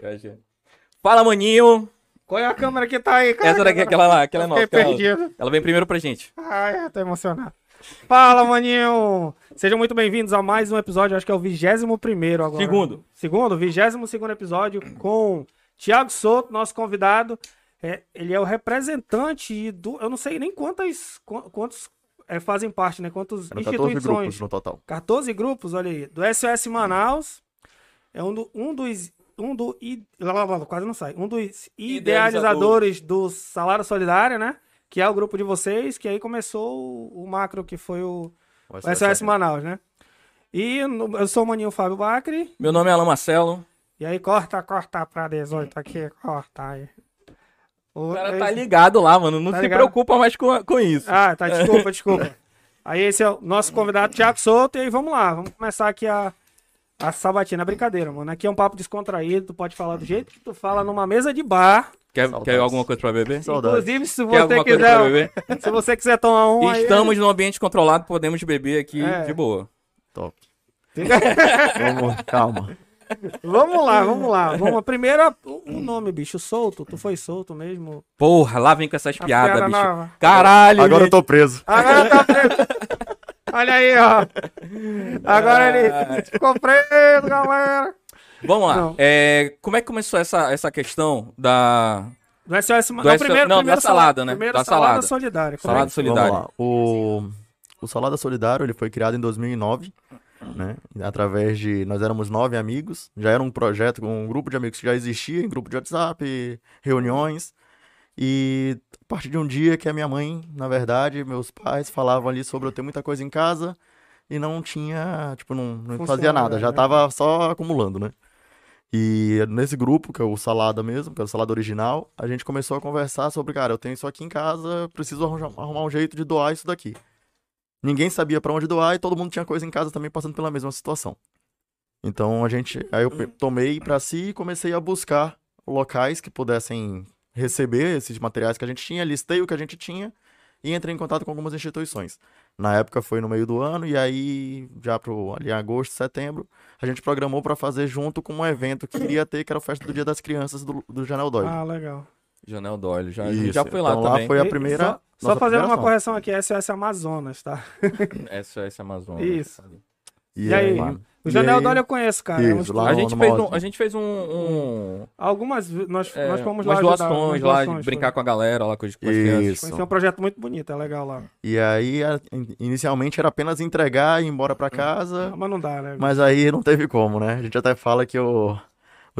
Eu acho. Fala, maninho! Qual é a câmera que tá aí, cara? Essa daqui, aquela lá, aquela é nossa. fiquei aquela- perdido. Ela vem primeiro pra gente. Ai, eu tô emocionado. Fala, maninho! Sejam muito bem-vindos a mais um episódio, acho que é o 21 primeiro agora. Segundo. Segundo, 22 segundo episódio com Thiago Souto, nosso convidado. É, ele é o representante do... Eu não sei nem quantas, qu- quantos é, fazem parte, né? Quantos Eram 14 instituições. grupos no total. 14 grupos, olha aí. Do SOS Manaus. É um, do, um dos. Um do. i- lá, lá, lá, quase não sai. Um dos idealizadores do Salário Solidário, né? Que é o grupo de vocês, que aí começou o, o macro, que foi o, O o SOS Manaus, né? E eu sou o maninho Fábio Bacri. Meu nome é Alan Marcelo. E aí, corta, corta pra 18 aqui, corta aí. O cara tá ligado lá, mano. Não Tá se ligado? preocupa mais com, com isso. Ah, tá, desculpa, desculpa. Aí esse é o nosso convidado, Thiago Souto, e aí vamos lá, vamos começar aqui a, a sabatina, brincadeira, mano. Aqui é um papo descontraído, tu pode falar do jeito que tu fala numa mesa de bar. Quer, Saudades. quer alguma coisa pra beber? Saudades. Inclusive, se Quer você quiser, beber? se você quiser tomar um aí... Estamos num ambiente controlado, podemos beber aqui É. de boa. Top. Vamos, calma. Vamos lá, vamos lá. Vamos, primeiro, o o nome, bicho, solto. Tu foi solto mesmo? Porra, lá vem com essas piadas, piada bicho. nova. Caralho, Agora eu bicho. tô preso. Agora tá preso. Olha aí, ó. Agora ele ficou preso, galera. Vamos lá. É, como é que começou essa, essa questão da Do SOS Do não, SOS primeiro, não, primeiro da salada, né? Primeiro Da salada, salada. solidária. Como salada é solidária? Vamos lá. O, o Salada Solidário ele foi criado em 2009, né? Através de. Nós éramos nove amigos. Já era um projeto com um grupo de amigos que já existia, em grupo de WhatsApp, reuniões. E a partir de um dia que a minha mãe, na verdade, meus pais falavam ali sobre eu ter muita coisa em casa e não tinha, tipo, não, não fazia nada, já né? tava só acumulando, né? E nesse grupo, que é o Salada mesmo, que é o Salada original, a gente começou a conversar sobre, cara, eu tenho isso aqui em casa, preciso arranjar, arrumar um jeito de doar isso daqui. Ninguém sabia pra onde doar e todo mundo tinha coisa em casa também passando pela mesma situação. Então a gente, aí eu pe- tomei pra si e comecei a buscar locais que pudessem receber esses materiais que a gente tinha, listei o que a gente tinha e entrei em contato com algumas instituições. Na época foi no meio do ano e aí já pro ali em agosto, setembro, a gente programou pra fazer junto com um evento que iria ter, que era a festa do Dia das Crianças do, do Janel Doyle. Ah, legal. Janel Doyle, já, Isso, já foi lá então também. lá foi a E- primeira. Só, só primeira uma correção aqui, SOS Amazonas, tá? SOS Amazônia. Isso. E, E aí? mano, O Janel aí? Dória eu conheço, cara. é Isso, lá A gente, fez um, a gente fez um, um- Algumas, nós, é, nós fomos lá doações lá, de brincar foi. com a galera lá com as, com as crianças. Isso. Foi um projeto muito bonito, é legal lá. E aí, inicialmente era apenas entregar e ir embora pra casa, Mas não dá, né? mas aí não teve como, né? A gente até fala que o-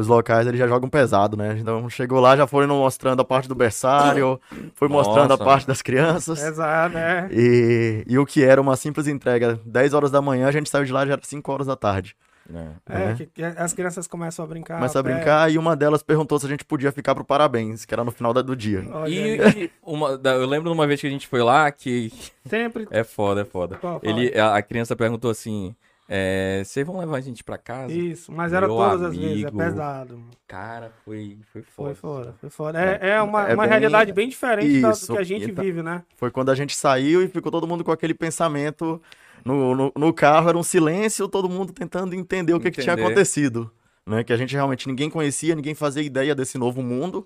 os locais eles já jogam pesado, né? Então chegou lá, já foram mostrando a parte do berçário, foi mostrando a Nossa. parte das crianças. Exato, é. E, e o que era uma simples entrega, 10 horas da manhã, a gente saiu de lá já era 5 horas da tarde. né? É, né? que, que as crianças começam a brincar. Começa a brincar e uma delas perguntou se a gente podia ficar pro parabéns, que era no final da- do dia. Olha E, e uma, da- eu lembro de uma vez que a gente foi lá que. Sempre. É foda, é foda. Fala. Ele, a, a criança perguntou assim: é, Vocês vão levar a gente pra casa? Isso, mas era Meu todas as vezes, é amigo. pesado. Cara, foi, foi foda. Foi foda, foi foda. É, é uma, É uma bem- realidade bem diferente da- do Isso, que a gente então- vive, né? Foi quando a gente saiu e ficou todo mundo com aquele pensamento no, no, no carro, era um silêncio, todo mundo tentando entender o que, que tinha Entender. acontecido. Né? Que a gente realmente ninguém conhecia, ninguém fazia ideia desse novo mundo.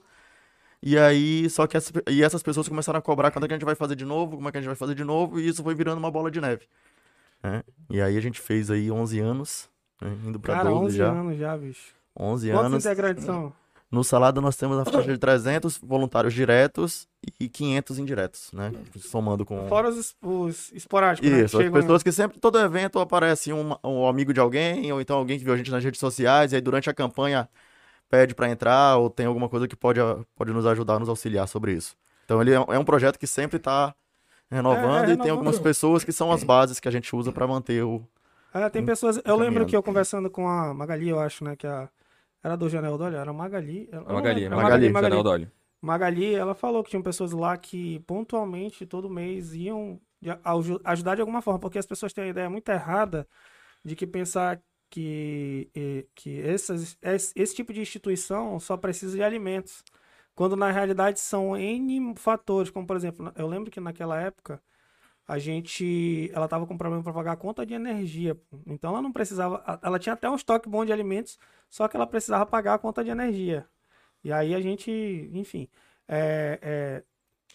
E aí, só que e essas pessoas começaram a cobrar quando é que a gente vai fazer de novo, como é que a gente vai fazer de novo, e isso foi virando uma bola de neve. Né? E aí a gente fez aí 11 anos, né? indo pra Cara, 12 11 já. anos já, bicho. 11 Quantos anos. integrantes são? No Salada nós temos a faixa de 300 voluntários diretos e 500 indiretos, né? Somando com... Fora os, os esporádicos, né? que Isso, as chegam- pessoas que sempre, todo evento aparece um, um amigo de alguém, ou então alguém que viu a gente nas redes sociais, e aí durante a campanha pede pra entrar, ou tem alguma coisa que pode, pode nos ajudar, nos auxiliar sobre isso. Então ele é um- é um projeto que sempre tá renovando, É, é, e tem algumas pessoas que são as bases que a gente usa pra manter o... É, tem pessoas. Eu lembro que eu conversando com a Magali, eu acho, né? Que a, era do Janel Dolly, era a Magali. eu A não Magali, Magali, Magali, Janel. Magali, ela falou que tinham pessoas lá que pontualmente, todo mês, iam ajudar de alguma forma, porque as pessoas têm a ideia muito errada de que pensar que, que essas, esse, esse tipo de instituição só precisa de alimentos, quando na realidade são N fatores, como por exemplo, eu lembro que naquela época a gente, ela tava com problema para pagar a conta de energia. Então ela não precisava, ela tinha até um estoque bom de alimentos, só que ela precisava pagar a conta de energia. E aí a gente, enfim, é, é,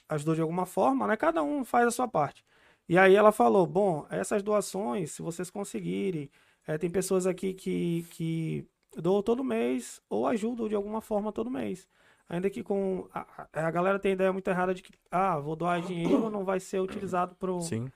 ajudou de alguma forma, né? Cada um faz a sua parte. E aí ela falou, bom, essas doações, se vocês conseguirem, é, tem pessoas aqui que, que doam todo mês ou ajudam de alguma forma todo mês. Ainda que com. A, a- galera tem ideia muito errada de que, ah, vou doar dinheiro, não vai ser utilizado pro. Sim.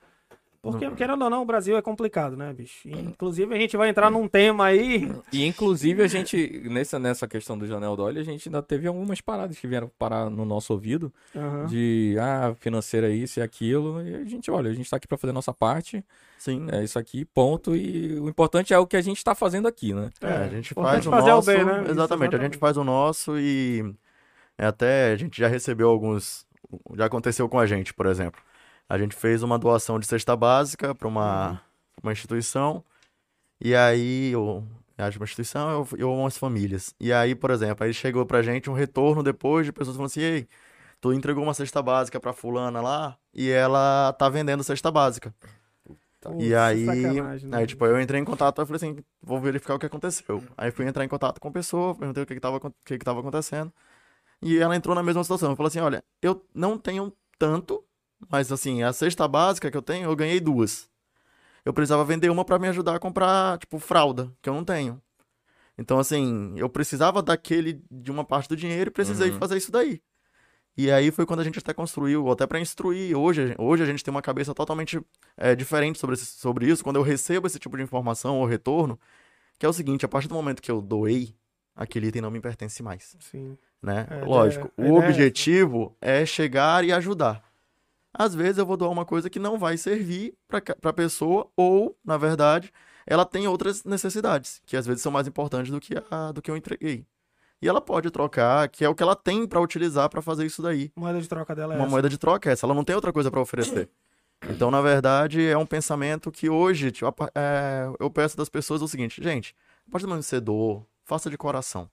Porque, querendo ou não, o Brasil é complicado, né, bicho? Inclusive, a gente vai entrar num tema aí. E inclusive a gente, nessa, nessa questão do Janel Dolly, a gente ainda teve algumas paradas que vieram parar no nosso ouvido. Aham. De, ah, financeira isso e aquilo. E a gente, olha, a gente tá aqui pra fazer a nossa parte. Sim. É isso aqui, ponto. E o importante é o que a gente tá fazendo aqui, né? É, a gente importante faz o fazer o nosso. bem, né? Isso, Exatamente, a gente exatamente. faz o nosso e é até a gente já recebeu alguns. Já aconteceu com a gente, por exemplo. A gente fez uma doação de cesta básica para uma, uma instituição. E aí, eu, uma instituição eu umas famílias. E aí, por exemplo, aí chegou pra gente um retorno depois de pessoas falando assim: Ei, tu entregou uma cesta básica pra fulana lá e ela tá vendendo cesta básica. E aí, sacanagem, né? aí, tipo, eu entrei em contato, eu falei assim, vou verificar o que aconteceu. Aí fui entrar em contato com a pessoa, perguntei o que que tava, o que que tava acontecendo. E ela entrou na mesma situação. Eu falei assim, olha, eu não tenho tanto, mas assim, a cesta básica que eu tenho, eu ganhei duas. Eu precisava vender uma pra me ajudar a comprar, tipo, fralda, que eu não tenho. Então, assim, eu precisava daquele, de uma parte do dinheiro e precisei Uhum. fazer isso daí. E aí foi quando a gente até construiu, até pra instruir. Hoje, hoje a gente tem uma cabeça totalmente é, diferente sobre, esse- sobre isso. Quando eu recebo esse tipo de informação ou retorno, que é o seguinte, a partir do momento que eu doei, aquele item não me pertence mais, Sim. Né? É, Lógico, é, o é essa. objetivo é chegar e ajudar. Às vezes eu vou doar uma coisa que não vai servir para a pessoa, ou, na verdade, ela tem outras necessidades, que às vezes são mais importantes do que, a, do que eu entreguei. E ela pode trocar, que é o que ela tem para utilizar para fazer isso daí. Moeda de troca dela é Uma essa. moeda de troca é essa, ela não tem outra coisa para oferecer. Então, na verdade, é um pensamento que hoje tipo, é, eu peço das pessoas o seguinte, gente, a partir do momento que você doou, faça de coração.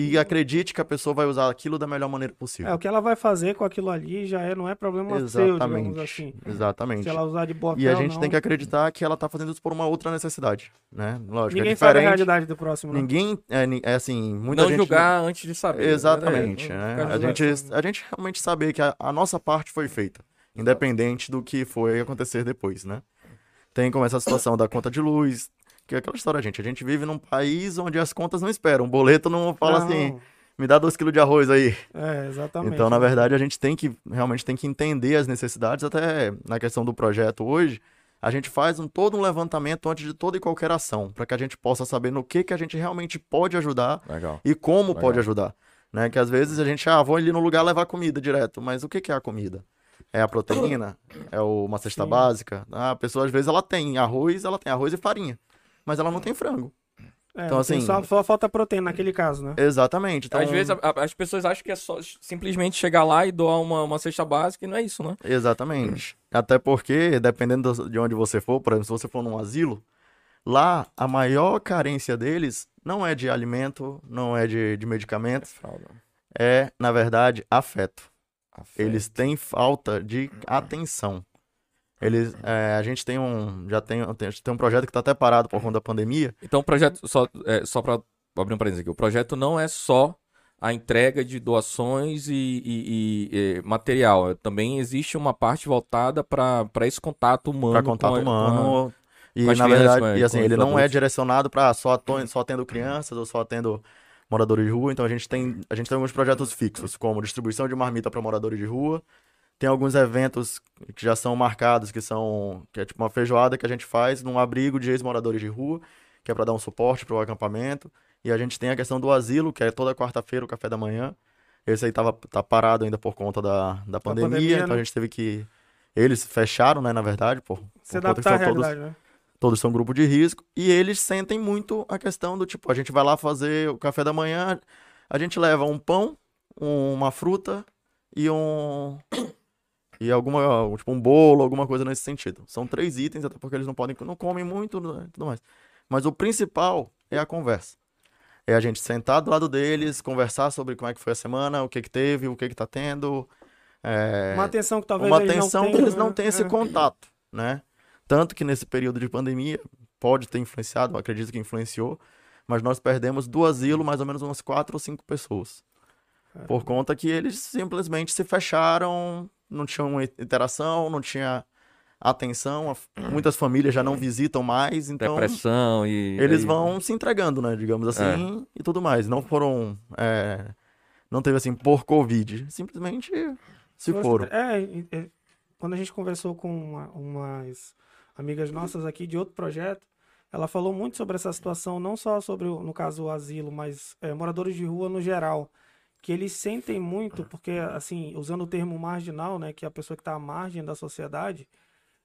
E acredite que a pessoa vai usar aquilo da melhor maneira possível. É, o que ela vai fazer com aquilo ali já é, não é problema seu, digamos Exatamente. assim. Exatamente. Se ela usar de boa E a gente não, tem que acreditar que ela tá fazendo isso por uma outra necessidade, né? Lógico, Ninguém é sabe a realidade do próximo, né? Ninguém, é, é assim, muita não gente... julgar antes de saber. né? Exatamente, É, né? A gente, a gente realmente saber que a, a nossa parte foi feita, independente do que foi acontecer depois, né? Tem como essa situação da conta de luz, que é aquela história, gente. A gente vive num país onde as contas não esperam. O boleto não fala Não, assim, me dá dois quilos de arroz aí. É, exatamente. Então, na verdade, a gente tem que realmente tem que entender as necessidades, até na questão do projeto hoje, a gente faz um, todo um levantamento antes de toda e qualquer ação, para que a gente possa saber no que, que a gente realmente pode ajudar Legal. e como Legal. pode ajudar. Né? Que às vezes a gente, ah, vou ali no lugar levar comida direto, mas o que, que é a comida? É a proteína? É o- uma cesta Sim. básica? Ah, a pessoa às vezes ela tem arroz, ela tem arroz e farinha, mas ela não tem frango. É, então, assim- Só, só falta proteína naquele caso, né? Exatamente. Então, Às vezes a- a- as pessoas acham que é só simplesmente chegar lá e doar uma, uma cesta básica e não é isso, né? Exatamente. Até porque, dependendo do- de onde você for, por exemplo, se você for num asilo, lá a maior carência deles não é de alimento, não é de, de É medicamento, fralda. é, na verdade, afeto. Afeto. Eles têm falta de atenção. Eles, é, a gente tem um, já tem, tem, tem um projeto que está até parado por conta da pandemia. Então o projeto, só, é, só para abrir um parênteses aqui, o projeto não é só a entrega de doações e, e- e, eh, material, também existe uma parte voltada para esse contato humano. Para contato com a- humano. E na crianças, verdade, a- e assim, ele não é direcionado para só, só tendo crianças ou só tendo moradores de rua. Então a gente tem, a gente tem alguns projetos fixos, como distribuição de marmita para moradores de rua. Tem alguns eventos que já são marcados, que são que é tipo uma feijoada que a gente faz num abrigo de ex-moradores de rua, que é para dar um suporte para o acampamento. E a gente tem a questão do asilo, que é toda quarta-feira o café da manhã. Esse aí tava, tá parado ainda por conta da, da pandemia, pandemia, então né? a gente teve que. Eles fecharam, né, na verdade, por, Se por conta que são todos, né? todos são grupo de risco, e eles sentem muito a questão do tipo, a gente vai lá fazer o café da manhã, a gente leva um pão, um- uma fruta e um. E alguma, tipo, um bolo, alguma coisa nesse sentido. São três itens, até porque eles não podem, não comem muito né, e tudo mais. Mas o principal é a conversa. É a gente sentar do lado deles, conversar sobre como é que foi a semana, o que que teve, o que que tá tendo, é, Uma atenção que talvez uma eles atenção não que tenham. eles não né? têm esse É. contato, né? Tanto que nesse período de pandemia pode ter influenciado, acredito que influenciou, mas nós perdemos do asilo mais ou menos umas quatro ou cinco pessoas. Por conta que eles simplesmente se fecharam, não tinham interação, não tinha atenção, a f- muitas famílias já não visitam mais, então Depressão e. eles vão se entregando, né, digamos assim, e tudo mais. Não foram, é, não teve assim por Covid, simplesmente se Você- foram. É, e- quando a gente conversou com uma- umas amigas nossas aqui de outro projeto, ela falou muito sobre essa situação, não só sobre, o- no caso, o asilo, mas é, moradores de rua no geral. Que eles sentem muito, porque, assim, usando o termo marginal, né, que é a pessoa que está à margem da sociedade,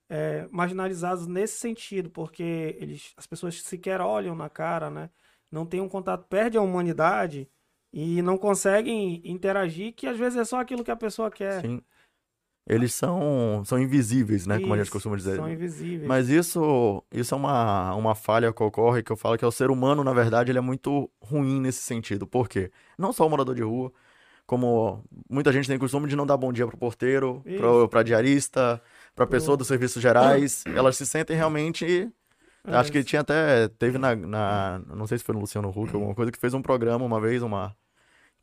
é, marginalizados nesse sentido, porque eles, as pessoas sequer olham na cara, né, não têm um contato, perde a humanidade e não conseguem interagir, que às vezes é só aquilo que a pessoa quer. Sim. Eles são, são invisíveis, né, como a gente Isso, costuma dizer. São invisíveis. Mas isso, isso é uma, uma falha que ocorre, que eu falo que é o ser humano, na verdade, ele é muito ruim nesse sentido. Por quê? Não só o morador de rua, como muita gente tem costume de não dar bom dia pro porteiro, pro, Isso. pra diarista, pra pessoa dos serviços gerais. Elas se sentem realmente. Acho que tinha até. Teve na, na- Não sei se foi no Luciano Huck, alguma coisa, que fez um programa uma vez, uma.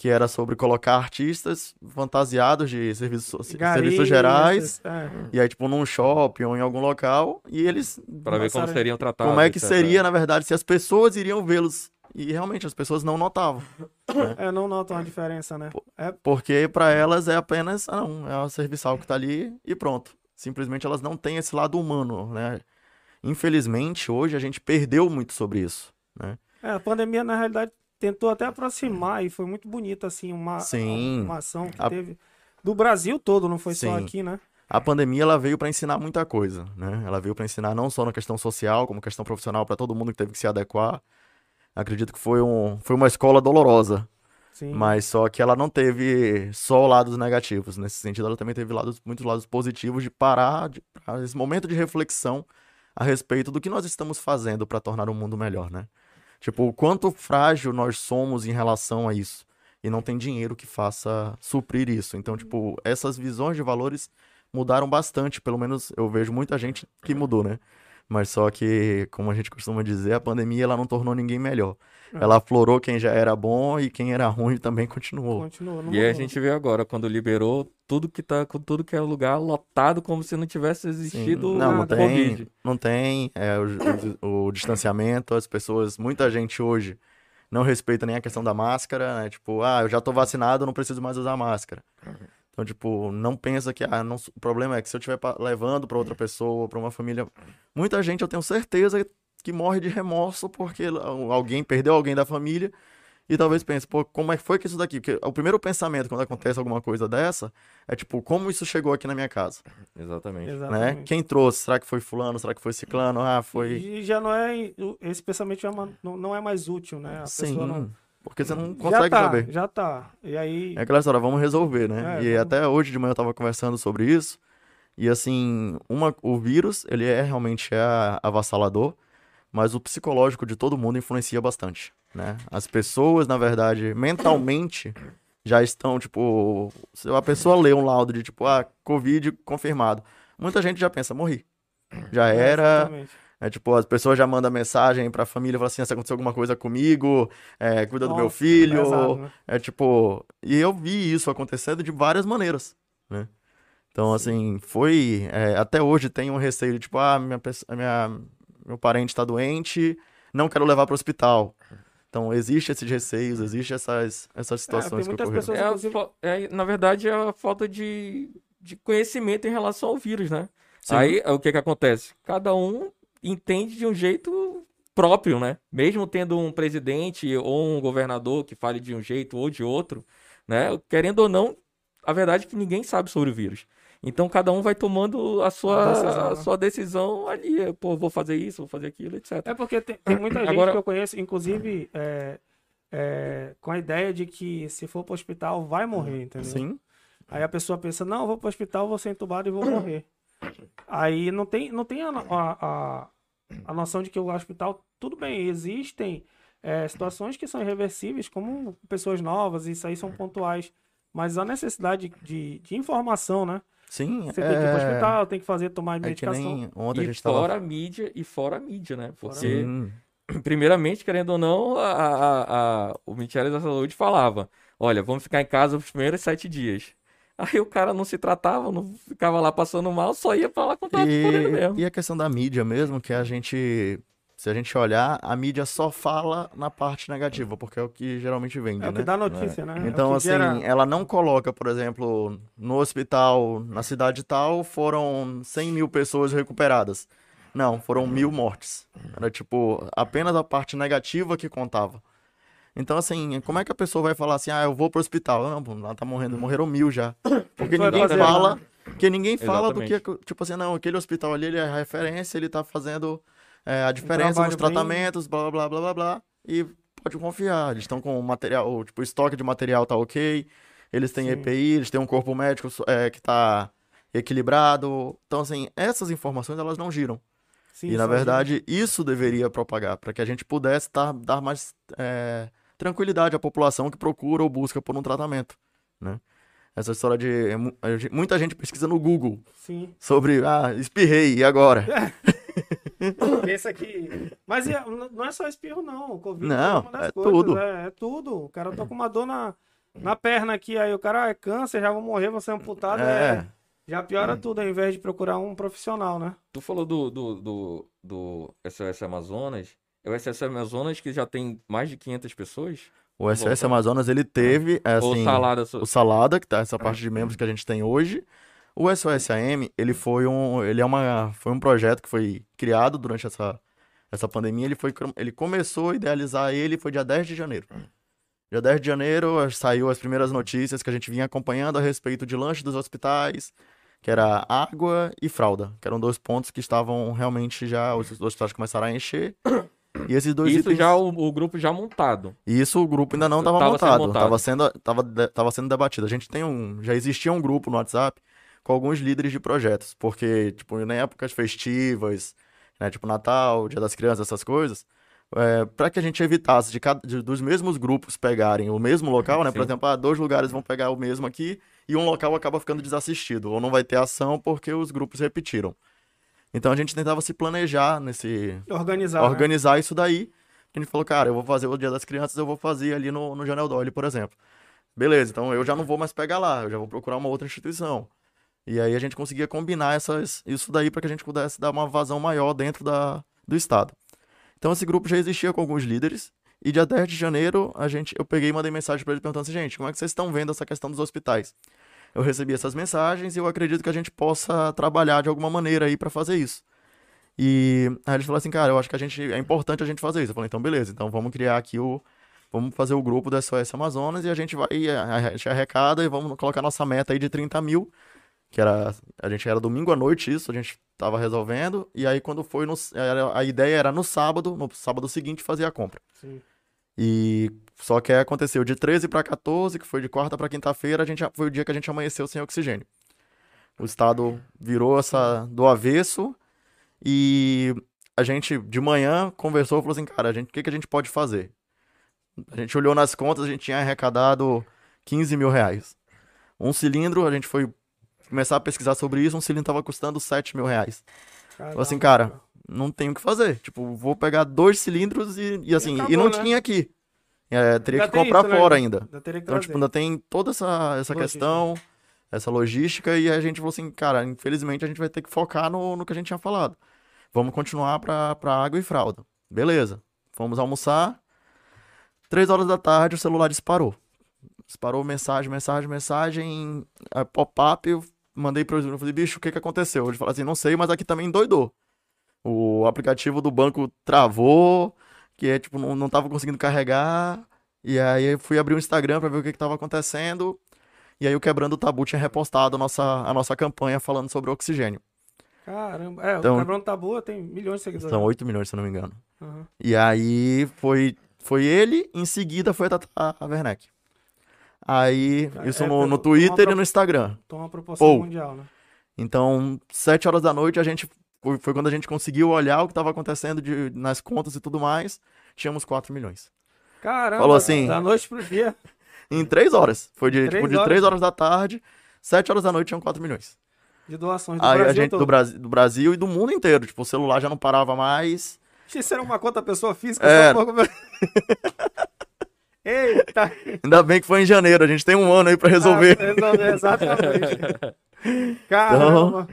Que era sobre colocar artistas fantasiados de serviços, garis, serviços gerais. é. E aí, tipo, num shopping ou em algum local, e eles. Pra ver como seriam tratados. Como é que seria, na verdade, se as pessoas iriam vê-los. E realmente as pessoas não notavam. É, não notam a diferença, né? É, Porque pra elas é apenas. Ah, não, é uma serviçal que tá ali e pronto. Simplesmente elas não têm esse lado humano, né? Infelizmente, hoje a gente perdeu muito sobre isso, né? é, a pandemia, na realidade, tentou até aproximar e foi muito bonita, assim, uma, Sim. uma ação que A- teve do Brasil todo, não foi só Sim. aqui, né? A pandemia ela veio para ensinar muita coisa, né? Ela veio para ensinar não só na questão social, como questão profissional para todo mundo que teve que se adequar. Acredito que foi, um, foi uma escola dolorosa, Sim. mas só que ela não teve só lados negativos. Nesse sentido, ela também teve lados, muitos lados positivos de parar, de, esse momento de reflexão a respeito do que nós estamos fazendo para tornar o mundo melhor, né? Tipo, o quanto frágil nós somos em relação a isso. E não tem dinheiro que faça suprir isso. Então, tipo, essas visões de valores mudaram bastante. Pelo menos eu vejo muita gente que mudou, né? Mas só que, como a gente costuma dizer, a pandemia ela não tornou ninguém melhor. É. Ela aflorou quem já era bom e quem era ruim também continuou. Continua. não E aí a gente vê agora, quando liberou, tudo que tá com tudo que é lugar lotado, como se não tivesse Sim. existido Não, não o tem, Covid. não tem é, o, o- o distanciamento, as pessoas, muita gente hoje não respeita nem a questão da máscara, né? Tipo, ah, eu já tô vacinado, eu não preciso mais usar máscara. Então, tipo, não pensa que ah, não- o problema é que se eu estiver levando para outra pessoa, para uma família, muita gente eu tenho certeza que morre de remorso porque alguém perdeu alguém da família e talvez pense, pô, como é que foi que isso daqui? Porque o primeiro pensamento quando acontece alguma coisa dessa é tipo, como isso chegou aqui na minha casa? Exatamente. né? Exatamente. Quem trouxe? Será que foi fulano? Será que foi ciclano? Ah, foi. E já não é. Esse pensamento já não, não é mais útil, né? A Sim. pessoa não. Porque você não Já consegue tá, saber. já tá. E aí. É aquela história, vamos resolver, né? É, e vamos- até hoje de manhã eu tava conversando sobre isso. E assim, uma, o vírus, ele é realmente é avassalador, mas o psicológico de todo mundo influencia bastante, né? As pessoas, na verdade, mentalmente já estão, tipo, se a pessoa lê um laudo de tipo, ah, Covid confirmado. Muita gente já pensa, morri. Já era, Exatamente. É tipo, as pessoas já mandam mensagem pra família, falam assim, "Ah, se aconteceu alguma coisa comigo, é, cuida do meu Nossa, filho. pesado, né? É tipo, e eu vi isso acontecendo de várias maneiras, né? Então, assim, foi, é, até hoje tem um receio de tipo, ah, minha, minha, meu parente tá doente, não quero levar pro hospital. Então, existe esses receios, existe essas, essas situações que muitas ocorreram. pessoas- É inclusive- é, na verdade, é a falta de, de conhecimento em relação ao vírus, né? Sim. Aí, o que que acontece? Cada um entende de um jeito próprio, né? Mesmo tendo um presidente ou um governador que fale de um jeito ou de outro, né? Querendo ou não, a verdade é que ninguém sabe sobre o vírus. Então, cada um vai tomando a sua, Decisão, a né? sua decisão ali. Pô, vou fazer isso, vou fazer aquilo, etc. É porque tem, tem muita gente Agora- que eu conheço, inclusive, é, é, com a ideia de que se for pro hospital vai morrer, entendeu? Sim, Aí a pessoa pensa, não, eu vou pro hospital, vou ser entubado e vou morrer. Aí não tem, não tem a, a, a, a noção de que o hospital, tudo bem, existem é, situações que são irreversíveis, como pessoas novas, isso aí são pontuais. mas a necessidade de, de informação, né? Sim, Você tem que ir pro é, hospital, tem que fazer, tomar é que medicação. nem ontem a E gente tava... fora a mídia, e fora a mídia, né? Fora a Porque, Sim, primeiramente, querendo ou não, a, a- a- o Ministério da Saúde falava: olha, vamos ficar em casa os primeiros sete dias. Aí o cara não se tratava, não ficava lá passando mal, só ia pra lá quando tava disponível mesmo. E, e a questão da mídia mesmo, que a gente, se a gente olhar, a mídia só fala na parte negativa, porque é o que geralmente vende, É o que né? dá notícia, né? É Então, que assim, gera- ela não coloca, por exemplo, no hospital, na cidade tal, foram 100 mil pessoas recuperadas. Não, foram mil mortes. Era, tipo, apenas a parte negativa que contava. Então, assim, como é que a pessoa vai falar assim, ah, eu vou pro hospital? Não, pô, lá tá morrendo, morreram mil já. Porque ninguém fala, porque ninguém fala do que, Exatamente. tipo assim, não, aquele hospital ali, ele é referência, ele tá fazendo é, a diferença trabalho nos bem- tratamentos, blá, blá, blá, blá, blá, e pode confiar, eles estão com material, tipo, o estoque de material tá ok, eles têm Sim. EPI, eles têm um corpo médico é, que tá equilibrado, então, assim, essas informações, elas não giram. Sim, E na verdade, isso deveria propagar, para que a gente pudesse dar, dar mais é, tranquilidade à população que procura ou busca por um tratamento, né? Essa história de é muita gente pesquisa no Google Sim. sobre, ah, espirrei, e agora? Pensa que. Mas é- não é só espirro, não. O Covid Não, é uma das é coisas. tudo. É, é tudo. O cara tá com uma dor na, na perna aqui, aí o cara "Ah, é câncer, já vou morrer, vou ser amputado. É. É. Já piora tudo, ao invés de procurar um profissional, né? Tu falou do, do, do, do SOS Amazonas. É o SOS Amazonas que já tem mais de 500 pessoas? O Volta. Amazonas, ele teve, é, Ou assim, salada? so- o Salada, que tá essa parte de membros que a gente tem hoje. O SOS-AM, ele foi um, ele é uma, foi um projeto que foi criado durante essa, essa pandemia. Ele, foi, ele começou a idealizar ele, foi dia 10 de janeiro. Dia 10 de janeiro saiu as primeiras notícias que a gente vinha acompanhando a respeito de lanche dos hospitais, que era água e fralda, que eram dois pontos que estavam realmente já, os hospitais começaram a encher. E esses dois Isso itens... já o, o grupo já montado. Isso o grupo ainda não estava Tava sendo montado, estava sendo, tava, de- tava sendo debatido. A gente tem um, já existia um grupo no WhatsApp com alguns líderes de projetos, porque tipo em épocas festivas, né, tipo Natal, Dia das Crianças, essas coisas, para que a gente evitasse de cada, de- dos mesmos grupos pegarem o mesmo local, né? Por Sim. exemplo, ah, dois lugares vão pegar o mesmo aqui e um local acaba ficando desassistido ou não vai ter ação porque os grupos repetiram. Então a gente tentava se planejar nesse Organizar. né? organizar isso daí. A gente falou, cara, eu vou fazer o Dia das Crianças, eu vou fazer ali no, no Janel Dolly, por exemplo. Beleza, então eu já não vou mais pegar lá, eu já vou procurar uma outra instituição. E aí a gente conseguia combinar essas, isso daí para que a gente pudesse dar uma vazão maior dentro da, do estado. Então esse grupo já existia com alguns líderes. E dia 10 de janeiro, a gente, eu peguei e mandei mensagem para eles perguntando assim, gente, como é que vocês estão vendo essa questão dos hospitais? Eu recebi essas mensagens e eu acredito que a gente possa trabalhar de alguma maneira aí para fazer isso. E aí eles falaram assim, cara, eu acho que a gente é importante a gente fazer isso. Eu falei, então beleza, então vamos criar aqui o vamos fazer o grupo do SOS Amazonas e a gente vai a a gente arrecada e vamos colocar nossa meta aí de 30 mil, que era a gente era domingo à noite isso, a gente tava resolvendo e aí quando foi no, a ideia era no sábado, no sábado seguinte fazer a compra. Sim. E só que aí aconteceu de 13 para 14, que foi de quarta para quinta-feira, a gente foi o dia que a gente amanheceu sem oxigênio. O estado virou essa do avesso e a gente de manhã conversou e falou assim, cara, a gente, o que, que a gente pode fazer? A gente olhou nas contas, a gente tinha arrecadado 15 mil reais. Um cilindro, a gente foi começar a pesquisar sobre isso, um cilindro tava custando 7 mil reais. Falei assim, cara, não tem o que fazer. Tipo, vou pegar dois cilindros e, e assim, e acabou, não né? tinha aqui. É, teria Ainda que comprar isso, né? fora ainda. Ainda que Então, trazer. tipo, ainda tem toda essa, essa Logística. questão, essa logística, e a gente falou assim, cara, infelizmente a gente vai ter que focar no, no que a gente tinha falado. Vamos continuar pra, pra água e fralda. Beleza. Fomos almoçar. Três horas da tarde, o celular disparou. Disparou mensagem, mensagem, mensagem, pop-up, eu mandei pro eu falei, bicho, o que que aconteceu? Ele falou assim, não sei, mas aqui também doidou. O aplicativo do banco travou, que é tipo, não, não tava conseguindo carregar. E aí eu fui abrir o Instagram pra ver o que que tava acontecendo. E aí o Quebrando o Tabu tinha repostado a nossa, a nossa campanha falando sobre o oxigênio. Caramba. É, Então- o Quebrando Tabu tem milhões de seguidores. São 8 milhões, se eu não me engano. Aham. E aí foi, foi ele, em seguida foi a Tata Werneck. Aí, isso é, no, no Twitter pro- e no Instagram. Toma uma proporção Pô. mundial, né? Então, sete horas da noite, a gente foi, foi quando a gente conseguiu olhar o que estava acontecendo de, nas contas e tudo mais. Tínhamos 4 milhões. Caramba, Falou assim- da noite pro dia. Em três horas. Foi de, Três tipo, de horas? 3 horas da tarde, 7 horas da noite tinham 4 milhões. De doações do Aí Brasil a gente, todo. do, Brasil, do Brasil e do mundo inteiro. Tipo, o celular já não parava mais. Isso era uma conta pessoa física? Era. só pouco- Eita! Ainda bem que foi em janeiro, a gente tem um ano aí pra resolver. Ah, resolver, exatamente. Caramba.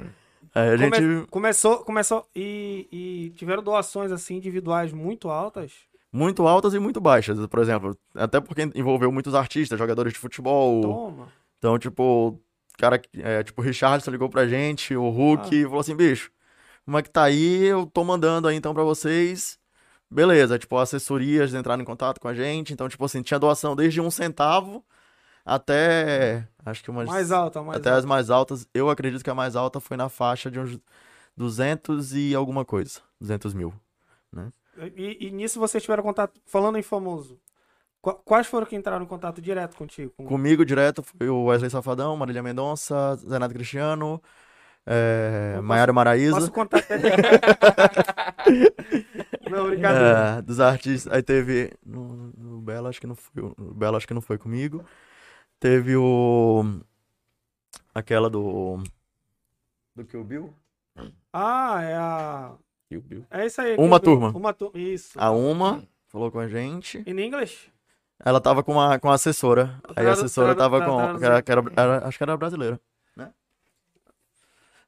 Aí a Come- gente. Começou, começou e, e tiveram doações assim individuais muito altas. Muito altas e muito baixas, por exemplo. Até porque envolveu muitos artistas, jogadores de futebol. Toma. Então, tipo, cara, é, tipo, o Richardson ligou pra gente, o Hulk, Ah. e falou assim, bicho, como é que tá aí? Eu tô mandando aí então pra vocês. Beleza, tipo, assessorias entraram em contato com a gente. Então, tipo assim, tinha doação desde um centavo até. Acho que umas. Mais alta, mais até alta. as mais altas. Eu acredito que a mais alta foi na faixa de uns 200 e alguma coisa. 200 mil. E, e nisso vocês tiveram contato, falando em famoso. qu- Quais foram que entraram em contato direto contigo? Com- Comigo direto foi o Wesley Safadão, Marília Mendonça, Zenato Cristiano, é, posso- Maiara Maraíza. Nosso contato é... Não, brincadeira. É, dos artistas. Aí teve. No, no Belo, acho que não foi. Belo, acho que não foi comigo. Teve o. Aquela do. Do Kill Bill? Ah, é a. Kill Bill. É isso aí. Uma turma. Uma turma. Isso. A Uma falou com a gente. In English? Ela tava com a, com a assessora. Aí a assessora tava com. era- era- acho que era brasileira.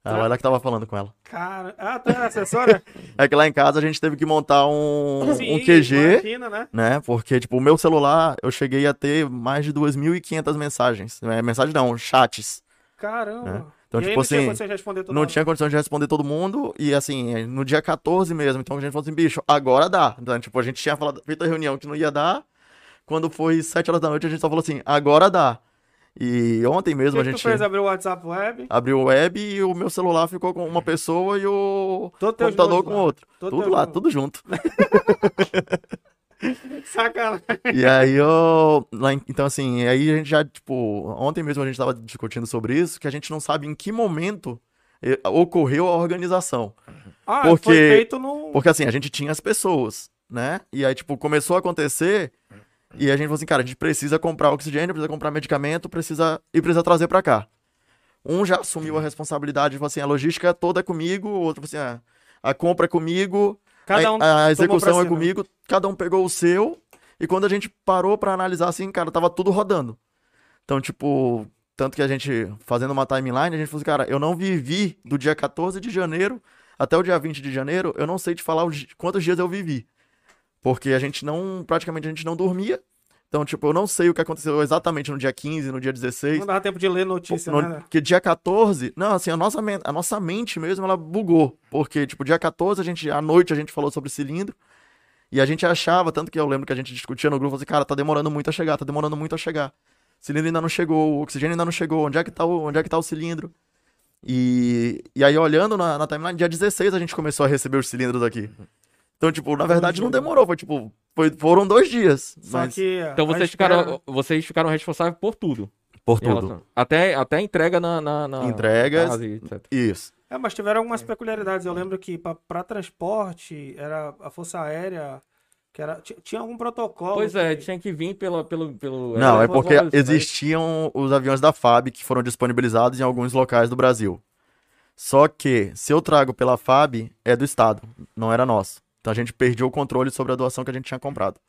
Né? Ela, que tava falando com ela. Cara. Ah, tu era assessora? É que lá em casa a gente teve que montar um, Sim, um QG. Imagina, né? né? Porque, tipo, o meu celular, eu cheguei a ter mais de 2.500 mensagens. É, mensagem não, chats. Caramba. Né? Então, e tipo não tinha assim, condição de responder toda Não hora. tinha condição de responder todo mundo. E, assim, no dia 14 mesmo. Então, a gente falou assim, bicho, agora dá. Então, tipo, a gente tinha falado, feito a reunião que não ia dar. Quando foi 7 horas da noite, a gente só falou assim, agora dá. E ontem mesmo que, a que gente tu fez? Abriu o WhatsApp web? abriu o web e o meu celular ficou com uma pessoa e o Todo computador com lá. outro. Todo tudo lá, tudo junto. Sacanagem. E aí eu. então, assim, aí a gente já, tipo, ontem mesmo a gente tava discutindo sobre isso, que a gente não sabe em que momento eh, ocorreu a organização. Ah, Porque- foi feito no. Porque assim, a gente tinha as pessoas, né? E aí, tipo, começou a acontecer. E a gente falou assim, cara, a gente precisa comprar oxigênio, precisa comprar medicamento, precisa. E precisa trazer pra cá. Um já assumiu a responsabilidade, falou assim, a logística toda é comigo, o outro falou assim, ah, a compra é comigo, Cada a, um a pra execução é cima. comigo, cada um pegou o seu, e quando a gente parou pra analisar assim, cara, tava tudo rodando. Então, tipo, tanto que a gente, fazendo uma timeline, a gente falou assim, cara, eu não vivi do dia 14 de janeiro até o dia 20 de janeiro, eu não sei te falar quantos dias eu vivi. Porque a gente não, praticamente a gente não dormia. Então, tipo, eu não sei o que aconteceu exatamente no dia 15, no dia 16. Não dava tempo de ler notícia, No- né? que dia 14, não, assim, a nossa, a nossa mente mesmo, ela bugou. Porque, tipo, dia 14, a gente, à noite, a gente falou sobre cilindro. E a gente achava, tanto que eu lembro que a gente discutia no grupo, assim, cara, tá demorando muito a chegar, tá demorando muito a chegar. O cilindro ainda não chegou, o oxigênio ainda não chegou, onde é que tá o, onde é que tá o cilindro? E, e aí, olhando na, na timeline, dia 16 a gente começou a receber os cilindros aqui. Então, tipo, na verdade não demorou, foi tipo, foi, foram dois dias. Só mas que. Então vocês espera- ficaram, vocês ficaram responsáveis por tudo. por tudo. relação- Até, até entrega na, na, na Entregas. etc. Isso. É, mas tiveram algumas peculiaridades. Eu lembro que para transporte, era a Força Aérea, que era, ti- tinha algum protocolo. Pois é, que- tinha que vir pelo. pelo, pelo Não, é porque né? existiam os aviões da FAB que foram disponibilizados em alguns locais do Brasil. Só que, se eu trago pela FAB, é do Estado, não era nosso. Então a gente perdeu o controle sobre a doação que a gente tinha comprado.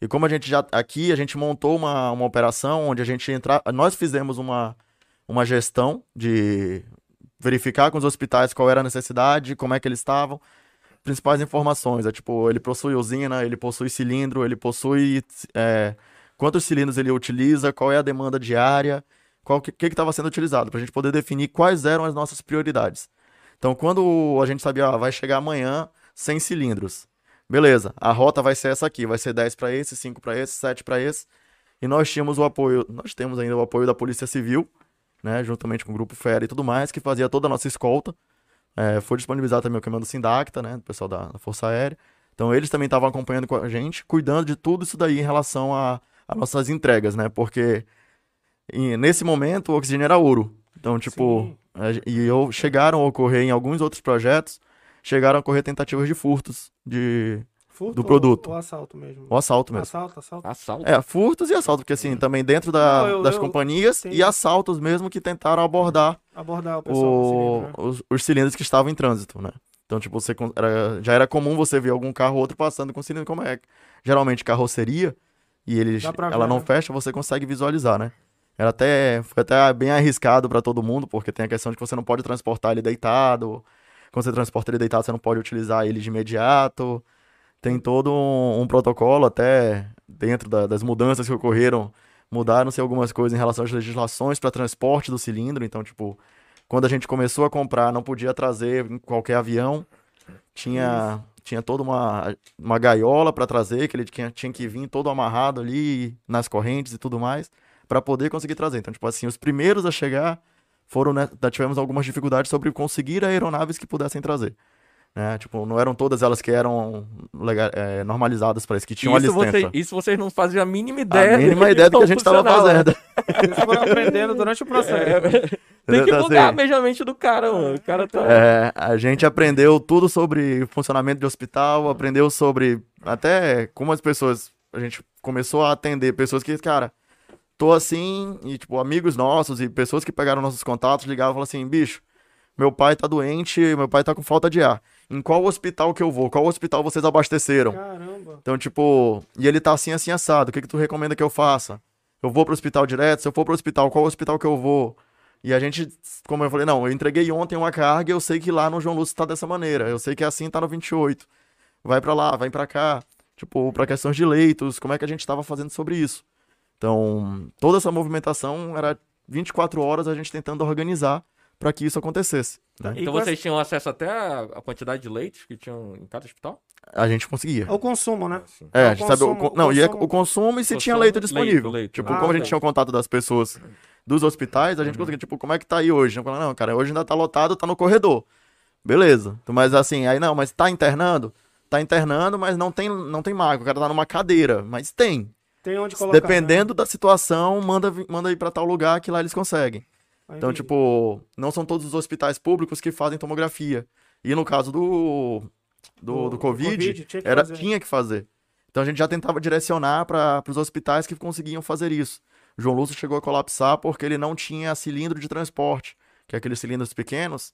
E como a gente já. Aqui, a gente montou uma, uma operação onde a gente entra. Nós fizemos uma, uma gestão de verificar com os hospitais qual era a necessidade, como é que eles estavam. Principais informações, é tipo, ele possui usina, ele possui cilindro, ele possui é, quantos cilindros ele utiliza, qual é a demanda diária, qual que estava sendo utilizado, para a gente poder definir quais eram as nossas prioridades. Então, quando a gente sabia, ah, vai chegar amanhã 100 cilindros, beleza, a rota vai ser essa aqui, vai ser 10 para esse, 5 para esse, 7 para esse, e nós tínhamos o apoio, nós temos ainda o apoio da Polícia Civil, né, juntamente com o Grupo Fera e tudo mais, que fazia toda a nossa escolta. É, foi disponibilizado também o comando Sindacta, né, do pessoal da, da Força Aérea. Então eles também estavam acompanhando com a gente, cuidando de tudo isso daí em relação a, a nossas entregas, né? Porque em- nesse momento o oxigênio era ouro. Então, tipo, a e eu chegaram a ocorrer em alguns outros projetos, chegaram a ocorrer tentativas de furtos de Furto do ou- produto. Ou assalto mesmo? O assalto mesmo. Assalto, assalto. Assalto. É, furtos e assaltos, porque assim, também dentro da- Não, eu- das eu- companhias sim. e assaltos mesmo que tentaram abordar Abordar o o- cilindro, né? os, os cilindros que estavam em trânsito, né? Então, tipo, você, era- já era comum você ver algum carro ou outro passando com cilindro, como é geralmente carroceria, e eles, ela ver, não né? fecha, você consegue visualizar, né? Era até, foi até bem arriscado para todo mundo, porque tem a questão de que você não pode transportar ele deitado. Quando você transporta ele deitado, você não pode utilizar ele de imediato. Tem todo um, um protocolo, até dentro da- das mudanças que ocorreram, mudaram-se algumas coisas em relação às legislações para transporte do cilindro. Então, tipo, quando a gente começou a comprar, não podia trazer em qualquer avião. Tinha, tinha toda uma, uma gaiola para trazer, que ele tinha, tinha que vir todo amarrado ali nas correntes e tudo mais, para poder conseguir trazer. Então, tipo assim, os primeiros a chegar foram, né, tivemos algumas dificuldades sobre conseguir aeronaves que pudessem trazer. Né? Tipo, não eram todas elas que eram lega- é, normalizadas para isso, que tinham a Isso, licença. vocês, isso vocês não faziam a mínima ideia. a mínima de ideia do que a gente estava fazendo. Eles foram aprendendo durante o processo. É, tem que Então, mudar assim, mesmo a mente do cara, mano. O cara tá. É, a gente aprendeu tudo sobre funcionamento de hospital, aprendeu sobre até como as pessoas. A gente começou a atender pessoas que, cara, tô assim, e tipo, amigos nossos e pessoas que pegaram nossos contatos ligavam e falavam assim: bicho, meu pai tá doente, meu pai tá com falta de ar. Em qual hospital que eu vou? Qual hospital vocês abasteceram? Caramba. Então, tipo, e ele tá assim, assim, assado. O que que tu recomenda que eu faça? Eu vou pro hospital direto? Se eu for pro hospital, qual hospital que eu vou? E a gente, como eu falei, não, eu entreguei ontem uma carga e eu sei que lá no João Lúcio tá dessa maneira. Eu sei que assim tá no 28. Vai pra lá, vai pra cá. Tipo, pra questões de leitos, como é que a gente tava fazendo sobre isso? Então, toda essa movimentação era 24 horas a gente tentando organizar pra que isso acontecesse. né? Então vocês tinham acesso até a, quantidade de leitos que tinham em cada hospital? A gente conseguia. É o consumo, né? É, o a gente sabe o, consumo- con- o não, e é consumo- o consumo e se tinha Consumo, leito leito, disponível. leito, tipo, né? como a gente Ah, tinha o contato das pessoas dos hospitais, a gente conseguia, tipo, como é que tá aí hoje? Falava, não, cara, hoje ainda tá lotado, tá no corredor. Beleza. Mas assim, aí não, mas tá internando? Tá internando, mas não tem, não tem maca. O cara tá numa cadeira, mas tem. Tem onde colocar. Dependendo da situação, manda, manda ir pra tal lugar que lá eles conseguem. né? Então, Entendi. tipo, não são todos os hospitais públicos que fazem tomografia. E no caso do, do, do, Covid, tinha que era, fazer. tinha que fazer. Então a gente já tentava direcionar para os hospitais que conseguiam fazer isso. João Lúcio chegou a colapsar porque ele não tinha cilindro de transporte, que é aqueles cilindros pequenos,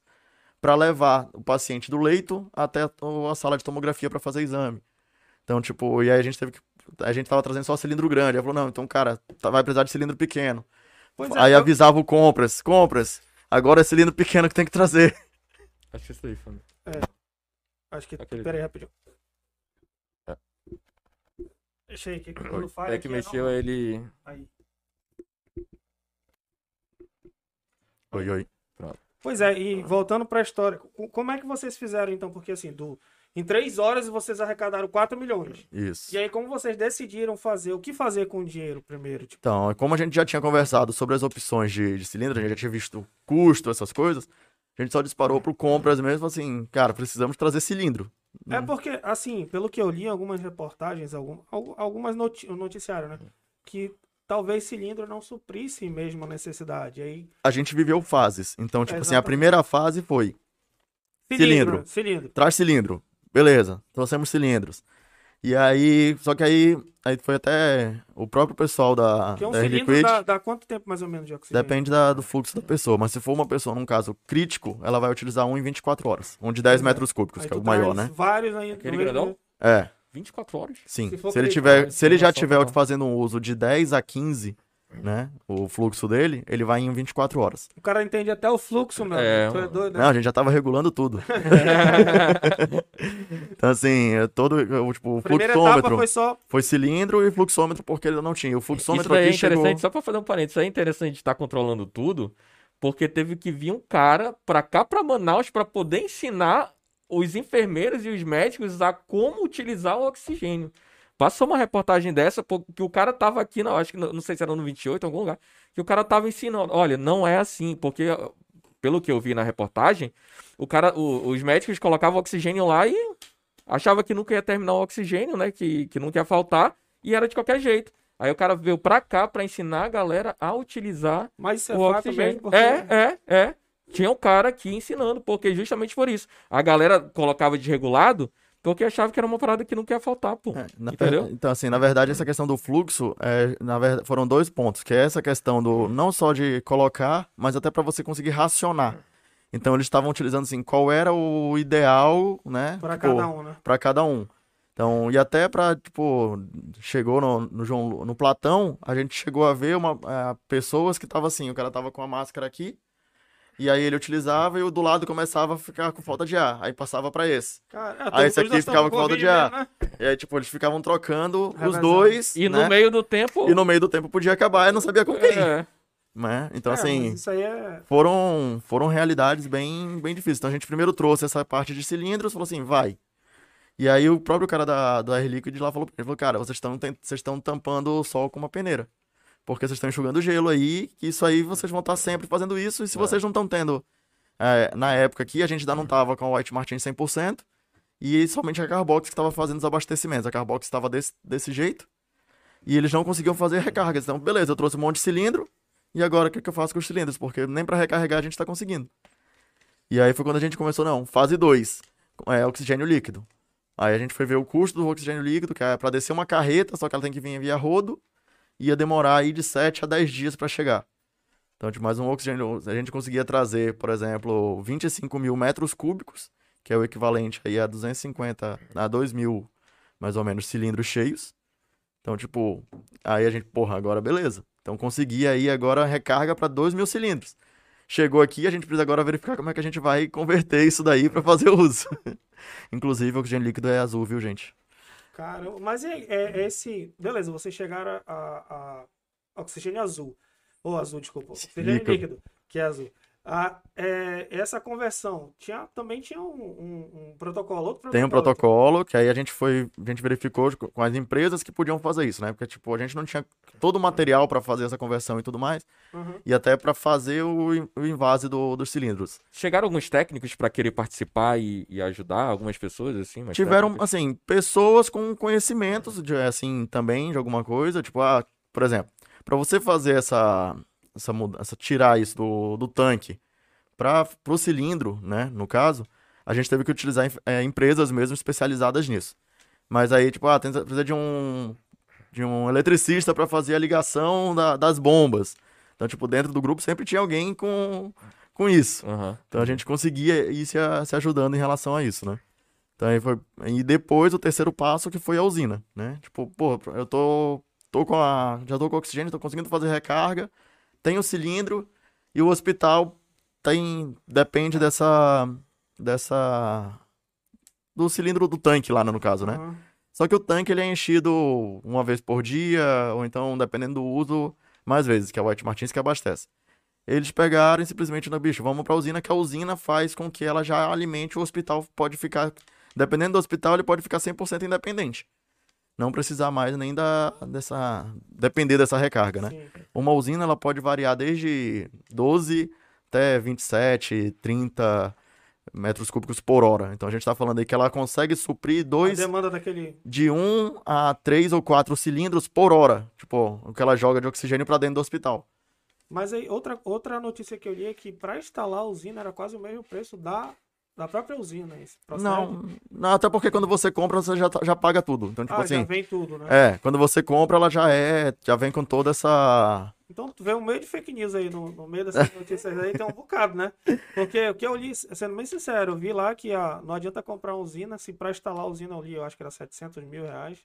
para levar o paciente do leito até a sala de tomografia para fazer exame. Então, tipo, e aí a gente teve que. A gente tava trazendo só cilindro grande. Aí falou, não, então, cara, tá- vai precisar de cilindro pequeno. Pois é, aí eu- avisava o compras, compras. Agora é cilindro pequeno que tem que trazer. Acho que isso aí, Fábio. Acho que. Aquele- Pera aí, rapidinho. É. Deixa aí, que quando falha É que mexeu normal. ele. Aí. Oi, oi. Pois é, e voltando pra história, co- como é que vocês fizeram então? Porque assim, do... em três horas vocês arrecadaram 4 milhões. Isso. E aí, como vocês decidiram fazer? O que fazer com o dinheiro primeiro? Tipo, Então, como a gente já tinha conversado sobre as opções de, de cilindro, a gente já tinha visto custo, essas coisas, a gente só disparou pro compras mesmo, assim, cara, precisamos trazer cilindro. É porque, assim, pelo que eu li em algumas reportagens, algum, al- algumas noti noticiários, né? Que talvez cilindro não suprisse mesmo a necessidade. Aí, A gente viveu fases. Então, tipo assim, a primeira fase foi, Cilindro. Cilindro. traz cilindro. Beleza, trouxemos cilindros. E aí, só que aí, aí foi até o próprio pessoal da, Porque um da cilindro dá, dá quanto tempo mais ou menos de oxigênio? depende da- do fluxo da pessoa. Mas se for uma pessoa, num caso crítico, ela vai utilizar um em 24 horas. Um de 10 Pois é. metros cúbicos, Aí que é o maior, né? Vários aí. Aquele grandão? É. 24 horas. Sim, Se se, ele tiver, né, se ele já tiver fazendo um uso de 10 a 15, né, o fluxo dele, ele vai em 24 horas. O cara entende até o fluxo, meu. É, tu é mano. doido, né? Não, a gente já tava regulando tudo. Então assim, é todo o tipo, o primeira etapa fluxômetro foi só. foi cilindro e fluxômetro porque ele não tinha. O Isso fluxômetro é aqui interessante, chegou só pra fazer um parênteses, isso é interessante estar controlando tudo, porque teve que vir um cara pra cá, pra Manaus, pra poder ensinar os enfermeiros e os médicos a como utilizar o oxigênio. Passou uma reportagem dessa, porque o cara tava aqui, não, acho que não sei se era no 28, em algum lugar, que o cara tava ensinando, olha, não é assim, porque pelo que eu vi na reportagem, o cara, o- os médicos colocavam oxigênio lá e achava que nunca ia terminar o oxigênio, né, que, que nunca ia faltar, e era de qualquer jeito. Aí o cara veio pra cá pra ensinar a galera a utilizar Mas é o oxigênio. porque. É, é, é. Tinha um cara aqui ensinando, porque justamente por isso. A galera colocava desregulado Porque achava que era uma parada que não quer faltar, pô. É, na Entendeu? Então, assim, na verdade, essa questão do fluxo, é, na verdade, foram dois pontos, que é essa questão do não só de colocar, mas até para você conseguir racionar. Então, eles estavam utilizando, assim, qual era o ideal, né? Pra tipo, cada um, né? Pra cada um. Então, e até pra, tipo, chegou no, no João, no Platão, a gente chegou a ver uma, eh, pessoas que tava assim, o cara tava com a máscara aqui, e aí ele utilizava e o do lado começava a ficar com falta de ar, aí passava pra esse. Cara, Aí esse aqui ficava com falta de ar. mesmo, né? E aí, tipo, eles ficavam trocando os dois, E no né? meio do tempo. E no meio do tempo podia acabar e não sabia com quem, É, né? Então, É, assim, mas isso aí é. foram, foram realidades bem, bem difíceis. Então a gente primeiro trouxe essa parte de cilindros, falou assim, vai. E aí o próprio cara da, da Air Liquid lá falou, ele falou, cara, vocês estão vocês estão tampando o sol com uma peneira. Porque vocês estão enxugando gelo aí, que isso aí vocês vão estar sempre fazendo isso, e se É. vocês não estão tendo... é, na época aqui, a gente ainda não tava com a White Martin 100%, e somente a Carbox que estava fazendo os abastecimentos. A Carbox estava desse, desse jeito, e eles não conseguiam fazer recargas. Então, beleza, eu trouxe um monte de cilindro, e agora o que, que eu faço com os cilindros? Porque nem para recarregar a gente tá conseguindo. E aí foi quando a gente começou, não, fase 2, é oxigênio líquido. Aí a gente foi ver o custo do oxigênio líquido, que é para descer uma carreta, só que ela tem que vir via rodo, ia demorar aí de 7 a 10 dias para chegar. Então, de mais um oxigênio, a gente conseguia trazer, por exemplo, 25 mil metros cúbicos, que é o equivalente aí a 250, a 2 mil, mais ou menos, cilindros cheios. Então, tipo, aí a gente, porra, agora beleza. Então, consegui aí agora recarga para 2 mil cilindros. Chegou aqui, a gente precisa agora verificar como é que a gente vai converter isso daí para fazer uso. Inclusive, o oxigênio líquido é azul, viu, gente? Caramba, mas é, é- é esse. Beleza, vocês chegaram a, a oxigênio azul. Ou azul, desculpa. Oxigênio líquido, que é azul. Ah, é, essa conversão tinha, também tinha um, um- um protocolo, outro Tem um protocolo. protocolo que aí a gente foi, a gente verificou com as empresas que podiam fazer isso, né? Porque tipo, a gente não tinha todo o material para fazer essa conversão e tudo mais, Uhum. e até para fazer o, o invase do- dos cilindros. Chegaram alguns técnicos pra querer participar e, e ajudar algumas pessoas, assim? Tiveram técnicos? assim, pessoas com conhecimentos de assim também de alguma coisa, tipo, ah, por exemplo, para você fazer essa essa, muda- essa tirar isso do, do tanque para o cilindro, né, no caso, a gente teve que utilizar eh, empresas mesmo especializadas nisso. Mas aí, tipo, ah, tem, precisa de um de um eletricista para fazer a ligação da- das bombas. Então, tipo, dentro do grupo sempre tinha alguém com, com isso. Aham. Então a gente conseguia ir se, se ajudando em relação a isso, né? Então aí foi. E depois o terceiro passo que foi a usina, né? Tipo, pô, eu tô. tô com a. Já tô com oxigênio, tô conseguindo fazer recarga, tem o cilindro e o hospital tem. Depende dessa. dessa. do cilindro do tanque lá, no caso, né? Uhum. Só que o tanque ele é enchido uma vez por dia, ou então, dependendo do uso, mais vezes, que é o White Martins que abastece. Eles pegaram e simplesmente, no bicho, vamos pra usina, que a usina faz com que ela já alimente o hospital, pode ficar, dependendo do hospital, ele pode ficar 100% independente. Não precisar mais nem da, dessa, depender dessa recarga, né? Sim. Uma usina, ela pode variar desde 12 até 27, 30 metros cúbicos por hora. Então a gente tá falando aí que ela consegue suprir A dois, demanda daquele. de um a três ou quatro cilindros por hora. Tipo, o que ela joga de oxigênio pra dentro do hospital. Mas aí, outra, outra notícia que eu li é que para instalar a usina era quase o mesmo preço da, da própria usina. Esse procede? Não, não, até porque quando você compra, você já, tá- já paga tudo. Então, tipo Ah, já assim, vem tudo, né? é, quando você compra, ela já é, já vem com toda essa. Então tu vê um meio de fake news aí no, no meio dessas notícias aí, tem um bocado, né? Porque o que eu li, sendo bem sincero, eu vi lá que ah, não adianta comprar uma usina, se para instalar a usina eu li, eu acho que era 700 mil reais.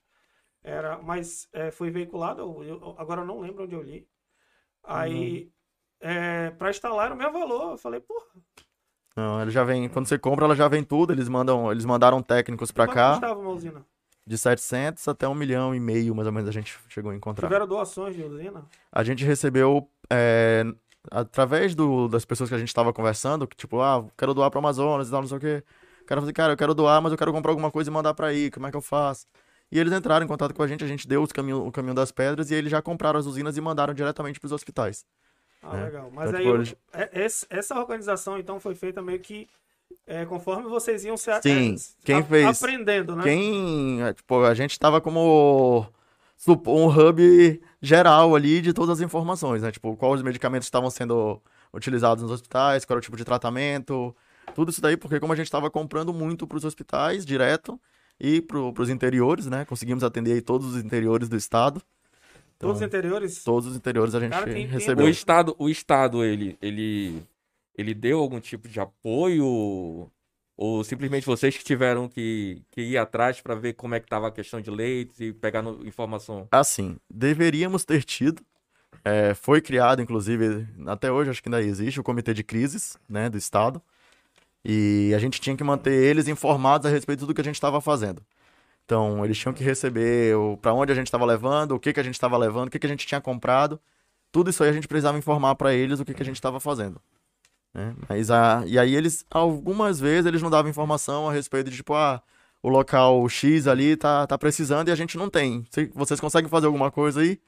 Era, mas é, foi veiculado, eu- eu- agora eu não lembro onde eu li. Aí, é, para instalar o mesmo valor. Eu falei, porra, Não, ela já vem. Quando você compra, ela já vem tudo. Eles mandam, eles mandaram técnicos pra quanto cá. custava uma usina? De 700 até um milhão e meio, mais ou menos, a gente chegou a encontrar. Tiveram doações de usina? A gente recebeu, é, através do- das pessoas que a gente estava conversando, que tipo, ah, quero doar para Amazonas e tal, não sei o quê. O cara falou assim, cara, eu quero doar, mas eu quero comprar alguma coisa e mandar para aí, como é que eu faço? E eles entraram em contato com a gente, a gente deu os caminho, o caminho das pedras e eles já compraram as usinas e mandaram diretamente para os hospitais. Ah, É. legal. Mas Então, aí, tipo, eles- é- essa organização, então, foi feita meio que é, conforme vocês iam se a- Sim, é, quem a- fez? aprendendo, né? Quem, é, tipo, a gente tava como um hub geral ali de todas as informações, né? Tipo, quais os medicamentos estavam sendo utilizados nos hospitais, qual era o tipo de tratamento, tudo isso daí, porque como a gente tava comprando muito para os hospitais direto, e para os interiores, né? Conseguimos atender aí todos os interiores do estado. Todos os Então, interiores? Todos os interiores a gente Cara, tem- tem- recebeu. O estado, o estado ele, ele, ele deu algum tipo de apoio ou simplesmente vocês que tiveram que, que ir atrás para ver como é que tava a questão de leitos e pegar no- informação? Assim, deveríamos ter tido. É, foi criado, inclusive, até hoje acho que ainda existe o comitê de crises, né, do estado. E a gente tinha que manter eles informados a respeito de tudo que a gente estava fazendo. Então, eles tinham que receber para onde a gente estava levando, o que, que a gente estava levando, o que, que a gente tinha comprado. Tudo isso aí a gente precisava informar para eles o que, que a gente estava fazendo. né? Mas a, e aí eles, algumas vezes, eles não davam informação a respeito de tipo, ah, o local X ali tá, tá precisando e a gente não tem. Cê- Vocês conseguem fazer alguma coisa aí?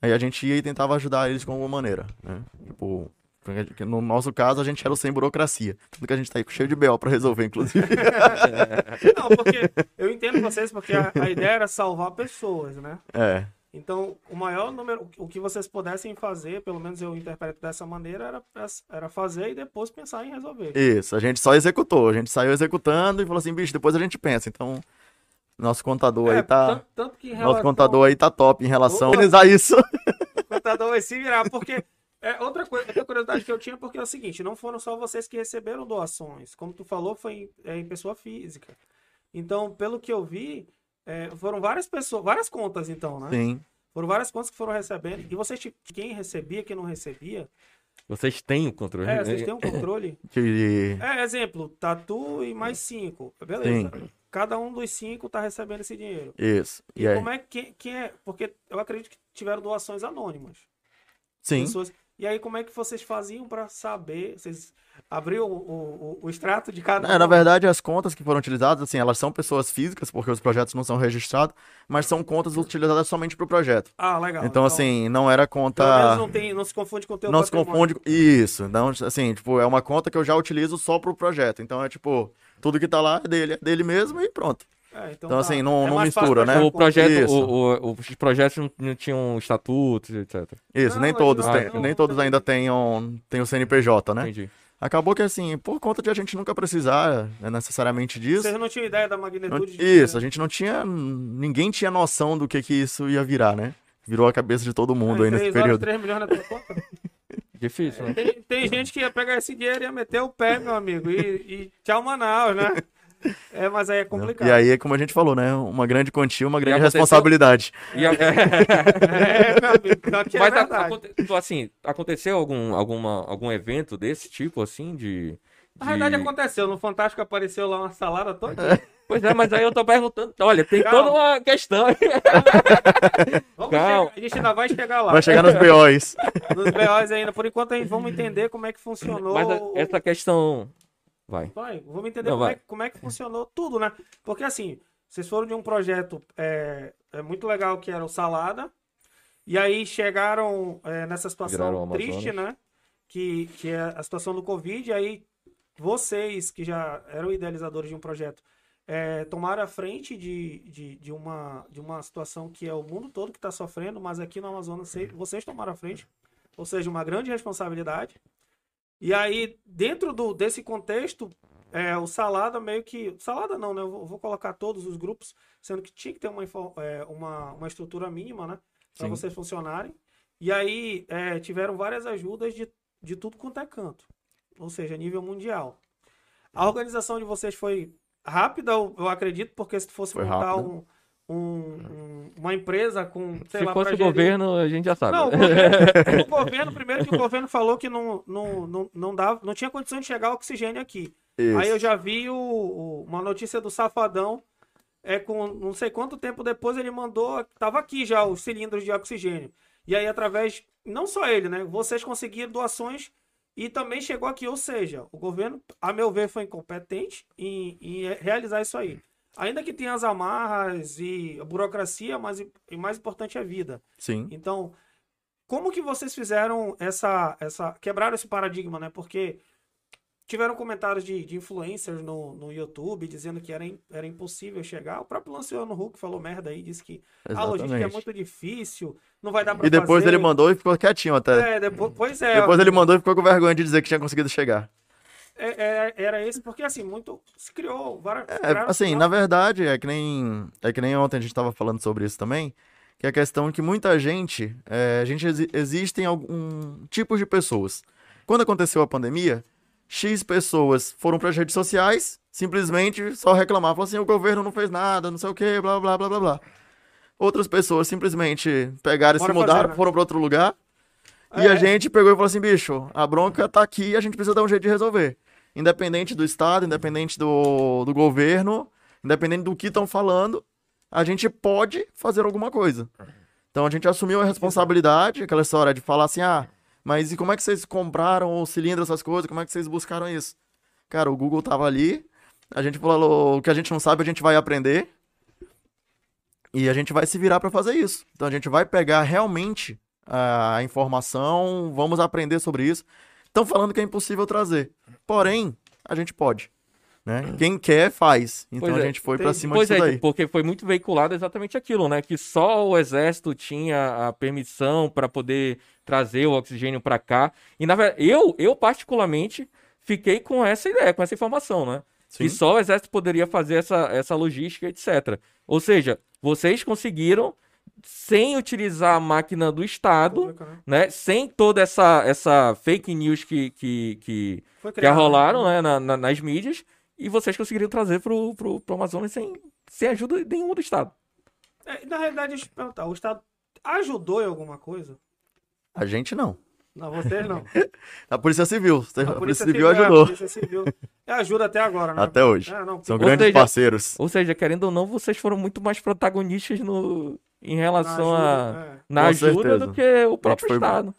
Aí a gente ia e tentava ajudar eles de alguma maneira, né? Tipo, porque no nosso caso a gente era o sem burocracia. Tudo que a gente tá aí cheio de BO pra resolver, inclusive. Não, porque eu entendo vocês, porque a, a ideia era salvar pessoas, né? É, Então, o maior número, o que vocês pudessem fazer, pelo menos eu interpreto dessa maneira, era, era fazer e depois pensar em resolver. isso. A gente só executou. A gente saiu executando e falou assim, bicho, depois a gente pensa. Então, nosso contador aí É, tá... tanto, em Nosso relação- contador aí tá top em relação a organizar isso. o contador vai se virar, porque é outra coisa, outra curiosidade que eu tinha, porque é o seguinte, não foram só vocês que receberam doações, como tu falou, foi em, é, em pessoa física. Então, pelo que eu vi, é, foram várias pessoas, várias contas, então, né? Sim. Foram várias contas que foram recebendo. E vocês, quem recebia, quem não recebia, Vocês têm o controle? é, vocês têm um controle. Que... É, exemplo, tatu e mais cinco. Beleza. Cada um dos cinco tá recebendo esse dinheiro. Isso. E, E aí? como é que quem é? Porque eu acredito que tiveram doações anônimas. Sim. Pessoas- E aí, como é que vocês faziam para saber? Vocês abriam o, o, o extrato de cada É, na verdade, as contas que foram utilizadas, assim, elas são pessoas físicas, porque os projetos não são registrados, mas são contas utilizadas somente para o projeto. Ah, legal. Então, assim, não era Pelo menos conta. não, tem, não se confunde com o teu Não se confunde. Isso. Não, assim, tipo, é uma conta que eu já utilizo só pro projeto. Então é tipo, tudo que tá lá é dele, é dele mesmo e pronto. É, Então, tá. assim, não- não mais fácil mistura, né? O projeto, o- o- os projetos não, não tinham estatutos, etc. Isso, Não, nem todos não- têm, não- nem todos ainda tenham, têm o CNPJ, né? Entendi. Acabou que assim, por conta de a gente nunca precisar né, necessariamente disso. Vocês não tinham ideia da não- magnitude de- isso, a gente não tinha. Ninguém tinha noção do que, que isso ia virar, né? Virou a cabeça de todo mundo Ah, aí nesse horas, período. 3 milhões na tua conta? Difícil, né? Tem, tem gente que ia pegar esse dinheiro e ia meter o pé, meu amigo. E, e tchau, Manaus, né? É, mas aí é complicado. E aí, é como a gente falou, né? Uma grande quantia, uma grande aconteceu- responsabilidade. E a- É, meu amigo, que é Mas a- tipo assim, aconteceu algum, alguma, algum evento desse tipo, assim, de... Na verdade de- aconteceu, no Fantástico apareceu lá uma salada toda. Pois é, mas aí eu tô perguntando, olha, tem Calma. toda uma questão. Vamos Calma. chegar, a gente ainda vai chegar lá. Vai chegar nos BOs. Nos BOs ainda. Por enquanto, a gente vamos entender como é que funcionou. Mas essa questão... Vai. Vai, vamos entender Não, como, vai. É, como é que funcionou tudo, né? Porque assim, vocês foram de um projeto é, é muito legal que era o Salada. E aí chegaram é, nessa situação triste, né? Que, que é a situação do Covid. E aí vocês, que já eram idealizadores de um projeto, é, tomaram a frente de, de, de, uma, de uma situação que é o mundo todo que está sofrendo, mas aqui no Amazonas vocês tomaram a frente. Ou seja, uma grande responsabilidade. E aí, dentro do, desse contexto, é, o Salada meio que. Salada não, né? Eu vou, colocar todos os grupos, sendo que tinha que ter uma, é, uma, uma estrutura mínima, né? Para vocês funcionarem. E aí, é, tiveram várias ajudas de, de tudo quanto é canto. Ou seja, nível mundial. A organização de vocês foi rápida, eu, eu acredito, porque se fosse Foi montar rápida. um, um- um- uma empresa com. Sei Se lá, fosse o gerir- governo, a gente já sabe. não, o governo, o governo, primeiro que o governo falou que não, não, não, não, dava, não tinha condição de chegar oxigênio aqui. Isso. Aí eu já vi o, o- uma notícia do Safadão, é com não sei quanto tempo depois ele mandou, tava aqui já os cilindros de oxigênio. E aí através, não só ele, né, vocês conseguiram doações e também chegou aqui, ou seja, o governo, a meu ver, foi incompetente em, em realizar isso aí. Ainda que tenha as amarras e a burocracia, mas o mais importante é a vida. Sim. Então, como que vocês fizeram essa, essa quebraram esse paradigma, né? Porque tiveram comentários de, de influencers no, no YouTube dizendo que era, era impossível chegar. O próprio Luciano Huck falou merda aí, disse que a logística é Exatamente. muito difícil, não vai dar pra E depois fazer. ele mandou e ficou quietinho até. É, depois, pois é. Depois ele mandou e ficou com vergonha de dizer que tinha conseguido chegar. É- é- era esse, porque assim, muito. Se criou várias. É, assim, na verdade, é que nem é que nem ontem a gente tava falando sobre isso também, que é a questão que muita gente, é, a gente exi existem algum tipos de pessoas. Quando aconteceu a pandemia, X pessoas foram para as redes sociais, simplesmente só reclamar, falaram assim, o governo não fez nada, não sei o quê, blá blá blá blá blá. Outras pessoas simplesmente pegaram e se mudaram, fazer, né? foram para outro lugar. E É. a gente pegou e falou assim, bicho, a bronca tá aqui e a gente precisa dar um jeito de resolver. Independente do Estado, independente do, do governo, independente do que estão falando, a gente pode fazer alguma coisa. Então a gente assumiu a responsabilidade, aquela história de falar assim, ah, mas e como é que vocês compraram o cilindro, essas coisas, como é que vocês buscaram isso? Cara, o Google tava ali, a gente falou, o que a gente não sabe a gente vai aprender, e a gente vai se virar para fazer isso. Então a gente vai pegar realmente a informação, vamos aprender sobre isso. Estão falando que é impossível trazer. Porém, a gente pode. Né? Quem quer, faz. Então Pois a é, gente foi tem- pra cima Pois disso é, daí. porque foi muito veiculado exatamente aquilo, né? Que só o exército tinha a permissão para poder trazer o oxigênio para cá. E na verdade, eu, eu particularmente fiquei com essa ideia, com essa informação, né? Sim. Que só o exército poderia fazer essa, essa logística, etc. Ou seja, vocês conseguiram sem utilizar a máquina do Estado, Pública, né? né? Sem toda essa, essa fake news que, que, que, que rolaram né, na- na- nas mídias e vocês conseguiram trazer pro, pro, pro Amazonas sem, sem ajuda nenhuma do Estado. É, na realidade, deixa eu te perguntar, o Estado ajudou em alguma coisa? A gente não. Não, vocês não. A Polícia Civil. A, A Polícia Civil é, ajudou. A Polícia Civil é, ajuda até agora, né? Até hoje. É, não, São Ou grandes seja, parceiros. Ou seja, querendo ou não, vocês foram muito mais protagonistas no, em na relação a ajuda, é. na Com ajuda certeza. do que o próprio foi- Estado.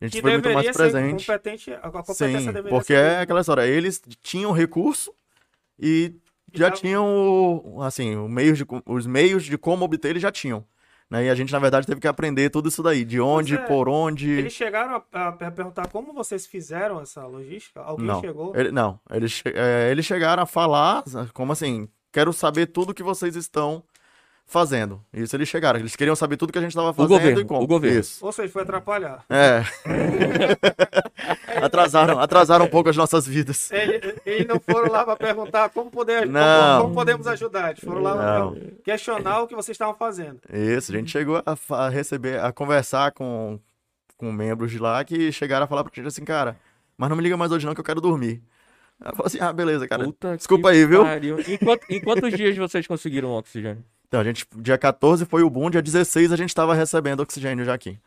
A gente Que foi muito mais deveria ser presente. competente, a competência Sim, deveria porque ser é aquela história. Eles tinham recurso e E já tava- tinham, assim, o meios de, os meios de como obter eles já tinham. Né? E a gente, na verdade, teve que aprender tudo isso daí. De onde, é. por onde. Eles chegaram a, a perguntar como vocês fizeram essa logística? Alguém Não. chegou? Ele- não, eles, é, eles chegaram a falar, como assim, quero saber tudo que vocês estão fazendo. Isso eles chegaram. Eles queriam saber tudo que a gente estava fazendo governo, e como. o governo. Isso. Ou seja, foi atrapalhar. É. atrasaram, atrasaram um pouco as nossas vidas. Eles, eles não foram lá para perguntar como, poder, como- Não. como podemos ajudar. Eles foram lá para questionar o que vocês estavam fazendo. Isso, a gente chegou a, a receber, a conversar com, com membros de lá que chegaram a falar pra gente assim, cara, mas não me liga mais hoje não que eu quero dormir. Ela falou assim, ah, beleza, cara. Puta desculpa aí, viu? pariu. Em, quant- em quantos dias vocês conseguiram oxigênio? Então, a gente, dia 14 foi o boom, dia 16 a gente tava recebendo oxigênio já aqui.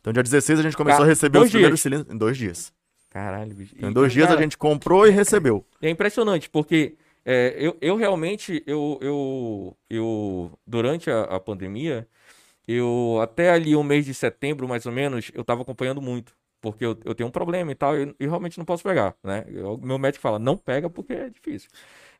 Então, dia 16 a gente começou Ca- a receber dois os primeiros dias? cilindros em dois dias. Caralho, bicho. Então, em E, dois dias cara, a gente comprou e recebeu. É impressionante, porque é, eu, eu realmente, eu, eu, eu durante a, a pandemia, eu até ali o mês de setembro, mais ou menos, eu tava acompanhando muito. Porque eu, eu tenho um problema e tal, e realmente não posso pegar, né? Eu- meu médico fala, não pega porque é difícil.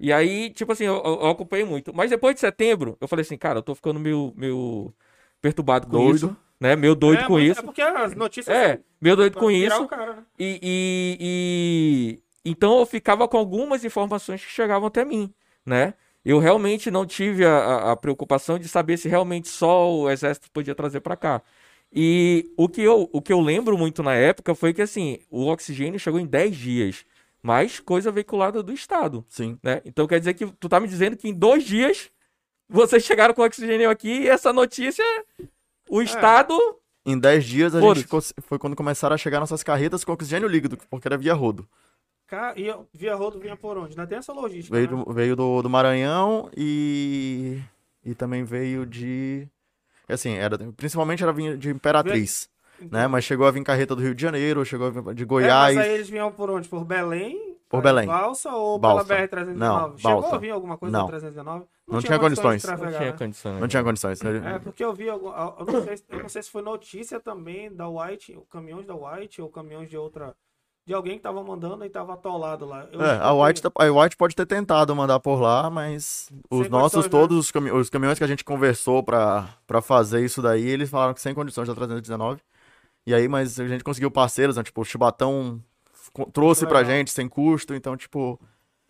E aí, tipo assim, eu, eu acompanhei muito. Mas depois de setembro, eu falei assim, cara, eu tô ficando meio, meio perturbado com Doido. isso, né? Meio doido é, com mas isso. É porque as notícias É, meio doido com isso. cara, né? E, e- e- então eu ficava com algumas informações que chegavam até mim, né? Eu realmente não tive a, a- a preocupação de saber se realmente só o exército podia trazer para cá. E o que, eu, o que eu lembro muito na época foi que assim, o oxigênio chegou em 10 dias, mais coisa veiculada do Estado, Sim. né? Então quer dizer que tu tá me dizendo que em dois dias vocês chegaram com oxigênio aqui e essa notícia, o Estado Em 10 dias a Foda-se. gente foi quando começaram a chegar nossas carretas com oxigênio líquido, porque era via rodo. Ca- e via rodo vinha por onde? Ainda tem essa logística. Veio né? do, veio do, do Maranhão e. E também veio de. Assim, era, principalmente era vinha de Imperatriz, né? Mas chegou a vir carreta do Rio de Janeiro, chegou a vir de É, Goiás. mas aí eles vinham por onde? Por Belém? Por Belém. Balsa ou Balsa. pela BR-319? Não, Chegou balsa. a vir alguma coisa Não. da 319? Não tinha condições. não tinha né? condição. Não tinha condições. né? É, porque eu vi, algum- eu não, sei, eu não sei se foi notícia também da White, caminhões da White ou caminhões de outra, de alguém que tava mandando e tava atolado lá. Eu É, a White, tá- a White pode ter tentado mandar por lá, mas os Sem nossos, condições, né? todos os, cami- os caminhões que a gente conversou pra fazer isso daí, eles falaram que sem condições da 319. E aí, mas a gente conseguiu parceiros, né? Tipo, o Chibatão trouxe pra gente sem custo, então, tipo,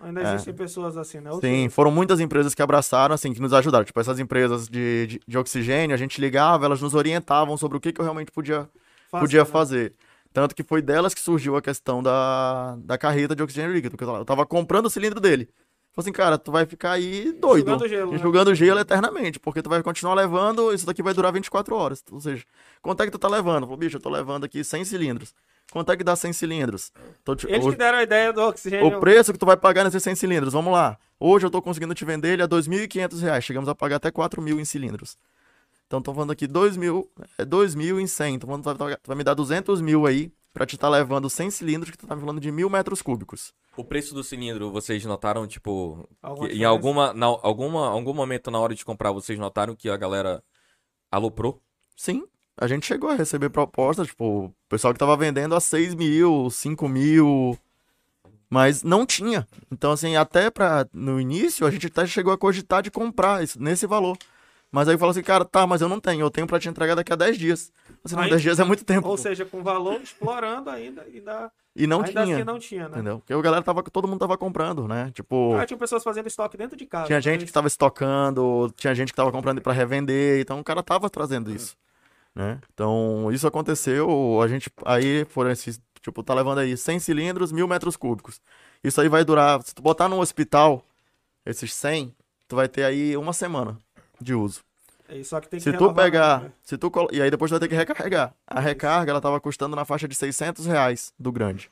Ainda É. existem pessoas assim, né? Sim, foram muitas empresas que abraçaram, assim, que nos ajudaram. Tipo, essas empresas de, de, de oxigênio, a gente ligava, elas nos orientavam sobre o que, que eu realmente podia, fácil, podia né? fazer. Tanto que foi delas que surgiu a questão da, da carreta de oxigênio líquido, porque eu tava comprando o cilindro dele. Falei assim, cara, tu vai ficar aí doido, Enxugando gelo, né? enxugando gelo eternamente, porque tu vai continuar levando, isso daqui vai durar 24 horas. Ou seja, quanto é que tu tá levando? Falei, bicho, eu tô levando aqui 100 cilindros. Quanto é que dá 100 cilindros? Te- Eles o- que deram a ideia do oxigênio. o preço que tu vai pagar nesses 100 cilindros, vamos lá. Hoje eu tô conseguindo te vender ele a 2.500 reais. Chegamos a pagar até 4 mil em cilindros. Então tô falando aqui 2 mil, é 2 mil em 100. Então tu vai, tu vai me dar 200 mil aí pra te estar levando 100 cilindros que tu tá me falando de mil metros cúbicos. O preço do cilindro, vocês notaram, tipo, Alguma em alguma, na, alguma, algum momento na hora de comprar, vocês notaram que a galera aloprou? Sim, a gente chegou a receber propostas, tipo, o pessoal que tava vendendo a 6 mil, 5 mil, mas não tinha. Então, assim, até pra, no início, a gente até chegou a cogitar de comprar isso, nesse valor. Mas aí falou assim, cara, tá, mas eu não tenho, eu tenho pra te entregar daqui a 10 dias. Assim, não, Aí- 10 dias é muito tempo. Ou pô. seja, com valor explorando ainda. ainda e não ainda tinha, assim não tinha, né? entendeu? Porque a galera tava, todo mundo tava comprando, né? Tipo, Ah, tinha pessoas fazendo estoque dentro de casa. tinha gente que tava estocando, tinha gente que tava comprando pra revender, então o cara tava trazendo isso, né? Então, isso aconteceu, a gente, aí foram esses, tipo, tá levando aí 100 cilindros, mil metros cúbicos. Isso aí vai durar, se tu botar num hospital, esses 100, tu vai ter aí uma semana de uso. É, Só que tem que Se tu pegar, né? se tu, colo- e aí depois tu vai ter que recarregar. A recarga, ela tava custando na faixa de 600 reais do grande,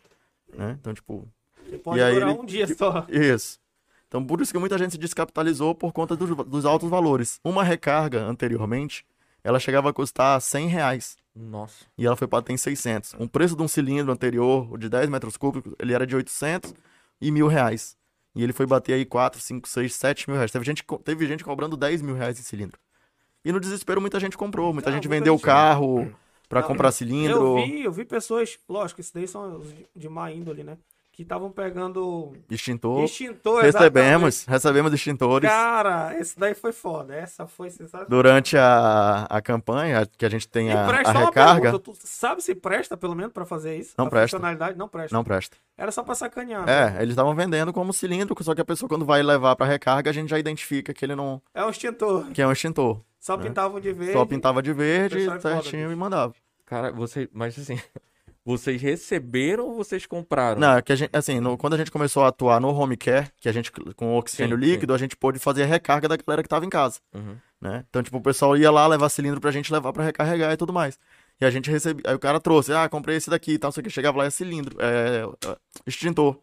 né? Então, tipo, E pode e aí durar ele- um dia só. isso. Então, por isso que muita gente se descapitalizou por conta dos, dos altos valores. Uma recarga, anteriormente, ela chegava a custar 100 reais. Nossa. E ela foi para ter em 600. Um preço de um cilindro anterior, o de 10 metros cúbicos, ele era de 800 e mil reais. E ele foi bater aí 4, 5, 6, 7 mil reais. Teve gente, teve gente cobrando 10 mil reais em cilindro. E no desespero, muita gente comprou. Muita Não, gente vendeu o carro para comprar cilindro. Eu vi, eu vi pessoas, lógico, isso daí são de má índole, né? Que estavam pegando Extintor. extintor. Recebemos, recebemos exatamente. extintores. Cara, esse daí foi foda. Essa foi sensacional. Durante a, a campanha, que a gente tem E a, a presta uma recarga, pergunta, tu sabe se presta pelo menos pra fazer isso? Não A presta. funcionalidade não presta. não presta. Era só pra sacanear. né? É, eles estavam vendendo como cilindro, só que a pessoa quando vai levar pra recarga, a gente já identifica que ele não, É um extintor. que é um extintor. Só É. pintavam de verde. Só pintava de verde, é foda, certinho e mandava. Cara, você, mas assim, vocês receberam ou vocês compraram? Não, é que a gente, assim, no- quando a gente começou a atuar no home care, que a gente com oxigênio Sim, sim. líquido, a gente pôde fazer a recarga da galera que tava em casa, Uhum. né? Então, tipo, o pessoal ia lá levar cilindro pra gente levar pra recarregar e tudo mais. E a gente recebia, aí o cara trouxe, ah, comprei esse daqui e tal, só que chegava lá é cilindro, é, é extintor. Falei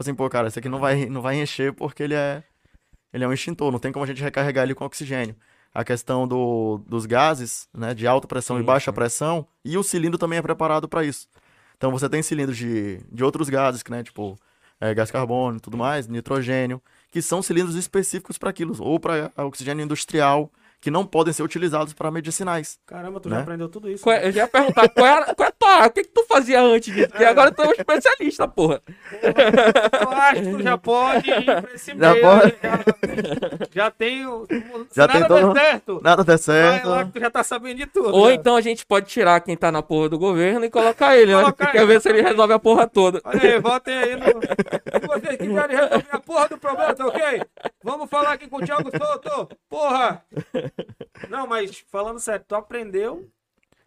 assim, pô, cara, esse aqui não vai, não vai encher porque ele é, ele é um extintor, não tem como a gente recarregar ele com oxigênio. A questão do, dos gases, né, de alta pressão e Sim, baixa sim. pressão, e o cilindro também é preparado para isso. Então você tem cilindros de, de outros gases, né, tipo é, gás carbônico e tudo mais, nitrogênio, que são cilindros específicos para aquilo, ou para oxigênio industrial, que não podem ser utilizados para medicinais. Caramba, tu Né? já aprendeu tudo isso. Qual é- eu já ia perguntar qual era, qual é a tua? O que, que tu fazia antes disso? Porque agora tu é um especialista, porra. Eu acho que tu já pode ir pra esse Já meio. pode. Já, já tem. Já nada tem der todo- certo. Nada der Vai certo. lá que tu já tá sabendo de tudo. Ou já. então a gente pode tirar quem tá na porra do governo e colocar ele, né? Colocar Quer ver se ele resolve a porra toda. Olha aí, votem aí no. Se vocês quiserem resolver a porra do problema, tá ok? Vamos falar aqui com o Thiago Souto. Porra! Não, mas falando sério, tu aprendeu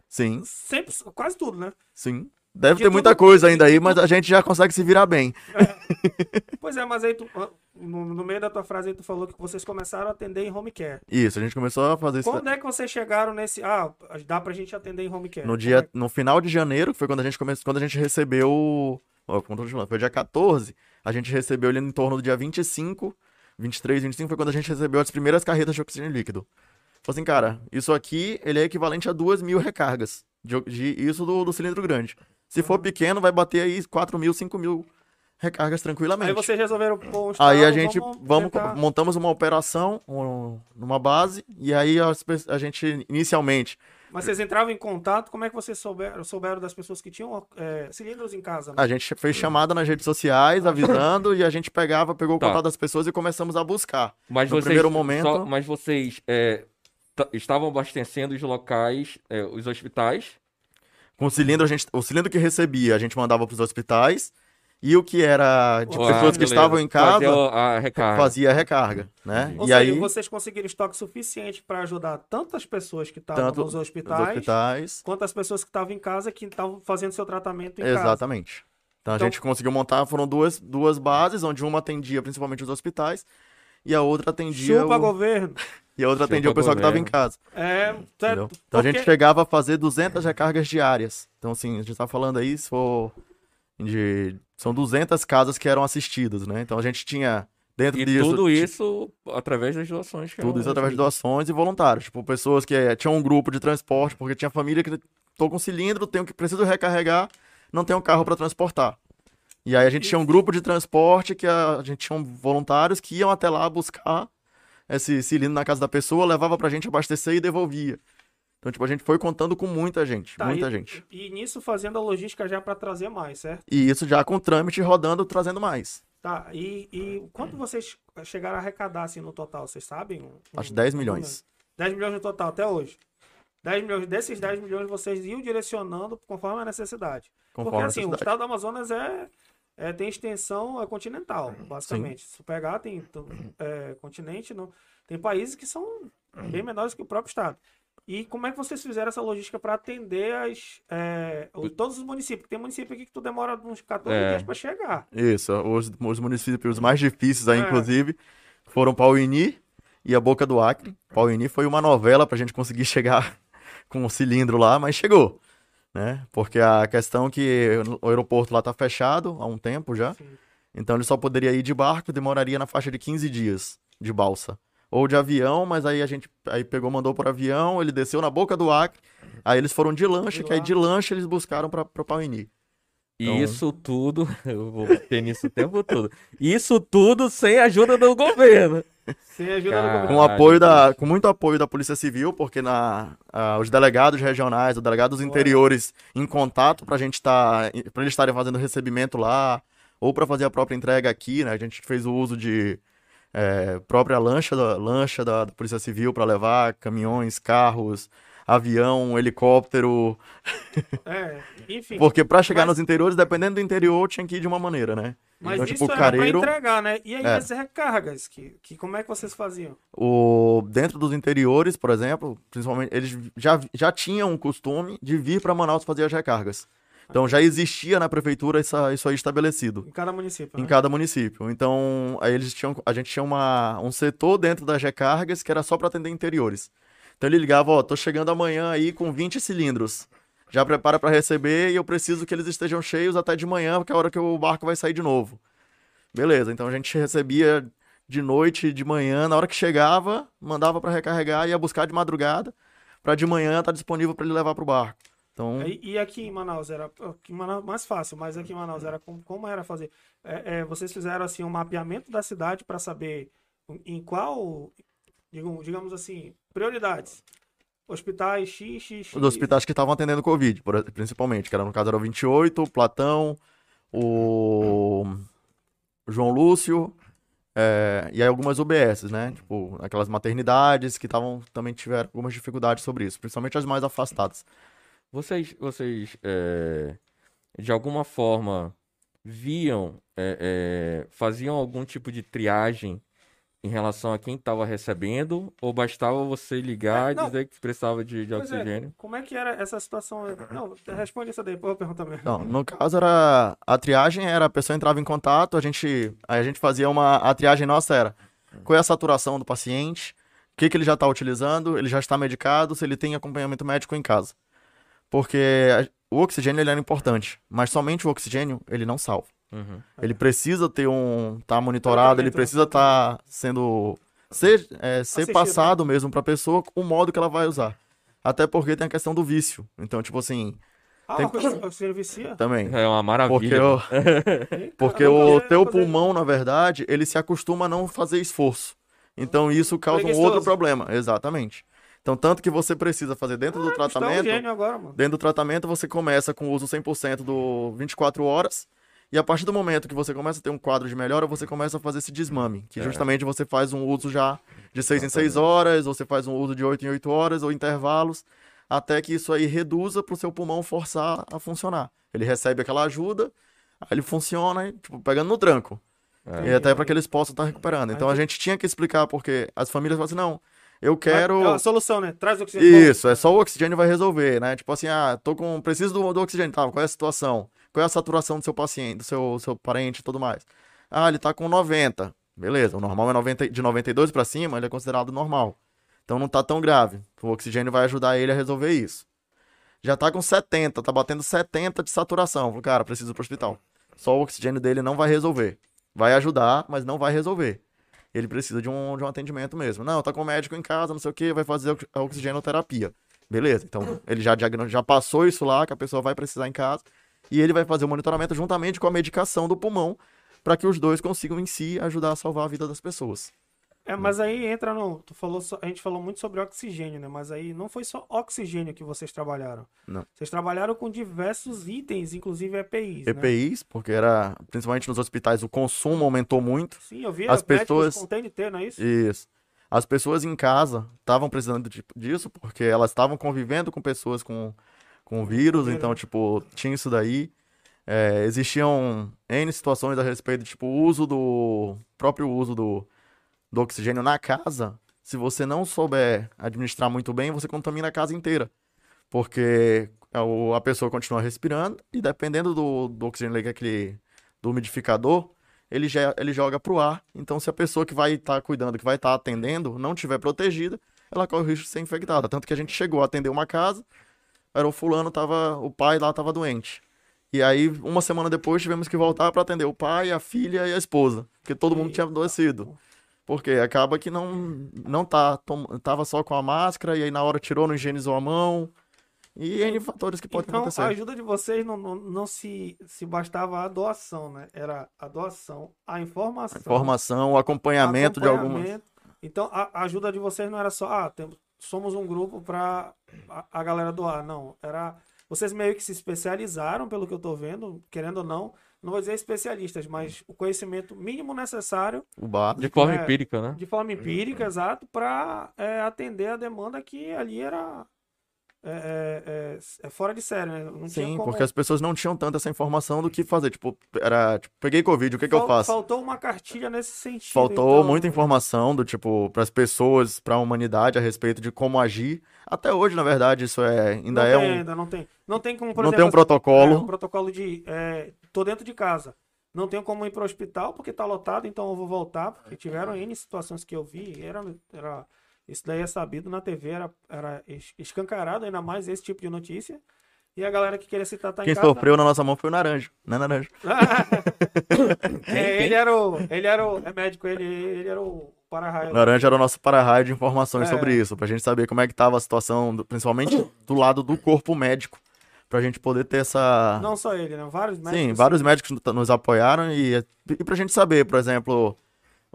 Sim, sempre, quase tudo, né? sim. Deve De ter muita coisa ainda aí, mas a gente já consegue se virar bem. Pois é, mas aí tu, no, no meio da tua frase aí tu falou que vocês começaram a atender em home care. Isso, a gente começou a fazer isso Quando é que vocês chegaram nesse. Ah, dá pra gente atender em home care? no dia, é- no final de janeiro, que foi quando a gente começou, quando a gente recebeu, ó, foi dia 14, a gente recebeu ele em torno do dia 25, 23, 25 foi quando a gente recebeu as primeiras carretas de oxigênio líquido. Falei assim, cara, isso aqui, ele é equivalente a duas mil recargas, de, de- isso do, do cilindro grande. Se for pequeno, vai bater aí 4 mil, 5 mil recargas tranquilamente. Aí vocês resolveram pôr um Aí a gente vamos, tentar- montamos uma operação um- numa base e aí pe- a gente inicialmente Mas vocês entravam em contato, como é que vocês souberam, souberam das pessoas que tinham é, cilindros em casa? né? a gente fez chamada nas redes sociais avisando e a gente pegava, pegou o Tá. contato das pessoas e começamos a buscar. Mas No vocês, primeiro momento- só- mas vocês é, estavam abastecendo os locais, é, os hospitais. Com o cilindro a gente, o cilindro que recebia a gente mandava para os hospitais e o que era de Ah, pessoas que beleza. estavam em casa Fazia a recarga. fazia a recarga, né? Ou e seja, aí, vocês conseguiram estoque suficiente para ajudar tantas pessoas que estavam nos os hospitais, hospitais, quanto as pessoas que estavam em casa que estavam fazendo seu tratamento em casa. exatamente. Então a Então- gente conseguiu montar, foram duas, duas bases, onde uma atendia principalmente os hospitais e a outra atendia Chupa o, governo. e a outra Chupa atendia o pessoal que estava em governo. casa. É, tá- Entendeu? Então a gente chegava a fazer 200 recargas diárias. Então, assim, a gente tá falando aí, se for de... São 200 casas que eram assistidas, né? Então a gente tinha, dentro E disso... tudo isso através das doações. que Tudo isso através de doações e voluntários. Tipo, pessoas que eh, tinham um grupo de transporte, porque tinha família que tô com cilindro, tenho que preciso recarregar, não tenho carro para transportar. E aí a gente tinha um grupo de transporte que a, a gente tinha um voluntários que iam até lá buscar esse cilindro na casa da pessoa, levava pra gente abastecer e devolvia. Então, tipo, a gente foi contando com muita gente, Tá, muita e, gente. E nisso fazendo a logística já para trazer mais, certo? E isso já com trâmite rodando, trazendo mais. Tá, e, e quanto vocês chegaram a arrecadar assim no total, vocês sabem? Um- Acho um- 10 um milhões. 10 milhões no total até hoje. 10 milhões, desses 10 milhões vocês iam direcionando conforme a necessidade. Conforme Porque a assim, o necessidade. estado do Amazonas é, é- tem extensão continental, basicamente. Se pegar, tem é, continente, não, tem países que são bem menores que o próprio estado. E como é que vocês fizeram essa logística para atender as, é, todos os municípios? Tem município aqui que tu demora uns 14 É. dias para chegar. Isso, os, os municípios mais difíceis aí, É. inclusive, foram Pauini e a Boca do Acre. Pauini foi uma novela pra gente conseguir chegar com o cilindro lá, mas chegou, né? Porque a questão é que o aeroporto lá tá fechado há um tempo já, Sim. então ele só poderia ir de barco, demoraria na faixa de 15 dias de balsa. Ou de avião, mas aí a gente aí pegou, mandou por avião, ele desceu na Boca do Acre, aí eles foram de lancha, que aí de lancha eles buscaram pra Pauini. E Então- isso tudo, eu vou ter nisso o tempo todo. Isso tudo sem a ajuda do governo. Sem ajuda do Cara. governo. Com apoio da, com muito apoio da Polícia Civil, porque na, ah, os delegados regionais, os delegados dos interiores em contato pra gente estar, para eles estarem fazendo recebimento lá, ou pra fazer a própria entrega aqui, né? A gente fez o uso de eh, própria lancha da lancha da, da Polícia Civil pra levar caminhões, carros, avião, helicóptero, É, enfim. porque pra chegar Mas- nos interiores, dependendo do interior, tinha que ir de uma maneira, né? Mas então, isso tipo, era careiro- pra entregar, né? E aí É. as recargas, que, que como é que vocês faziam? O, dentro dos interiores, por exemplo, principalmente, eles já, já tinham um costume de vir para Manaus fazer as recargas. Então já existia na prefeitura essa, isso aí estabelecido Em cada município, em né? cada município. Então aí eles tinham, a gente tinha uma, um setor dentro das recargas que era só para atender interiores. Então ele ligava, ó, tô chegando amanhã aí com 20 cilindros. Já prepara para receber e eu preciso que eles estejam cheios até de manhã, porque é a hora que o barco vai sair de novo. Beleza, então a gente recebia de noite, de manhã, na hora que chegava, mandava para recarregar, ia buscar de madrugada, para de manhã estar disponível para ele levar pro barco. Então, E, e aqui em Manaus era em Manaus, mais fácil, mas aqui em Manaus era como, como era fazer? É, é, vocês fizeram assim um mapeamento da cidade para saber em qual, digam- digamos assim, prioridades. Hospitais X, X, X. os hospitais que estavam atendendo Covid, principalmente, que era no caso era o 28, o Platão, o João Lúcio, é, e aí algumas UBSs, né? Tipo, aquelas maternidades que estavam também tiveram algumas dificuldades sobre isso, principalmente as mais afastadas. Vocês, vocês é, de alguma forma viam, é, é, faziam algum tipo de triagem em relação a quem estava recebendo? Ou bastava você ligar É, e dizer que precisava de, de é, oxigênio? como é que era essa situação? Não, responde essa daí, depois eu pergunto também. Não, no caso era a triagem era a pessoa entrava em contato, a gente aí a gente fazia uma a triagem nossa era qual é a saturação do paciente, o que que ele já está utilizando, ele já está medicado, se ele tem acompanhamento médico em casa. Porque a- o oxigênio ele era importante, mas somente o oxigênio ele não salva. Uhum. Ele precisa ter um tá monitorado, ele precisa estar sendo ser, é, ser Assistido, passado mesmo para a pessoa o modo que ela vai usar. Até porque tem a questão do vício. Então, tipo assim, Ah, Tem- o oxigênio vicia? também. É uma Porque maravilha. o, porque Eu nunca o teu pulmão, na verdade, ele se acostuma a não fazer esforço. Então isso causa um outro problema. Exatamente. Então, tanto que você precisa fazer dentro do é um tratamento, gênio agora, mano. dentro do tratamento você começa com o uso 100% do 24 horas, e a partir do momento que você começa a ter um quadro de melhora, você começa a fazer esse desmame, que É. justamente você faz um uso já de 6 em 6 horas, ou você faz um uso de 8 em 8 horas, ou intervalos, até que isso aí reduza para o seu pulmão forçar a funcionar. Ele recebe aquela ajuda, Aí ele funciona, tipo, pegando no tranco. É. E até para que eles possam estar recuperando. Então a gente tinha que explicar, porque as famílias falam assim, não, eu quero... É a solução, né? Traz o oxigênio. Isso, é só o oxigênio vai resolver, né? Tipo assim, ah, tô com. Preciso do, do oxigênio, tá? Qual é a situação? Qual é a saturação do seu paciente, do seu, seu parente e tudo mais? Ah, ele tá com 90. Beleza, o normal é 90, de 92 para cima, ele é considerado normal. Então não tá tão grave. O oxigênio vai ajudar ele a resolver isso. Já tá com 70, tá batendo 70 de saturação. Falei, cara, preciso ir pro hospital. Só o oxigênio dele não vai resolver. Vai ajudar, mas não vai resolver. Ele precisa de um, de um atendimento mesmo. Não, tá com o médico em casa, não sei o que, vai fazer a oxigenoterapia. Beleza, então ele já, já passou isso lá, que a pessoa vai precisar em casa. E ele vai fazer o monitoramento juntamente com a medicação do pulmão, para que os dois consigam em si ajudar a salvar a vida das pessoas. É, mas aí entra no. Tu falou a gente falou muito sobre oxigênio, né? Mas aí não foi só oxigênio que vocês trabalharam. Não. Vocês trabalharam com diversos itens, inclusive EPIs. Né? EPIs, porque era, principalmente nos hospitais, o consumo aumentou muito. Sim, eu vi As pessoas- com TNT, não é isso? Isso. As pessoas em casa estavam precisando disso, porque elas estavam convivendo com pessoas com, com vírus, então, tipo, tinha isso daí. É, existiam N situações a respeito, tipo, o uso do. próprio uso do, do oxigênio na casa. Se você não souber administrar muito bem, você contamina a casa inteira. Porque a, pessoa continua respirando e dependendo do, do oxigênio que é aquele, do umidificador, ele, já, ele joga pro ar. Então, se a pessoa que vai estar cuidando, que vai estar atendendo, não tiver protegida, ela corre o risco de ser infectada. Tanto que a gente chegou a atender uma casa, era o fulano, tava, o pai lá estava doente. E aí, uma semana depois, tivemos que voltar para atender o pai, a filha e a esposa, porque todo mundo tinha adoecido. Porque acaba que não não tá tom- tava só com a máscara e aí na hora tirou, não higienizou a mão. E N fatores que podem Então, acontecer. a ajuda de vocês não, não, não se, se bastava a doação, né? Era a doação, a informação. Informação, o acompanhamento, de algumas. acompanhamento. Então, a, a ajuda de vocês não era só, ah, temos, somos um grupo para a, a galera doar. Não, era. Vocês meio que se especializaram, pelo que eu tô vendo, querendo ou não, não vou dizer especialistas, mas o conhecimento mínimo necessário, O básico. De forma É. empírica, né? de forma empírica, exato, para atender a demanda que ali era é, é, é, é fora de série, né? Não Sim, como- porque as pessoas não tinham tanta essa informação do que fazer. Tipo, era, tipo, peguei Covid, o que que eu Fal- faço? Faltou uma cartilha nesse sentido. Faltou então- muita informação do tipo para as pessoas, para a humanidade a respeito de como agir. Até hoje, na verdade, isso é ainda não é tem, um ainda não tem. Não tem como, por não exemplo, tem um protocolo. É, um protocolo de. É, tô dentro de casa. Não tenho como ir para o hospital porque tá lotado, então eu vou voltar. Porque tiveram N situações que eu vi. Era, era, isso daí é sabido na TV, era, era es- escancarado ainda mais esse tipo de notícia. E a galera que queria citar tá Quem em casa. sofreu na nossa mão foi o Naranjo, né, Naranjo? É, ele era o. Ele era o. É médico, ele, ele era o para-raio. Naranjo era o nosso para-raio de informações É. sobre isso, pra gente saber como é que tava a situação, do- principalmente do lado do corpo médico, pra gente poder ter essa. Não só ele, né? Vários médicos. Sim, vários médicos no- nos apoiaram e, e pra gente saber, por exemplo,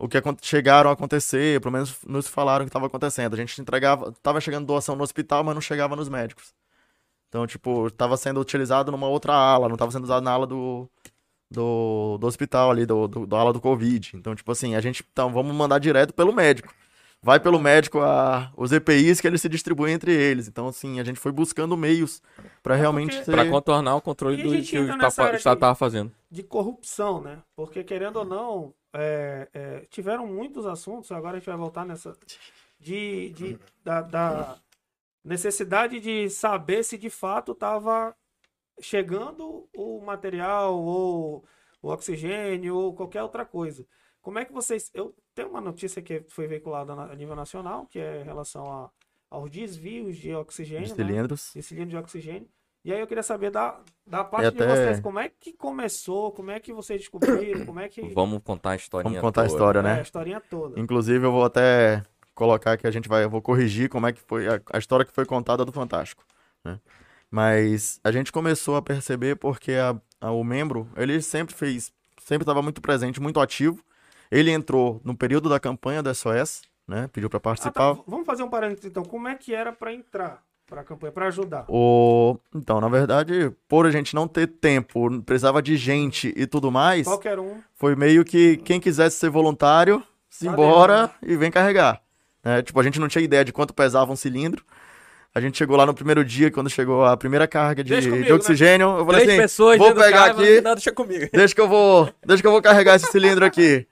o que chegaram a acontecer, pelo menos nos falaram que estava acontecendo. A gente entregava, tava chegando doação no hospital, mas não chegava nos médicos. Então, tipo, tava sendo utilizado numa outra ala, não tava sendo usado na ala do, do, do hospital ali, do, do, da ala do Covid. Então, tipo assim, a gente, então, vamos mandar direto pelo médico. Vai pelo médico a, os EPIs que eles se distribuem entre eles. Então, assim, a gente foi buscando meios pra realmente porque- ser... Pra contornar o controle E do que o Estado nessa área Estado de- tava fazendo. de corrupção, né? Porque querendo ou não, é, é, tiveram muitos assuntos. Agora a gente vai voltar nessa de, de da, da necessidade de saber se de fato estava chegando o material ou o oxigênio ou qualquer outra coisa. Como é que vocês? Eu tenho uma notícia que foi veiculada a nível nacional, que é em relação a, aos desvios de oxigênio, de né? cilindros. de cilindro de oxigênio. E aí eu queria saber da, da parte E de até- vocês, como é que começou, como é que vocês descobriram, como é que... Vamos contar a historinha Vamos contar a toda. história, É, a né? historinha toda. Inclusive, eu vou até colocar que a gente vai, eu vou corrigir como é que foi a, a história que foi contada do Fantástico, né? Mas a gente começou a perceber porque a- a- o membro, ele sempre fez, sempre estava muito presente, muito ativo. Ele entrou no período da campanha da SOS, né? Pediu para Ah, participar. tá. Vamos fazer um parênteses então. Como é que era para entrar para a campanha, para ajudar? O... Então, na verdade, por a gente não ter tempo, precisava de gente e tudo mais, Qualquer um. foi meio que quem quisesse ser voluntário, se embora dentro, e vem carregar. né? tipo, a gente não tinha ideia de quanto pesava um cilindro. A gente chegou lá no primeiro dia, quando chegou a primeira carga de, comigo, de oxigênio. Eu falei Três assim, pessoas vou pegar carro, aqui. Não, deixa comigo. deixa que eu vou, deixa que eu vou carregar esse cilindro aqui.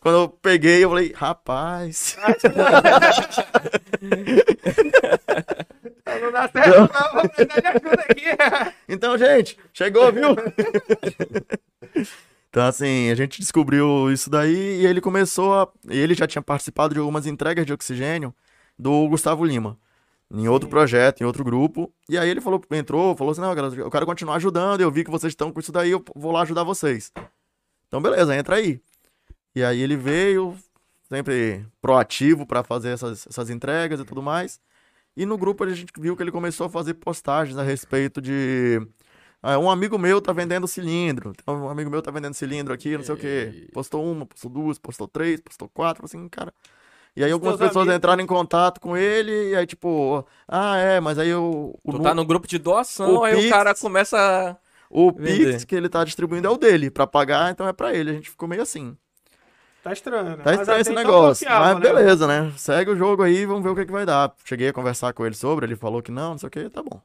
Quando eu peguei, eu falei, rapaz. Não dá certo, não, vou precisar de ajuda aqui. Então, gente, chegou, viu? então, assim, a gente descobriu isso daí e ele começou a. Ele já tinha participado de algumas entregas de oxigênio do Gustavo Lima. Em outro projeto, em outro grupo. E aí ele falou, entrou, falou assim: não, galera, eu quero continuar ajudando. Eu vi que vocês estão com isso daí, eu vou lá ajudar vocês. Então, beleza, entra aí. E aí ele veio, sempre proativo para fazer essas, essas entregas e tudo mais. E no grupo a gente viu que ele começou a fazer postagens a respeito de. ah, um amigo meu tá vendendo cilindro. Então, um amigo meu tá vendendo cilindro aqui, não sei o quê. Postou uma, postou duas, postou três, postou quatro, assim, cara. E aí algumas pessoas amigos- entraram em contato com ele, e aí, tipo, ah, é, mas aí o. O, Tu tá no grupo de doação, o aí Pix- o cara começa. a- o vender. Pix que ele tá distribuindo é o dele. Pra pagar, então é pra ele. A gente ficou meio assim. Tá estranho, né? Tá estranho esse então negócio. Mas né? beleza, né? Segue o jogo aí, vamos ver o que, que vai dar. Cheguei a conversar com ele sobre, ele falou que não, não sei o que, tá bom.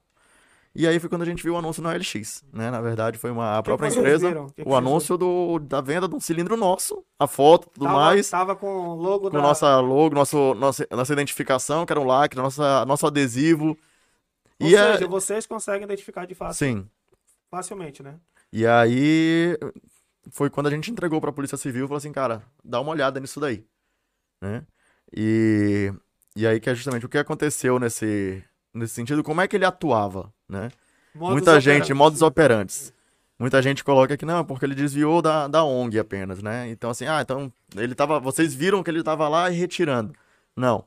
E aí foi quando a gente viu o anúncio na LX, né? Na verdade, foi uma, a própria empresa, que que o anúncio do, da venda de um cilindro nosso, a foto, tudo Tava, mais, Tava com o logo com da... nossa logo, nosso, nossa, nossa identificação, que era um lacre, nossa, nosso adesivo. Ou E é- seja, vocês conseguem identificar de fato, Sim. facilmente, né? E aí foi quando a gente entregou pra Polícia Civil e falou assim, cara, dá uma olhada nisso daí, né? E, e aí que é justamente o que aconteceu nesse, nesse sentido, como é que ele atuava, né? Modus Muita gente, operandi. modus operantes. Muita gente coloca que não, porque ele desviou da, da ONG apenas, né? Então assim, ah, então ele tava, vocês viram que ele tava lá e retirando. Não.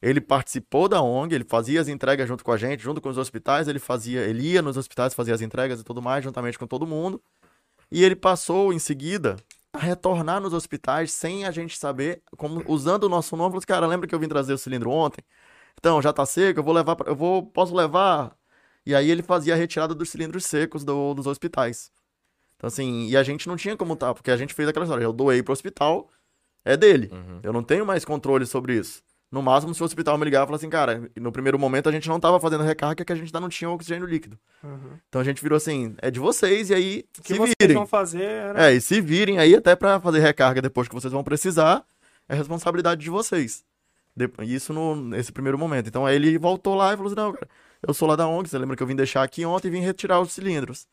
Ele participou da ONG, ele fazia as entregas junto com a gente, junto com os hospitais, ele fazia, ele ia nos hospitais, fazia as entregas e tudo mais, juntamente com todo mundo. E ele passou em seguida a retornar nos hospitais sem a gente saber, como usando o nosso nome, falou assim, cara, lembra que eu vim trazer o cilindro ontem? Então, já tá seco, eu vou levar, pra- eu vou, posso levar? E aí ele fazia a retirada dos cilindros secos do- dos hospitais. Então assim, e a gente não tinha como tá, porque a gente fez aquela história, eu doei pro hospital, é dele. Uhum. Eu não tenho mais controle sobre isso. No máximo, se o hospital me ligar e falar assim, cara, no primeiro momento a gente não tava fazendo recarga, porque a gente ainda não tinha oxigênio líquido. Uhum. Então a gente virou assim, é de vocês, e aí O que se vocês virem. vão fazer era... É, e se virem aí até pra fazer recarga depois que vocês vão precisar, é responsabilidade de vocês. De- Isso no, nesse primeiro momento. Então aí ele voltou lá e falou assim, não, cara, eu sou lá da ONG, você lembra que eu vim deixar aqui ontem e vim retirar os cilindros.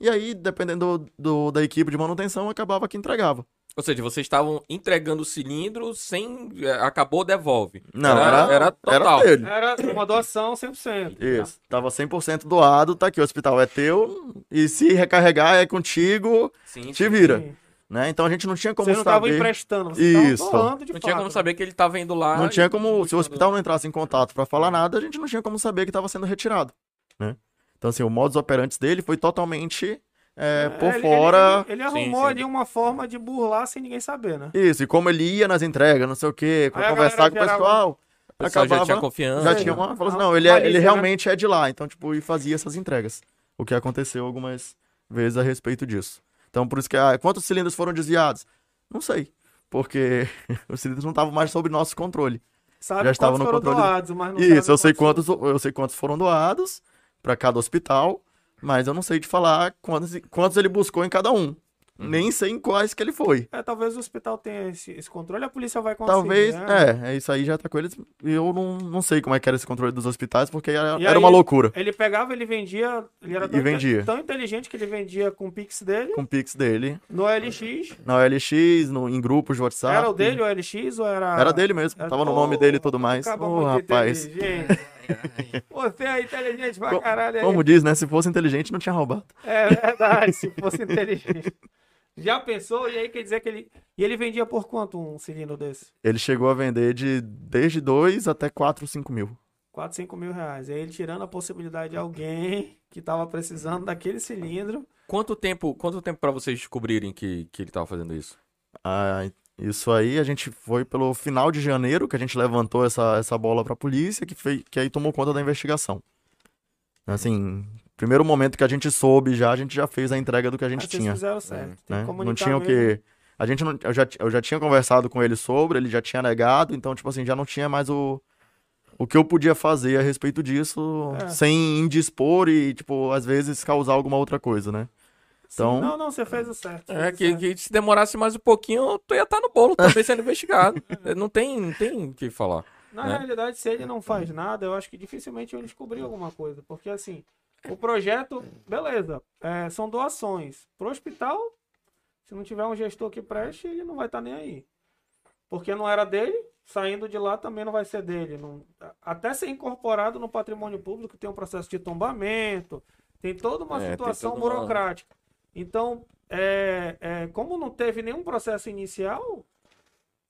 E aí, dependendo do, do- da equipe de manutenção, acabava que entregava. Ou seja, vocês estavam entregando o cilindro sem. é, Acabou, devolve. Não, era, era, era total. era dele. Era uma doação 100%. Isso, tava 100% doado, tá aqui, o hospital é teu, e se recarregar é contigo, Sim, te sim. vira, Sim. né? Então a gente não tinha como Vocês não estavam saber, emprestando, vocês Isso. estavam doando de Não fato. tinha como saber que ele tava indo lá. não tinha como, se o hospital não entrasse em contato pra falar nada, a gente não tinha como saber que estava sendo retirado, né? Então assim, o modus operandi dele foi totalmente é, por ele, fora... Ele, ele Sim, arrumou sim. ali uma forma de burlar sem ninguém saber, né? Isso, e como ele ia nas entregas, não sei o quê, conversar com o gerava- pessoal, O pessoal já acabava... tinha confiança. Já Sim. tinha uma. Falou assim, não, ele, é- ele né? realmente é de lá. Então, tipo, e fazia essas entregas. O que aconteceu algumas vezes a respeito disso. Então, por isso que. Ah, quantos cilindros foram desviados? Não sei. Porque os cilindros não estavam mais sob nosso controle. Sabe Já estava quantos no foram controle doados, mas não Isso, sabe eu sei quantos- quantos, eu sei quantos foram doados para cada hospital, mas eu não sei de falar quantos, quantos ele buscou em cada um. Nem sei em quais que ele foi. É, talvez o hospital tenha esse, esse controle, a polícia vai conseguir. Talvez, né? é, é isso aí já tá com eles. E eu não, não sei como é que era esse controle dos hospitais, porque era, era aí- uma loucura Ele pegava, ele vendia. Ele era E tão, vendia. tão inteligente que ele vendia com o Pix dele com o Pix dele. no LX. Na OLX, no, em grupos de WhatsApp. Era o dele, o LX, ou era. Era dele mesmo. Era- Tava no nome dele e tudo mais. Ô, muito rapaz. inteligente. Você é inteligente pra caralho aí. Como diz, né? Se fosse inteligente, não tinha roubado. É verdade, se fosse inteligente. Já pensou? E aí quer dizer que ele. E ele vendia por quanto um cilindro desse? Ele chegou a vender de desde 2 até 4, 5 mil. 4, 5 mil reais. E aí ele tirando a possibilidade de alguém que tava precisando daquele cilindro. Quanto tempo, quanto tempo para vocês descobrirem que, que ele tava fazendo isso? Ah, isso aí a gente foi pelo final de janeiro que a gente levantou essa, essa bola pra polícia, que, fez, que aí tomou conta da investigação. Assim, primeiro momento que a gente soube já, a gente já fez a entrega do que a gente Mas vocês tinha. fizeram certo. Tem que né? Não tinha o que. A gente não. Eu já, eu já tinha conversado com ele sobre, ele já tinha negado, então, tipo assim, já não tinha mais o. o que eu podia fazer a respeito disso, É. sem indispor e, tipo, às vezes causar alguma outra coisa, né? Então, Não, não, você fez o certo. É, que, certo. que se demorasse mais um pouquinho, tu ia estar no bolo também sendo investigado. Não tem, não tem o que falar. Na né? realidade, se ele não faz nada, eu acho que dificilmente ele descobriu alguma coisa. Porque assim, o projeto, beleza, é, são doações. Pro hospital, se não tiver um gestor que preste, ele não vai estar nem aí. Porque não era dele, saindo de lá também não vai ser dele. Não- até ser incorporado no patrimônio público tem um processo de tombamento, tem toda uma É, situação toda uma- burocrática. Então, é, é, como não teve nenhum processo inicial,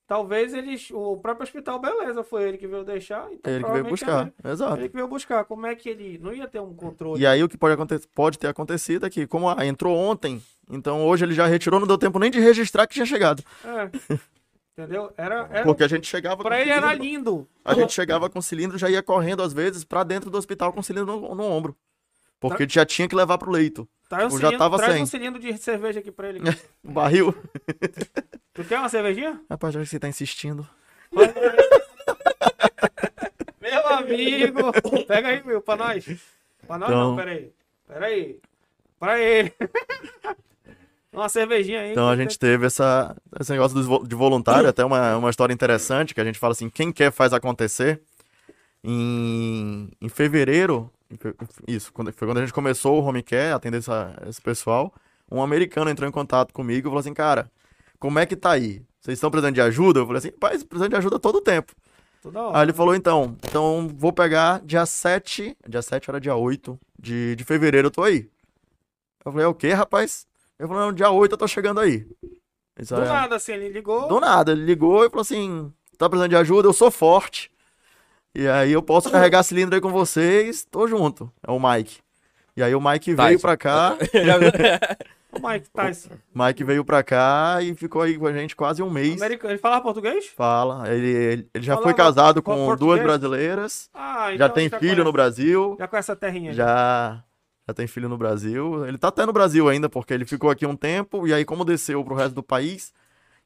talvez eles. O próprio hospital, beleza, foi ele que veio deixar. Então ele que veio provavelmente buscar. é Exato. Ele que veio buscar. Como é que ele. Não ia ter um controle. E aí o que pode, pode ter acontecido é que, como ah, entrou ontem, então hoje ele já retirou, não deu tempo nem de registrar que tinha chegado. É. Entendeu? Era, era, Porque a gente chegava pra ele era cilindro, lindo. A gente chegava com cilindro, já ia correndo às vezes pra dentro do hospital com cilindro no, no ombro. Porque já tinha que levar pro leito. Traz um, Eu já cilindro, tava traz sem. um cilindro de cerveja aqui pra ele. O barril. tu quer uma cervejinha? Rapaz, já que você tá insistindo. Meu amigo! Pega aí, meu, pra nós. Pra nós não, Então- pera aí. Pera aí. Pra ele. Uma cervejinha aí. Então a gente teve essa, esse negócio de voluntário, até uma, uma história interessante, que a gente fala assim, quem quer faz acontecer. Em, em fevereiro, isso, quando, foi quando a gente começou o Home Care, atender essa- esse pessoal, um americano entrou em contato comigo e falou assim, cara, como é que tá aí? Vocês estão precisando de ajuda? Eu falei assim, pai, precisando de ajuda todo o tempo. Toda hora. Aí ele falou, então, então vou pegar dia 7, dia 7 era dia 8 de, de fevereiro, eu tô aí. Eu falei, é o quê, rapaz? Ele falou, não, dia 8 eu tô chegando aí. Isso Do é- nada, assim, ele ligou. do nada, ele ligou e falou assim: tá precisando de ajuda? Eu sou forte. E aí eu posso carregar cilindro aí com vocês, tô junto. É o Mike. E aí o Mike veio Tyson. pra cá, O Mike Tyson. Mike veio pra cá e ficou aí com a gente quase um mês. Americano. Ele falava português? Fala. Ele, ele, ele já Falava foi casado com português? duas brasileiras, Ah, já então tem já filho conhece. no Brasil, Já conhece a terrinha. já, já tem filho no Brasil. Ele tá até no Brasil ainda, porque ele ficou aqui um tempo, e aí como desceu pro resto do país,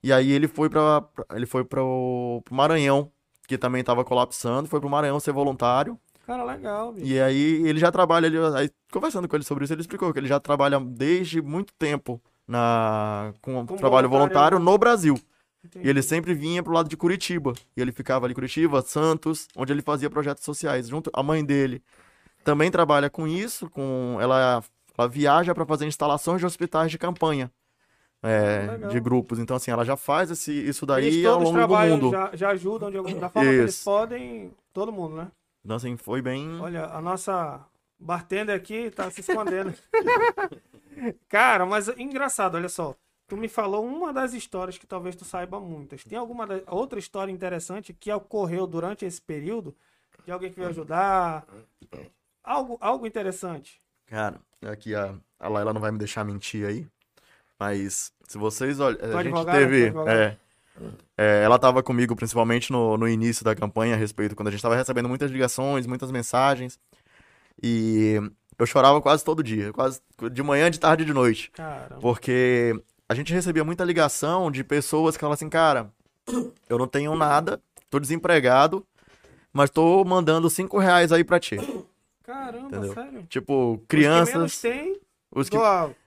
e aí ele foi para ele foi pro, pro Maranhão, que também tava colapsando, foi pro Maranhão ser voluntário. Cara, legal, bicho. E aí ele já trabalha, ele, aí, conversando com ele sobre isso, ele explicou que ele já trabalha desde muito tempo na, com Como trabalho voluntário. voluntário no Brasil. Entendi. E ele sempre vinha pro lado de Curitiba. E ele ficava ali Curitiba, Santos, onde ele fazia projetos sociais. Junto a mãe dele também trabalha com isso, com ela, ela viaja para fazer instalações de hospitais de campanha. É, de grupos. Então, assim, ela já faz esse, isso Eles daí ao todos longo do mundo. Já, já ajudam de alguma forma eles podem. Todo mundo, né? Então, assim, foi bem. Olha, a nossa bartender aqui tá se escondendo. Cara, mas engraçado, olha só. Tu me falou uma das histórias que talvez tu saiba muitas. Tem alguma da- outra história interessante que ocorreu durante esse período? De alguém que veio ajudar? Algo, algo interessante. Cara, aqui a, a Laila não vai me deixar mentir aí. Mas se vocês olham. A gente advogada? teve. É, é, ela estava comigo principalmente no, no início da campanha a respeito, quando a gente estava recebendo muitas ligações, muitas mensagens. E eu chorava quase todo dia, quase de manhã, de tarde e de noite. Caramba. Porque a gente recebia muita ligação de pessoas que falavam assim, cara, eu não tenho nada, tô desempregado, mas tô mandando cinco reais aí pra ti. Caramba, Entendeu? sério. Tipo, Os que menos crianças. tem, Os que,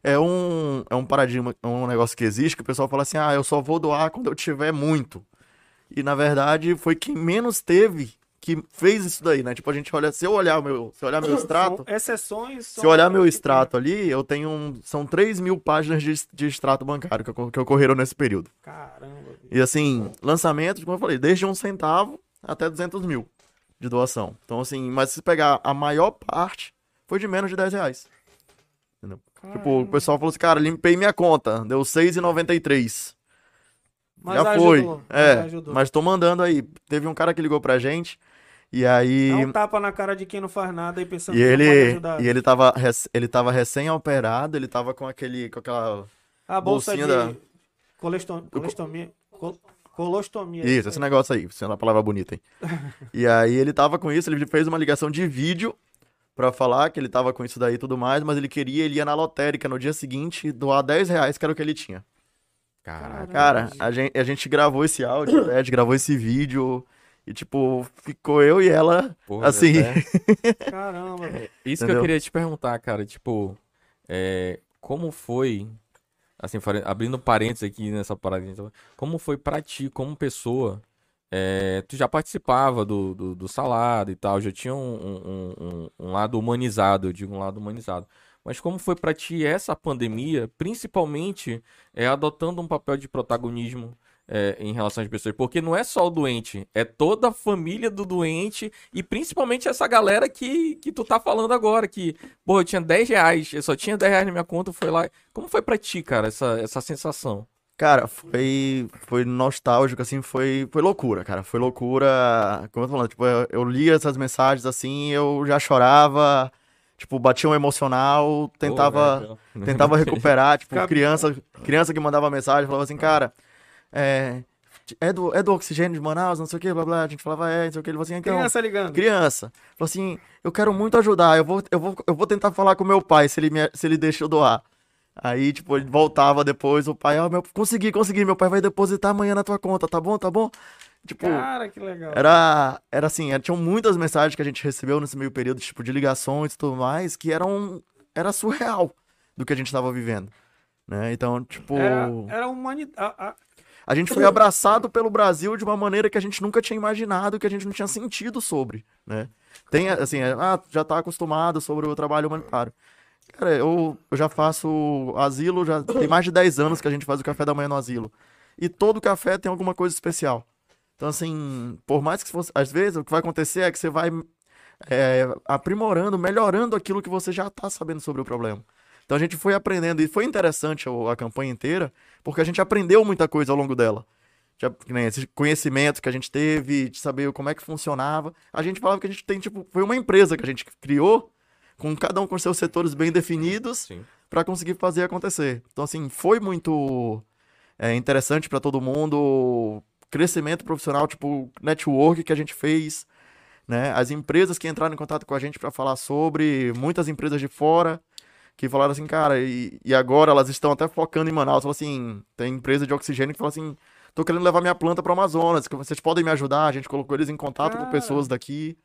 é um, é um paradigma, é um negócio que existe, que o pessoal fala assim, ah, eu só vou doar quando eu tiver muito. E na verdade foi quem menos teve que fez isso daí, né? Tipo, a gente olha, se eu olhar meu, se olhar meu extrato, exceções. se olhar meu extrato ali, eu tenho um, são 3 mil páginas de, de extrato bancário que, que ocorreram nesse período. Caramba. E assim, lançamentos, como eu falei, desde um centavo até 200 mil de doação. Então assim, mas se pegar a maior parte, foi de menos de 10 reais. Tipo, o pessoal falou assim, cara, limpei minha conta, deu 6,93. Mas Já ajudou, foi. mas é, ajudou. mas tô mandando aí. Teve um cara que ligou pra gente, e aí... Dá um tapa na cara de quem não faz nada e pensando E que ele, ajudar. e ele tava, rec- ele tava recém-operado, ele tava com aquele, com aquela... A bolsa de bolsinha da- colestom... colestomia. Col... Colostomia. Isso, esse negócio aí, sendo a palavra bonita, hein? e aí ele tava com isso, ele fez uma ligação de vídeo pra falar que ele tava com isso daí e tudo mais, mas ele queria, ele ia na lotérica no dia seguinte doar 10 reais, que era o que ele tinha. Caraca. Cara, a gente, a gente gravou esse áudio, né, a gente gravou esse vídeo, E, tipo, ficou eu e ela, Porra, assim. até- Caramba, velho. Isso que eu Entendeu? queria te perguntar, cara, tipo, é, como foi, assim, abrindo parênteses aqui nessa parada, tava- como foi pra ti, como pessoa, é, tu já participava do, do, do salado e tal, já tinha um, um, um- um lado humanizado, eu digo um lado humanizado, mas como foi pra ti essa pandemia, principalmente é, adotando um papel de protagonismo é, em relação às pessoas, porque não é só o doente, é toda a família do doente e principalmente essa galera que, que tu tá falando agora, que, pô, eu tinha 10 reais, eu só tinha 10 reais na minha conta, foi lá. Como foi pra ti, cara, essa, essa sensação? Cara, foi, foi nostálgico, assim, foi, foi loucura, cara. Foi loucura. Como eu tô falando, tipo, eu, eu lia essas mensagens assim, eu já chorava, tipo, batia um emocional, tentava, tentava recuperar, tipo, criança, criança que mandava mensagem, falava assim, cara, é, é do, é do oxigênio de Manaus, não sei o que, blá blá. A gente falava, é, não sei o que. Ele falou assim, então. Criança ligando. Criança. Falou assim, eu quero muito ajudar, eu vou, eu vou, eu vou tentar falar com meu pai se ele, me, se ele deixa eu doar. Aí, tipo, ele voltava depois, o pai, ó, meu, consegui, consegui, meu pai vai depositar amanhã na tua conta, tá bom, tá bom? Tipo, Cara, que legal. era, era assim, era- tinham muitas mensagens que a gente recebeu nesse meio período, tipo, de ligações e tudo mais, que eram, era surreal do que a gente tava vivendo, né? Então, tipo, Era, era humanidade. a gente foi abraçado pelo Brasil de uma maneira que a gente nunca tinha imaginado, que a gente não tinha sentido sobre, né? Tem, assim, é, ah, já tá acostumado sobre o trabalho humanitário. Cara, eu, eu já faço asilo, já tem mais de 10 anos que a gente faz o café da manhã no asilo. E todo café tem alguma coisa especial. Então, assim, por mais que fosse. Às vezes, o que vai acontecer é que você vai é, aprimorando, melhorando aquilo que você já tá sabendo sobre o problema. Então a gente foi aprendendo, e foi interessante o- a campanha inteira, porque a gente aprendeu muita coisa ao longo dela. Já, nem esse conhecimento que a gente teve, de saber como é que funcionava. A gente falava que a gente tem, tipo, foi uma empresa que a gente criou, com cada um com seus setores bem definidos, para conseguir fazer acontecer. Então, assim, foi muito é, interessante para todo mundo. Crescimento profissional, tipo, network que a gente fez, né? As empresas que entraram em contato com a gente para falar sobre, muitas empresas de fora que falaram assim, cara, e, e agora elas estão até focando em Manaus. Falou assim, tem empresa de oxigênio que fala assim, tô querendo levar minha planta para Amazonas, que vocês podem me ajudar? A gente colocou eles em contato com Cara. pessoas daqui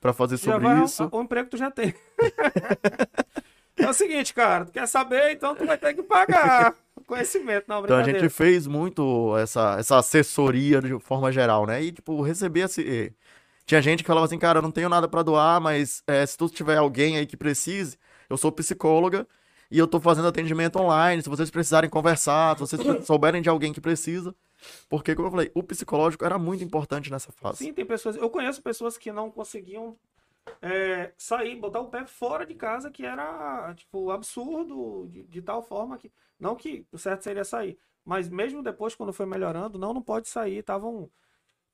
para fazer Já sobre vai isso. O, emprego que tu já tem. é o seguinte, cara, tu quer saber, então tu vai ter que pagar. Conhecimento, não, Então a gente fez muito essa, essa assessoria de forma geral, né? E, tipo, receber esse. Tinha gente que falava assim, cara, eu não tenho nada pra doar, mas é, se tu tiver alguém aí que precise, eu sou psicóloga e eu tô fazendo atendimento online. Se vocês precisarem conversar, se vocês souberem de alguém que precisa. Porque, como eu falei, o psicológico era muito importante nessa fase. Sim, tem pessoas. Eu conheço pessoas que não conseguiam é, sair, botar o pé fora de casa, que era, tipo, absurdo, de, de tal forma que. Não que o certo seria sair. Mas mesmo depois, quando foi melhorando, não, não pode sair. Estavam.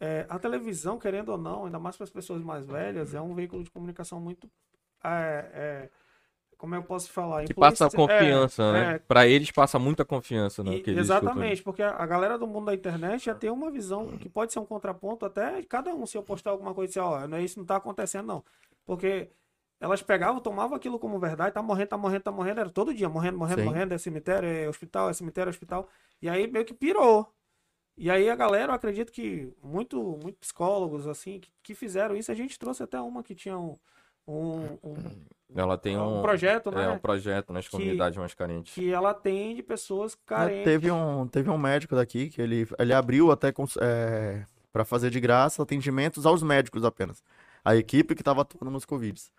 é, a televisão, querendo ou não, ainda mais para as pessoas mais velhas, é um veículo de comunicação muito. é, é, como eu posso falar? Que passa Influência- é, confiança, né? é, Pra eles passa muita confiança, né? e- escutam exatamente, porque a galera do mundo da internet já tem uma visão que pode ser um contraponto até cada um. Se eu postar alguma coisa e dizer, ó, não é isso não tá acontecendo, não. Porque elas pegavam, tomavam aquilo como verdade, tá morrendo, tá morrendo, tá morrendo, era todo dia, morrendo, morrendo, Sim. morrendo, é cemitério, é hospital, é cemitério, é hospital. E aí meio que pirou. E aí a galera, eu acredito que muito, muito psicólogos, assim, que, que fizeram isso, a gente trouxe até uma que tinha um, um, um- Ela tem um um, projeto, né? é, um projeto nas Que- comunidades mais carentes. Que ela atende pessoas É, carentes. teve, um, teve um médico daqui que ele, ele abriu até é, para fazer de graça atendimentos aos médicos apenas. A equipe que estava atuando nos Covids.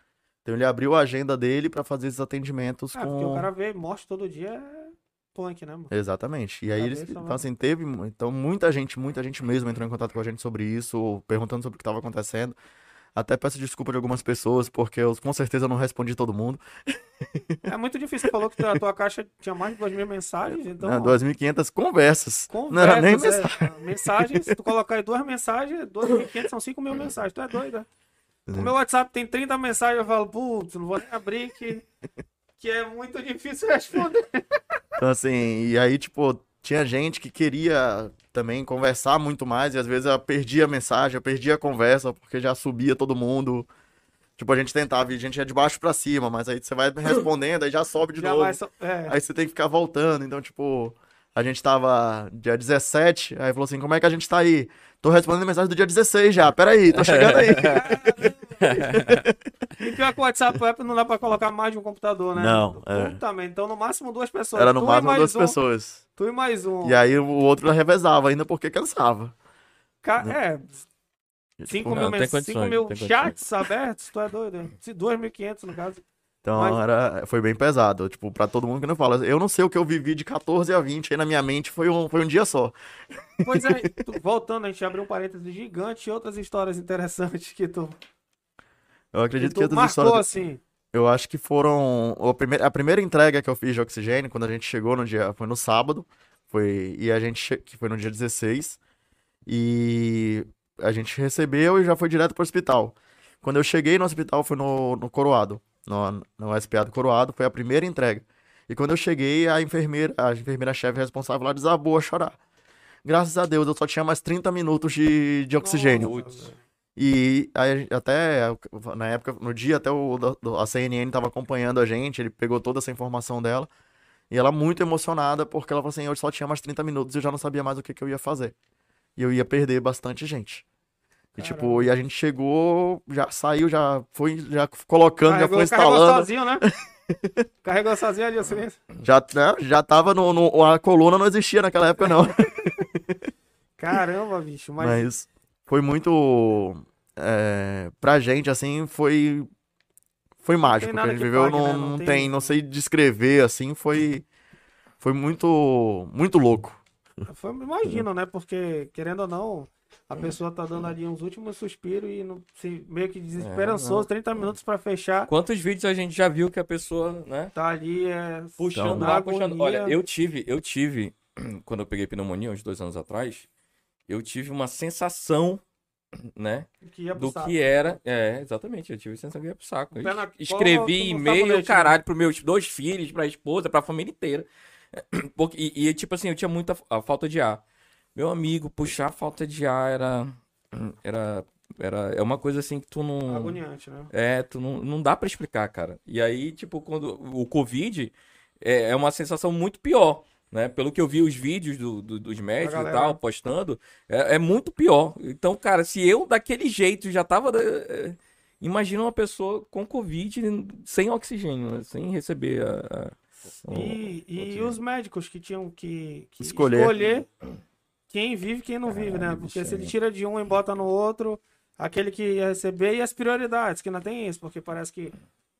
Então ele abriu a agenda dele para fazer esses atendimentos Ah, porque o com. cara vê morte todo dia é punk, né, mano? Exatamente. E aí eles. Então, mano. assim, teve. Então, muita gente, muita gente mesmo entrou em contato com a gente sobre isso, perguntando sobre o que estava acontecendo. Até peço desculpa de algumas pessoas, porque eu com certeza não respondi todo mundo. É muito difícil. Você falou que a tua caixa tinha mais de 2 mil mensagens, então. né? 2.500 conversas. Conversas, Não era nem é, mensagem. mensagens, se tu colocar aí duas mensagens, 2.500 são 5 mil mensagens. Tu é doido, né? O meu WhatsApp tem 30 mensagens, eu falo, putz, não vou nem abrir que, que é muito difícil responder. Então, assim, e aí, tipo, tinha gente que queria também conversar muito mais, e às vezes eu perdia a mensagem, eu perdia a conversa, porque já subia todo mundo. Tipo, a gente tentava, e a gente ia de baixo pra cima, mas aí você vai respondendo, aí já sobe de Já novo. só- é. Aí você tem que ficar voltando. Então, tipo, A gente tava dia 17, aí falou assim, como é que a gente tá aí? Tô respondendo mensagem do dia 16 já, peraí, tô chegando aí. E pior que o WhatsApp App não dá pra colocar mais de um computador, né? Não, é. Puta merda, então no máximo duas pessoas. Era no Tu máximo duas um, pessoas. Tu e mais um. E aí o outro revezava ainda porque cansava. Ca- É, Tipo, 5 Não, mil, condições, cinco mil tem condições. chats abertos, tu é doido? né? Se 2.500 no caso. Então Mas- era, foi bem pesado, tipo, pra todo mundo que não fala. Eu não sei o que eu vivi de 14 a 20 aí na minha mente, foi um, foi um dia só. Pois é, tu- voltando, a gente abriu um parênteses gigante e outras histórias interessantes que tu, Eu que acredito tu que outras marcou histórias. assim. Eu acho que foram. A primeira, a primeira entrega que eu fiz de oxigênio, quando a gente chegou no dia. Foi no sábado. Foi, e a gente. Que foi no dia 16. E a gente recebeu e já foi direto pro hospital. Quando eu cheguei no hospital, foi no, no Coroado. No, no SPA do Coroado, foi a primeira entrega. E quando eu cheguei, a enfermeira, a enfermeira-chefe responsável lá desabou a chorar. Graças a Deus, eu só tinha mais 30 minutos de, de oxigênio. Nossa, E aí, até na época, no dia, até o, a CNN tava acompanhando a gente, ele pegou toda essa informação dela. E ela muito emocionada, porque ela falou assim: eu só tinha mais 30 minutos e eu já não sabia mais o que, que eu ia fazer. E eu ia perder bastante gente. E tipo, e a gente chegou, já saiu, já foi já colocando, já Carregou, foi carregou instalando. sozinho, né? carregou sozinho ali, assim. Já, né, já tava no, no- A coluna não existia naquela época, não. Caramba, bicho. Mas, Mas foi muito. É, pra gente, assim, foi. Foi mágico. que a gente que viveu, pague, não, né? Não não tem- tem, não sei descrever, assim, foi. Foi muito. Muito louco. foi, imagino, né? Porque, querendo ou não, a pessoa tá dando ali uns últimos suspiros e não, se, meio que desesperançoso, 30 minutos pra fechar. Quantos vídeos a gente já viu que a pessoa, né? Tá ali, é. Puxando na lá, puxando. Olha, eu tive, eu tive, quando eu peguei pneumonia, uns dois anos atrás, eu tive uma sensação, né? que ia pro do saco. que era. É, exatamente, eu tive a sensação que ia pro saco. Eu escrevi e-mail, caralho, pros meus dois filhos, pra esposa, pra família inteira. Porque, e, e, tipo assim, eu tinha muita a falta de ar. Meu amigo, puxar a falta de ar era. Era. Era, é uma coisa assim que tu não. Agoniante, né? É, tu não, não dá pra explicar, cara. E aí, tipo, quando o Covid é, é uma sensação muito pior, né? Pelo que eu vi os vídeos do, do- dos médicos e galera. tal, postando, é, é muito pior. Então, cara, se eu daquele jeito já tava. é, imagina uma pessoa com Covid sem oxigênio, né? sem receber a. a- E, e os médicos que tinham que, que Escolher. escolher. quem vive e quem não vive, né? Porque se ele tira de um e bota no outro, aquele que ia receber e as prioridades, que não tem isso, porque parece que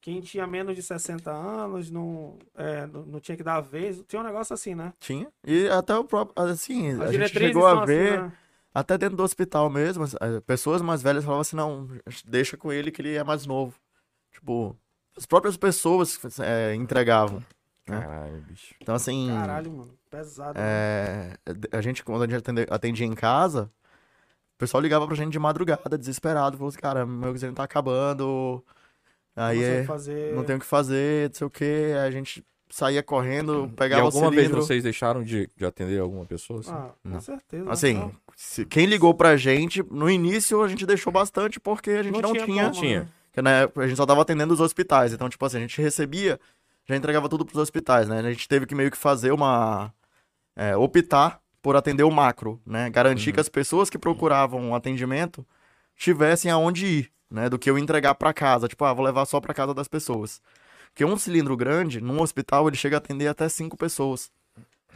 quem tinha menos de 60 anos não, é, não, não tinha que dar a vez. Tinha um negócio assim, né? Tinha. E até o próprio. Assim, As a gente chegou a assim, ver. né? Até dentro do hospital mesmo, as- as pessoas mais velhas falavam assim, não, deixa com ele que ele é mais novo. Tipo, as próprias pessoas é, entregavam. Caralho, bicho. Então, assim, Caralho, mano. Pesado. né? é, a gente, quando a gente atende- atendia em casa, o pessoal ligava pra gente de madrugada, desesperado, falou assim, cara, meu oxigênio tá acabando, aí o é, que fazer. não tem o que fazer, não sei o que, a gente saía correndo, E pegava o alguma vez cilindro. vocês deixaram de, de atender alguma pessoa? Assim? Ah, com Não. certeza. Assim, não. se- quem ligou pra gente, no início a gente deixou bastante porque a gente não, tinha, como, Não tinha. né? porque na época a gente só tava atendendo os hospitais, então tipo assim, a gente recebia, já entregava tudo pros hospitais, né? A gente teve que meio que fazer uma é, optar por atender o macro, né? Garantir Uhum. que as pessoas que procuravam um atendimento tivessem aonde ir, né? Do que eu entregar pra casa, tipo, ah, vou levar só pra casa das pessoas. Porque um cilindro grande, num hospital, ele chega a atender até cinco pessoas.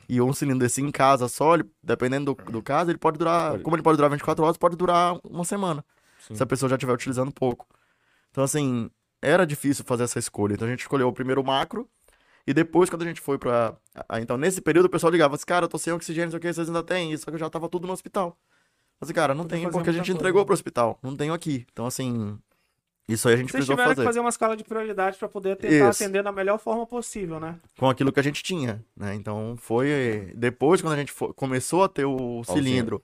E um cilindro desse em casa só, ele- dependendo do, do caso, ele pode durar. Como ele pode durar 24 horas, pode durar uma semana. Sim. Se a pessoa já estiver utilizando pouco. Então, assim, era difícil fazer essa escolha. Então a gente escolheu o primeiro macro. E depois, quando a gente foi pra. Então, nesse período, o pessoal ligava assim, cara, eu tô sem oxigênio, não sei o que, vocês ainda têm isso, só que eu já tava tudo no hospital. Mas, cara, não tem, porque a gente coisa, entregou né? pro hospital. Não tenho aqui. Então, assim. Isso aí a gente Vocês precisou tiveram fazer. que fazer uma escala de prioridade para poder tentar Isso. atender da melhor forma possível, né? com aquilo que a gente tinha, né? Então foi depois quando a gente fo- começou a ter o cilindro,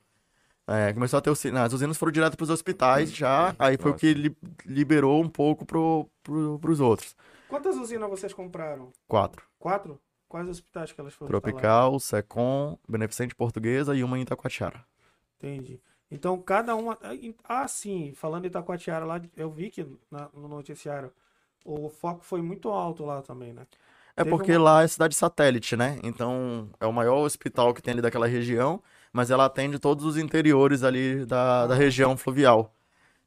é, começou a ter o ci- as usinas foram direto para os hospitais já, aí foi o que li- liberou um pouco pro, pro, pros outros. Quantas usinas vocês compraram? Quatro: Quatro? Quais hospitais que elas foram? Tropical, Secom, Beneficente Portuguesa e uma em Itacoatiara. Entendi. Então, cada uma. Ah, sim, falando em Itacoatiara lá, eu vi que na- no noticiário o foco foi muito alto lá também, né? É Teve porque uma- lá é cidade satélite, né? Então é o maior hospital que tem ali daquela região, mas ela atende todos os interiores ali da, da região fluvial.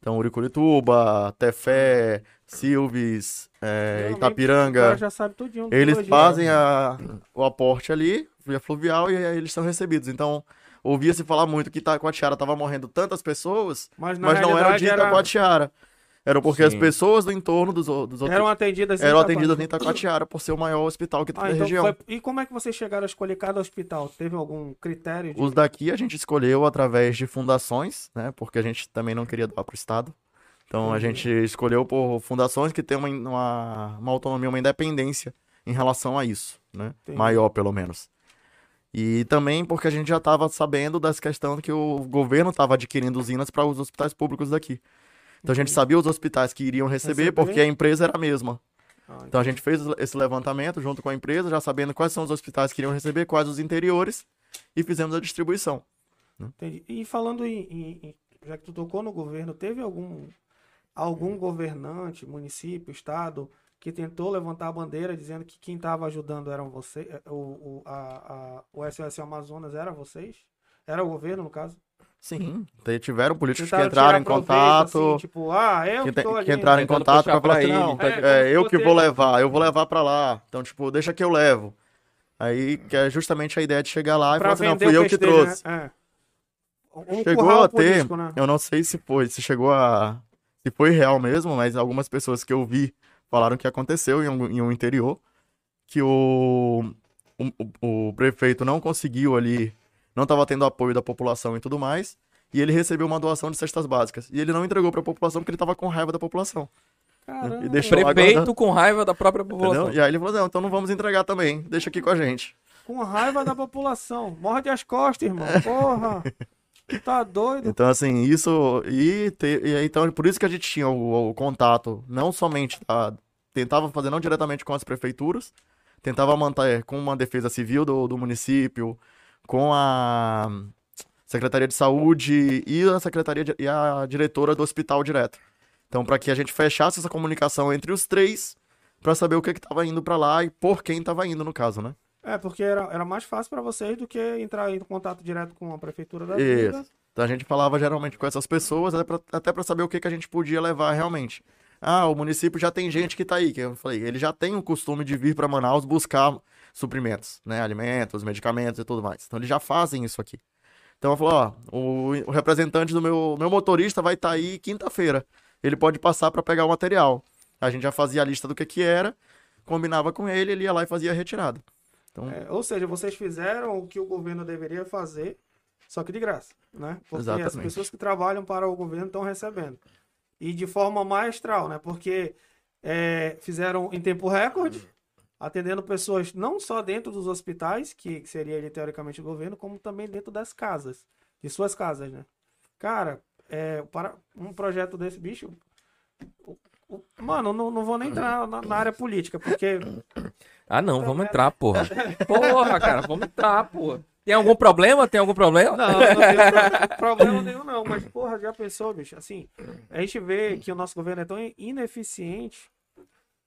Então, Uricurituba, Tefé, Silves, é, Itapiranga. já sabe tudinho. Eles fazem a, o aporte ali, via fluvial, e aí eles são recebidos. Então, ouvia-se falar muito que Itacoatiara tava morrendo tantas pessoas, Mas, mas não era o realidade, de Itacoatiara. Era porque as Sim. pessoas do entorno dos, o- dos outros eram atendidas em eram Itacoatiara. atendidas em Itacoatiara, por ser o maior hospital que tem Ah, na então região. foi- E como é que vocês chegaram a escolher cada hospital? Teve algum critério? De... Os daqui a gente escolheu através de fundações, né? Porque a gente também não queria doar pro Estado. Então a gente escolheu por fundações que têm uma, uma, uma autonomia, uma independência em relação a isso, né? Entendi. Maior, pelo menos. E também porque a gente já estava sabendo das questões que o governo estava adquirindo usinas para os hospitais públicos daqui. Então a gente sabia os hospitais que iriam receber, Receber. porque a empresa era a mesma. Ah, Então a gente fez esse levantamento junto com a empresa, já sabendo quais são os hospitais que iriam receber, quais os interiores, e fizemos a distribuição. Entendi. E falando em, em- em- Já que tu tocou no governo, teve algum, algum governante, município, estado, que tentou levantar a bandeira dizendo que quem estava ajudando eram vocês, o, o, a, a, o SOS Amazonas era vocês? Era o governo, no caso? Sim, tiveram políticos que entraram em contato, assim, tipo, ah, eu que, que que entraram em contato puxar pra falar assim, não, É, é, se eu que vou levar, eu vou levar pra lá. Então, tipo, deixa que eu levo. Aí, que é justamente a ideia de chegar lá e pra falar assim, não, fui eu que trouxe. né? É. Um Chegou a ter, político, né? eu não sei se foi, se chegou a... Se foi real mesmo, mas algumas pessoas que eu vi falaram que aconteceu em um, em um interior, que o, o, o- prefeito não conseguiu ali, não estava tendo apoio da população e tudo mais, e ele recebeu uma doação de cestas básicas. E ele não entregou para a população porque ele estava com raiva da população. Caramba. E deixou lá Prefeito guardando, com raiva da própria entendeu? população. E aí ele falou, não, então não vamos entregar também, deixa aqui com a gente. Com raiva da população. Morde as costas, irmão. Porra. Tá doido? Então, assim, isso. E, te- e então, por isso que a gente tinha o, o contato, não somente. da- tentava fazer não diretamente com as prefeituras, tentava manter com uma defesa civil do, do município, com a Secretaria de Saúde e a Secretaria de- e a diretora do hospital direto. Então, para que a gente fechasse essa comunicação entre os três, para saber o que estava indo para lá e por quem estava indo, no caso, né? É, porque era, era mais fácil pra vocês do que entrar em contato direto com a prefeitura da Isso. vida. Então a gente falava geralmente com essas pessoas, até pra saber o que, que a gente podia levar realmente. Ah, o município já tem gente que tá aí, que eu falei, ele já tem o costume de vir para Manaus buscar suprimentos, né? Alimentos, medicamentos e tudo mais. Então eles já fazem isso aqui. Então eu falei, ó, o, o representante do meu, meu motorista vai estar aí quinta-feira. Ele pode passar para pegar o material. A gente já fazia a lista do que que era, combinava com ele, ele ia lá e fazia a retirada. Então, É, ou seja, vocês fizeram o que o governo deveria fazer, só que de graça, né? Porque as Exatamente. pessoas que trabalham para o governo estão recebendo. E de forma maestral, né? Porque é, fizeram em tempo recorde, atendendo pessoas não só dentro dos hospitais, que seria ali, teoricamente o governo, como também dentro das casas, de suas casas, né? Cara, é, para um projeto desse bicho. o- o- Mano, não, não vou nem entrar na, na área política, porque Ah, não, vamos entrar, porra. Porra, cara, vamos entrar, porra. Tem algum problema? Tem algum problema? Não, não tem pro- problema nenhum, não. Mas, porra, já pensou, bicho? Assim, a gente vê que o nosso governo é tão ineficiente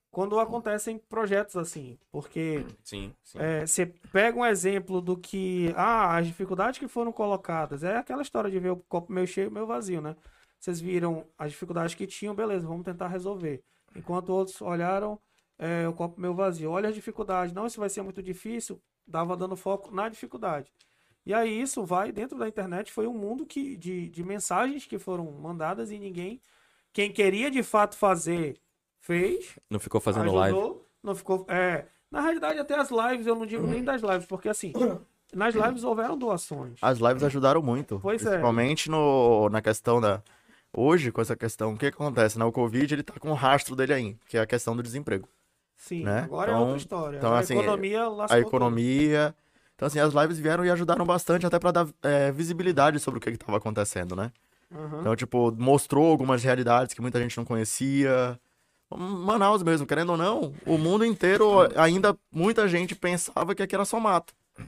quando acontecem projetos assim. Porque Sim, sim. é, você pega um exemplo do que. Ah, as dificuldades que foram colocadas. É aquela história de ver o copo meio cheio e meio vazio, né? Vocês viram as dificuldades que tinham, beleza, vamos tentar resolver. Enquanto outros olharam é, o copo meio vazio. Olha as dificuldades. Não, isso vai ser muito difícil. Dava dando foco na dificuldade. E aí isso vai dentro da internet. Foi um mundo que, de, de mensagens que foram mandadas e ninguém. Quem queria de fato fazer, fez. Não ficou fazendo live. Ajudou, Não ficou. É, na realidade, até as lives, eu não digo nem das lives, porque assim, nas lives houveram doações. As lives ajudaram muito. Pois é. principalmente no, na questão da. Hoje, com essa questão, o que acontece? Né? O Covid ele tá com o rastro dele aí, que é a questão do desemprego. Sim, né? agora é Então- outra história. então, a assim, economia A tudo. economia. Então, assim, as lives vieram e ajudaram bastante até para dar é, visibilidade sobre o que estava acontecendo, né? Aham. Então, tipo, mostrou algumas realidades que muita gente não conhecia. Manaus mesmo, querendo ou não, o mundo inteiro ainda muita gente pensava que aqui era só mato. Então,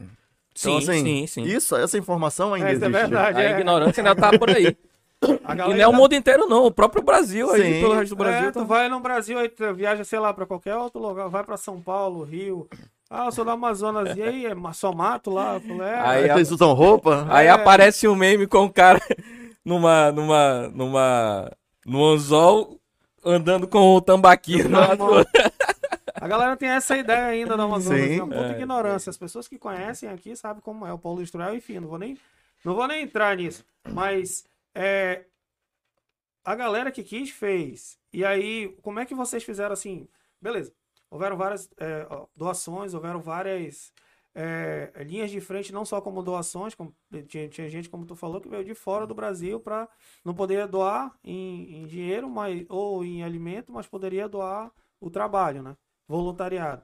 Sim, assim, sim, sim. Isso, essa informação ainda É, isso é existe. verdade. A é. ignorância ainda tá por aí. A E galera não é o da- mundo inteiro, não. O próprio Brasil aí, Sim. pelo resto do Brasil. É, tá- tu vai no Brasil, aí tu viaja, sei lá, pra qualquer outro lugar, vai pra São Paulo, Rio. Ah, eu sou do Amazonas, e aí, é só mato lá? Falei, é, Aí Aí a- vocês usam roupa? Aí É. aparece um meme com o cara numa, numa, numa, no anzol andando com o tambaqui na. A galera tem essa ideia ainda do Amazonas, Sim. é uma puta É, ignorância. As pessoas que conhecem aqui sabem como é o polo industrial, enfim, não vou nem, não vou nem entrar nisso. Mas é, a galera que quis fez. E aí, como é que vocês fizeram assim? Beleza, houveram várias é, doações, houveram várias é, linhas de frente, não só como doações, como, tinha, tinha gente, como tu falou, que veio de fora do Brasil para não poder doar em, em dinheiro mas, ou em alimento, mas poderia doar o trabalho, né? Voluntariado.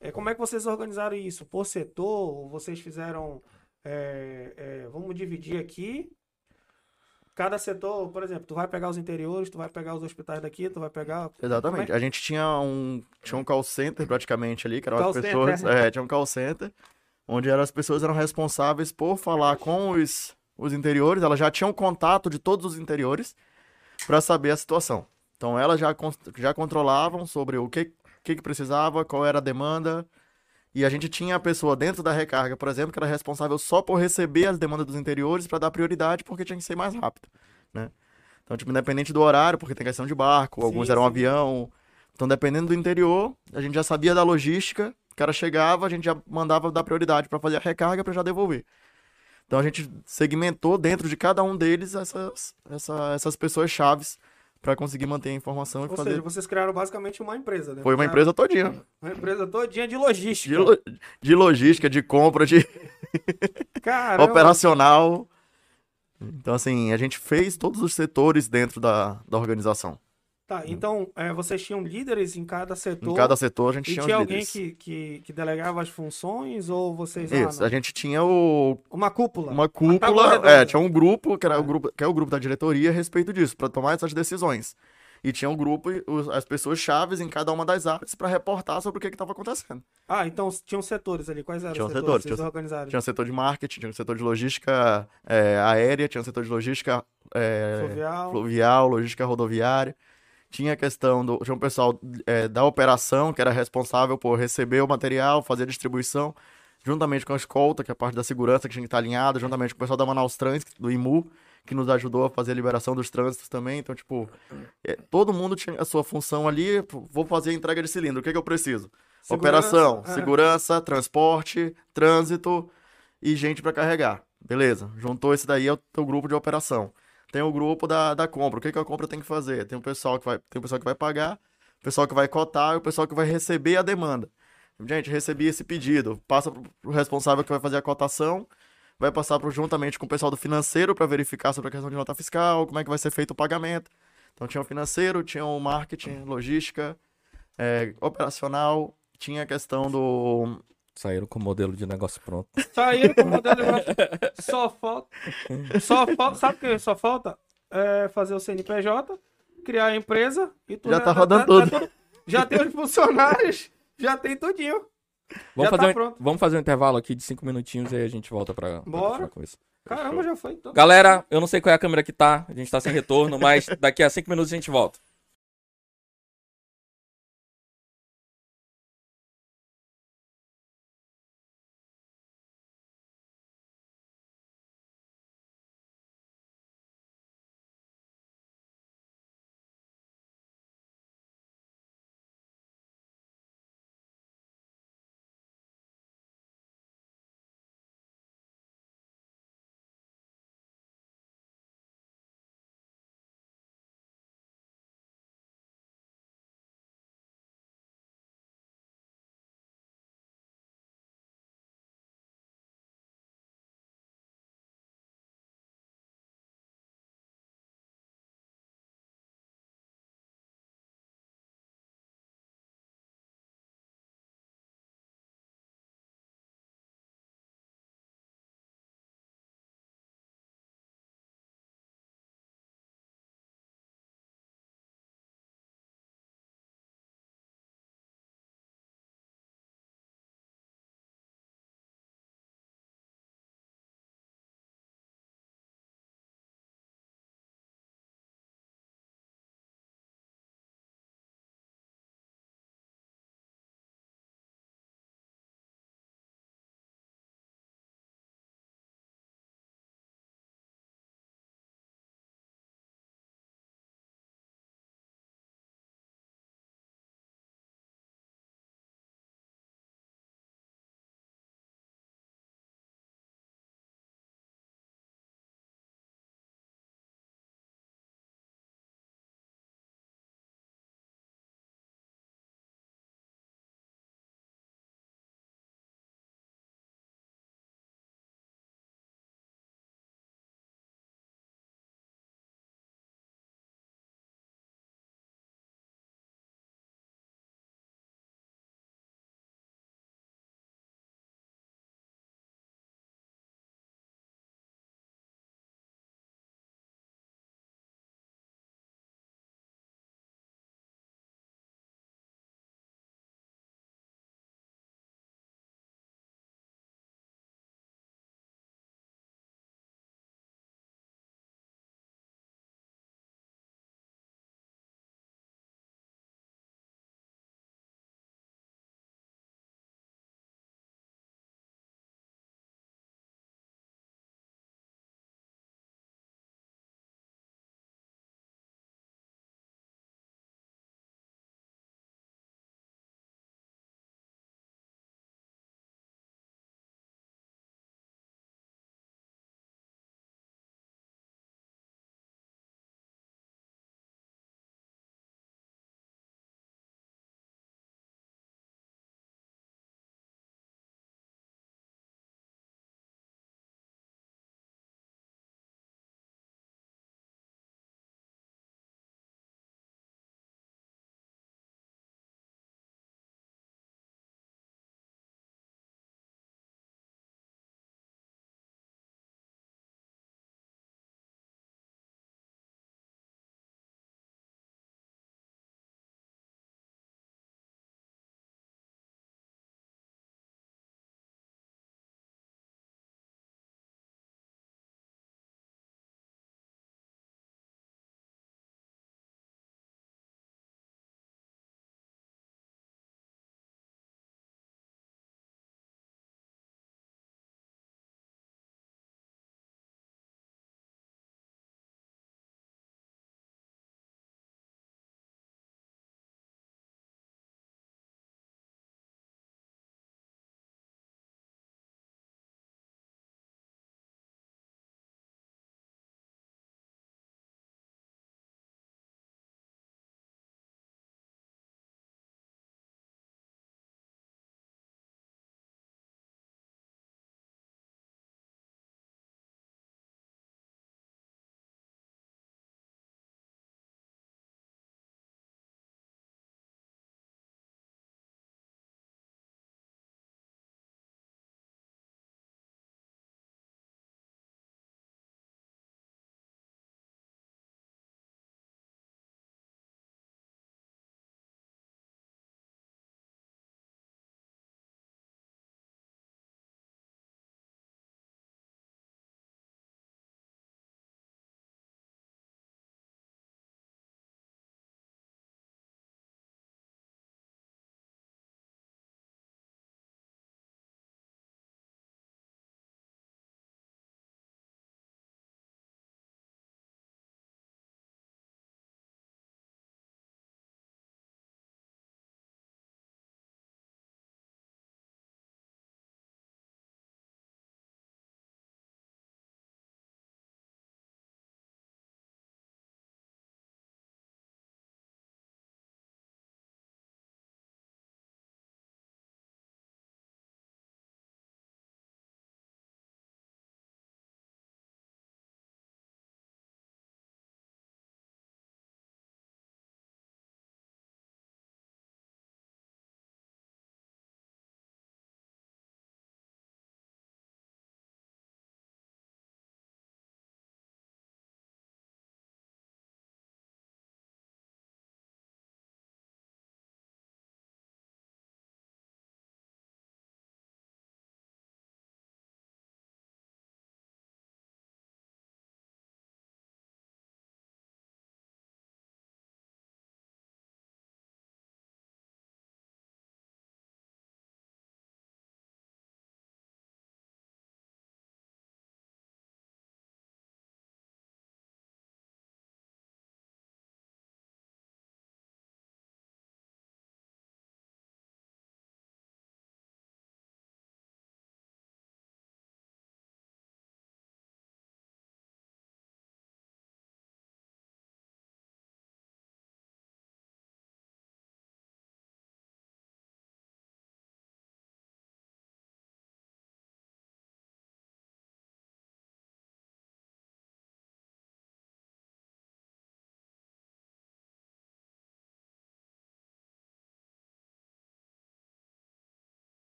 É, como é que vocês organizaram isso? Por setor? Vocês fizeram. é, é, vamos dividir aqui. Cada setor, por exemplo, tu vai pegar os interiores, tu vai pegar os hospitais daqui, tu vai pegar. Exatamente. Como A gente tinha um, tinha um call center praticamente ali, que eram Call as center, pessoas. é. É, tinha um call center, onde eram, as pessoas eram responsáveis por falar com os, os interiores. Elas já tinham contato de todos os interiores para saber a situação. Então elas já, já controlavam sobre o que, que, que precisava, qual era a demanda. E a gente tinha a pessoa dentro da recarga, por exemplo, que era responsável só por receber as demandas dos interiores para dar prioridade, porque tinha que ser mais rápido, né? Então, tipo, independente do horário, porque tem questão de barco, alguns Sim, eram sim. avião. Então, dependendo do interior, a gente já sabia da logística, o cara chegava, a gente já mandava dar prioridade para fazer a recarga para já devolver. Então, a gente segmentou dentro de cada um deles essas, essa- essas pessoas chaves para conseguir manter a informação e Ou fazer. seja, vocês criaram basicamente uma empresa, né? Foi uma empresa todinha. Uma empresa todinha de logística. De, lo- de logística, de compra, de operacional. Então, assim, a gente fez todos os setores dentro da, da organização. Tá, então é, vocês tinham líderes em cada setor. Em cada setor, a gente tinha, tinha alguém que, que, que delegava as funções ou vocês ah, Isso, não? a gente tinha o, uma cúpula? uma cúpula, é, tinha um grupo, que era É. o grupo, que é o grupo da diretoria a respeito disso, para tomar essas decisões. E tinha um grupo, as pessoas chaves em cada uma das áreas para reportar sobre o que estava acontecendo. Ah, então tinham setores ali. Quais eram Tinham os setores, setores? Vocês tinha- organizaram? Tinha o setor de marketing, tinha o setor de logística é, aérea, tinha o setor de logística é, Fluvial. fluvial, logística rodoviária. Tinha a questão do. Tinha um pessoal é, da operação que era responsável por receber o material, fazer a distribuição, juntamente com a escolta, que é a parte da segurança que tinha que estar alinhada, juntamente com o pessoal da Manaus Trans, do IMU, que nos ajudou a fazer a liberação dos trânsitos também. Então, tipo, é, todo mundo tinha a sua função ali. pô, Vou fazer a entrega de cilindro, o que, que eu preciso? Segurança, Operação, é. segurança, transporte, trânsito e gente para carregar. Beleza, juntou esse daí é o teu grupo de operação. Tem o grupo da, da compra. O que, que a compra tem que fazer? Tem o pessoal que vai, tem o pessoal que vai pagar, o pessoal que vai cotar e o pessoal que vai receber a demanda. Gente, recebi esse pedido. Passa pro responsável que vai fazer a cotação, vai passar pro, juntamente com o pessoal do financeiro para verificar sobre a questão de nota fiscal, como é que vai ser feito o pagamento. Então tinha o financeiro, tinha o marketing, logística, é, operacional, tinha a questão do. Saíram com o modelo de negócio pronto. Saíram com o modelo de negócio. Só falta. Só falta. Sabe o que só falta? É fazer o CNPJ, criar a empresa e tu Já tá rodando tudo. Já tem os funcionários, já tem tudinho. Vamos, Já fazer tá um, pronto. vamos fazer um intervalo aqui de cinco minutinhos e aí a gente volta pra, pra Bora. com isso. Caramba, já foi então. Galera, eu não sei qual é a câmera que tá, a gente tá sem retorno, mas daqui a cinco minutos a gente volta.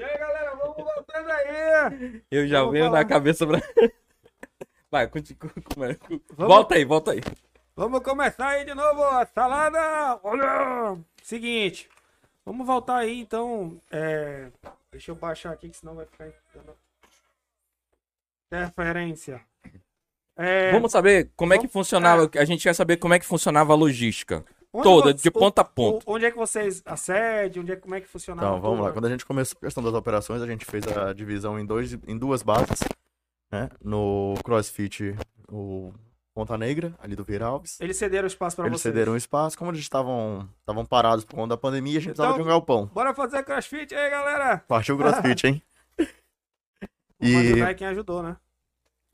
E aí, galera, vamos voltando aí. Eu já Vamos venho falar. na cabeça pra. Vai, continua. é? Volta aí, volta aí. Vamos começar aí de novo a salada. Olha! Seguinte, vamos voltar aí então. é, Deixa eu baixar aqui que senão vai ficar interferência. É, Vamos saber como é que funcionava. A gente quer saber como é que funcionava a logística. Onde toda, vo- de ponta a ponta. Onde é que vocês acedem? Onde é, como é que funcionava? Então, vamos tudo? lá. Quando a gente começou a questão das operações, a gente fez a divisão em, dois, em duas bases, né? No CrossFit, o Ponta Negra, ali do Vieira Alves. Eles cederam espaço para Eles vocês. cederam espaço. Como eles estavam estavam parados por conta da pandemia, a gente Então- de um galpão. Bora fazer crossfit aí, galera! Partiu o CrossFit, hein? E, ajudar quem ajudou, né?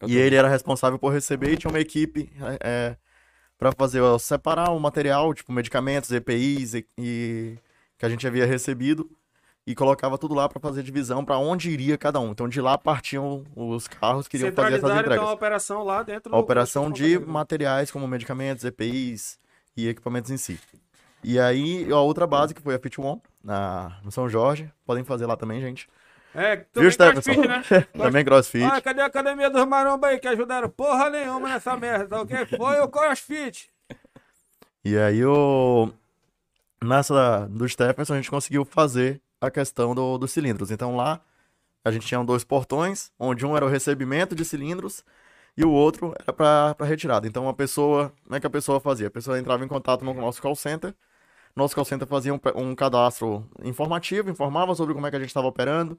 Eu e ele era responsável por receber e tinha uma equipe é, para fazer, ó, separar o material, tipo medicamentos, EPIs e, e- que a gente havia recebido e colocava tudo lá para fazer divisão para onde iria cada um. Então de lá partiam os carros que iriam fazer essas entregas. então a operação lá dentro a operação de materiais como medicamentos, EPIs e equipamentos em si. E aí a outra base que foi a Fit One, na, no São Jorge, podem fazer lá também, gente. É, Viu, também crossfit, né? também CrossFit. Ah, cadê a academia dos maromba aí que ajudaram porra nenhuma nessa merda, tá ok? Foi o crossfit. E aí o nessa do Stephenson a gente conseguiu fazer a questão do, dos cilindros. Então lá a gente tinha dois portões, onde um era o recebimento de cilindros e o outro era para retirada. Então a pessoa, como é que a pessoa fazia? A pessoa entrava em contato no nosso call center. Nosso call center fazia um, um cadastro informativo, informava sobre como é que a gente estava operando,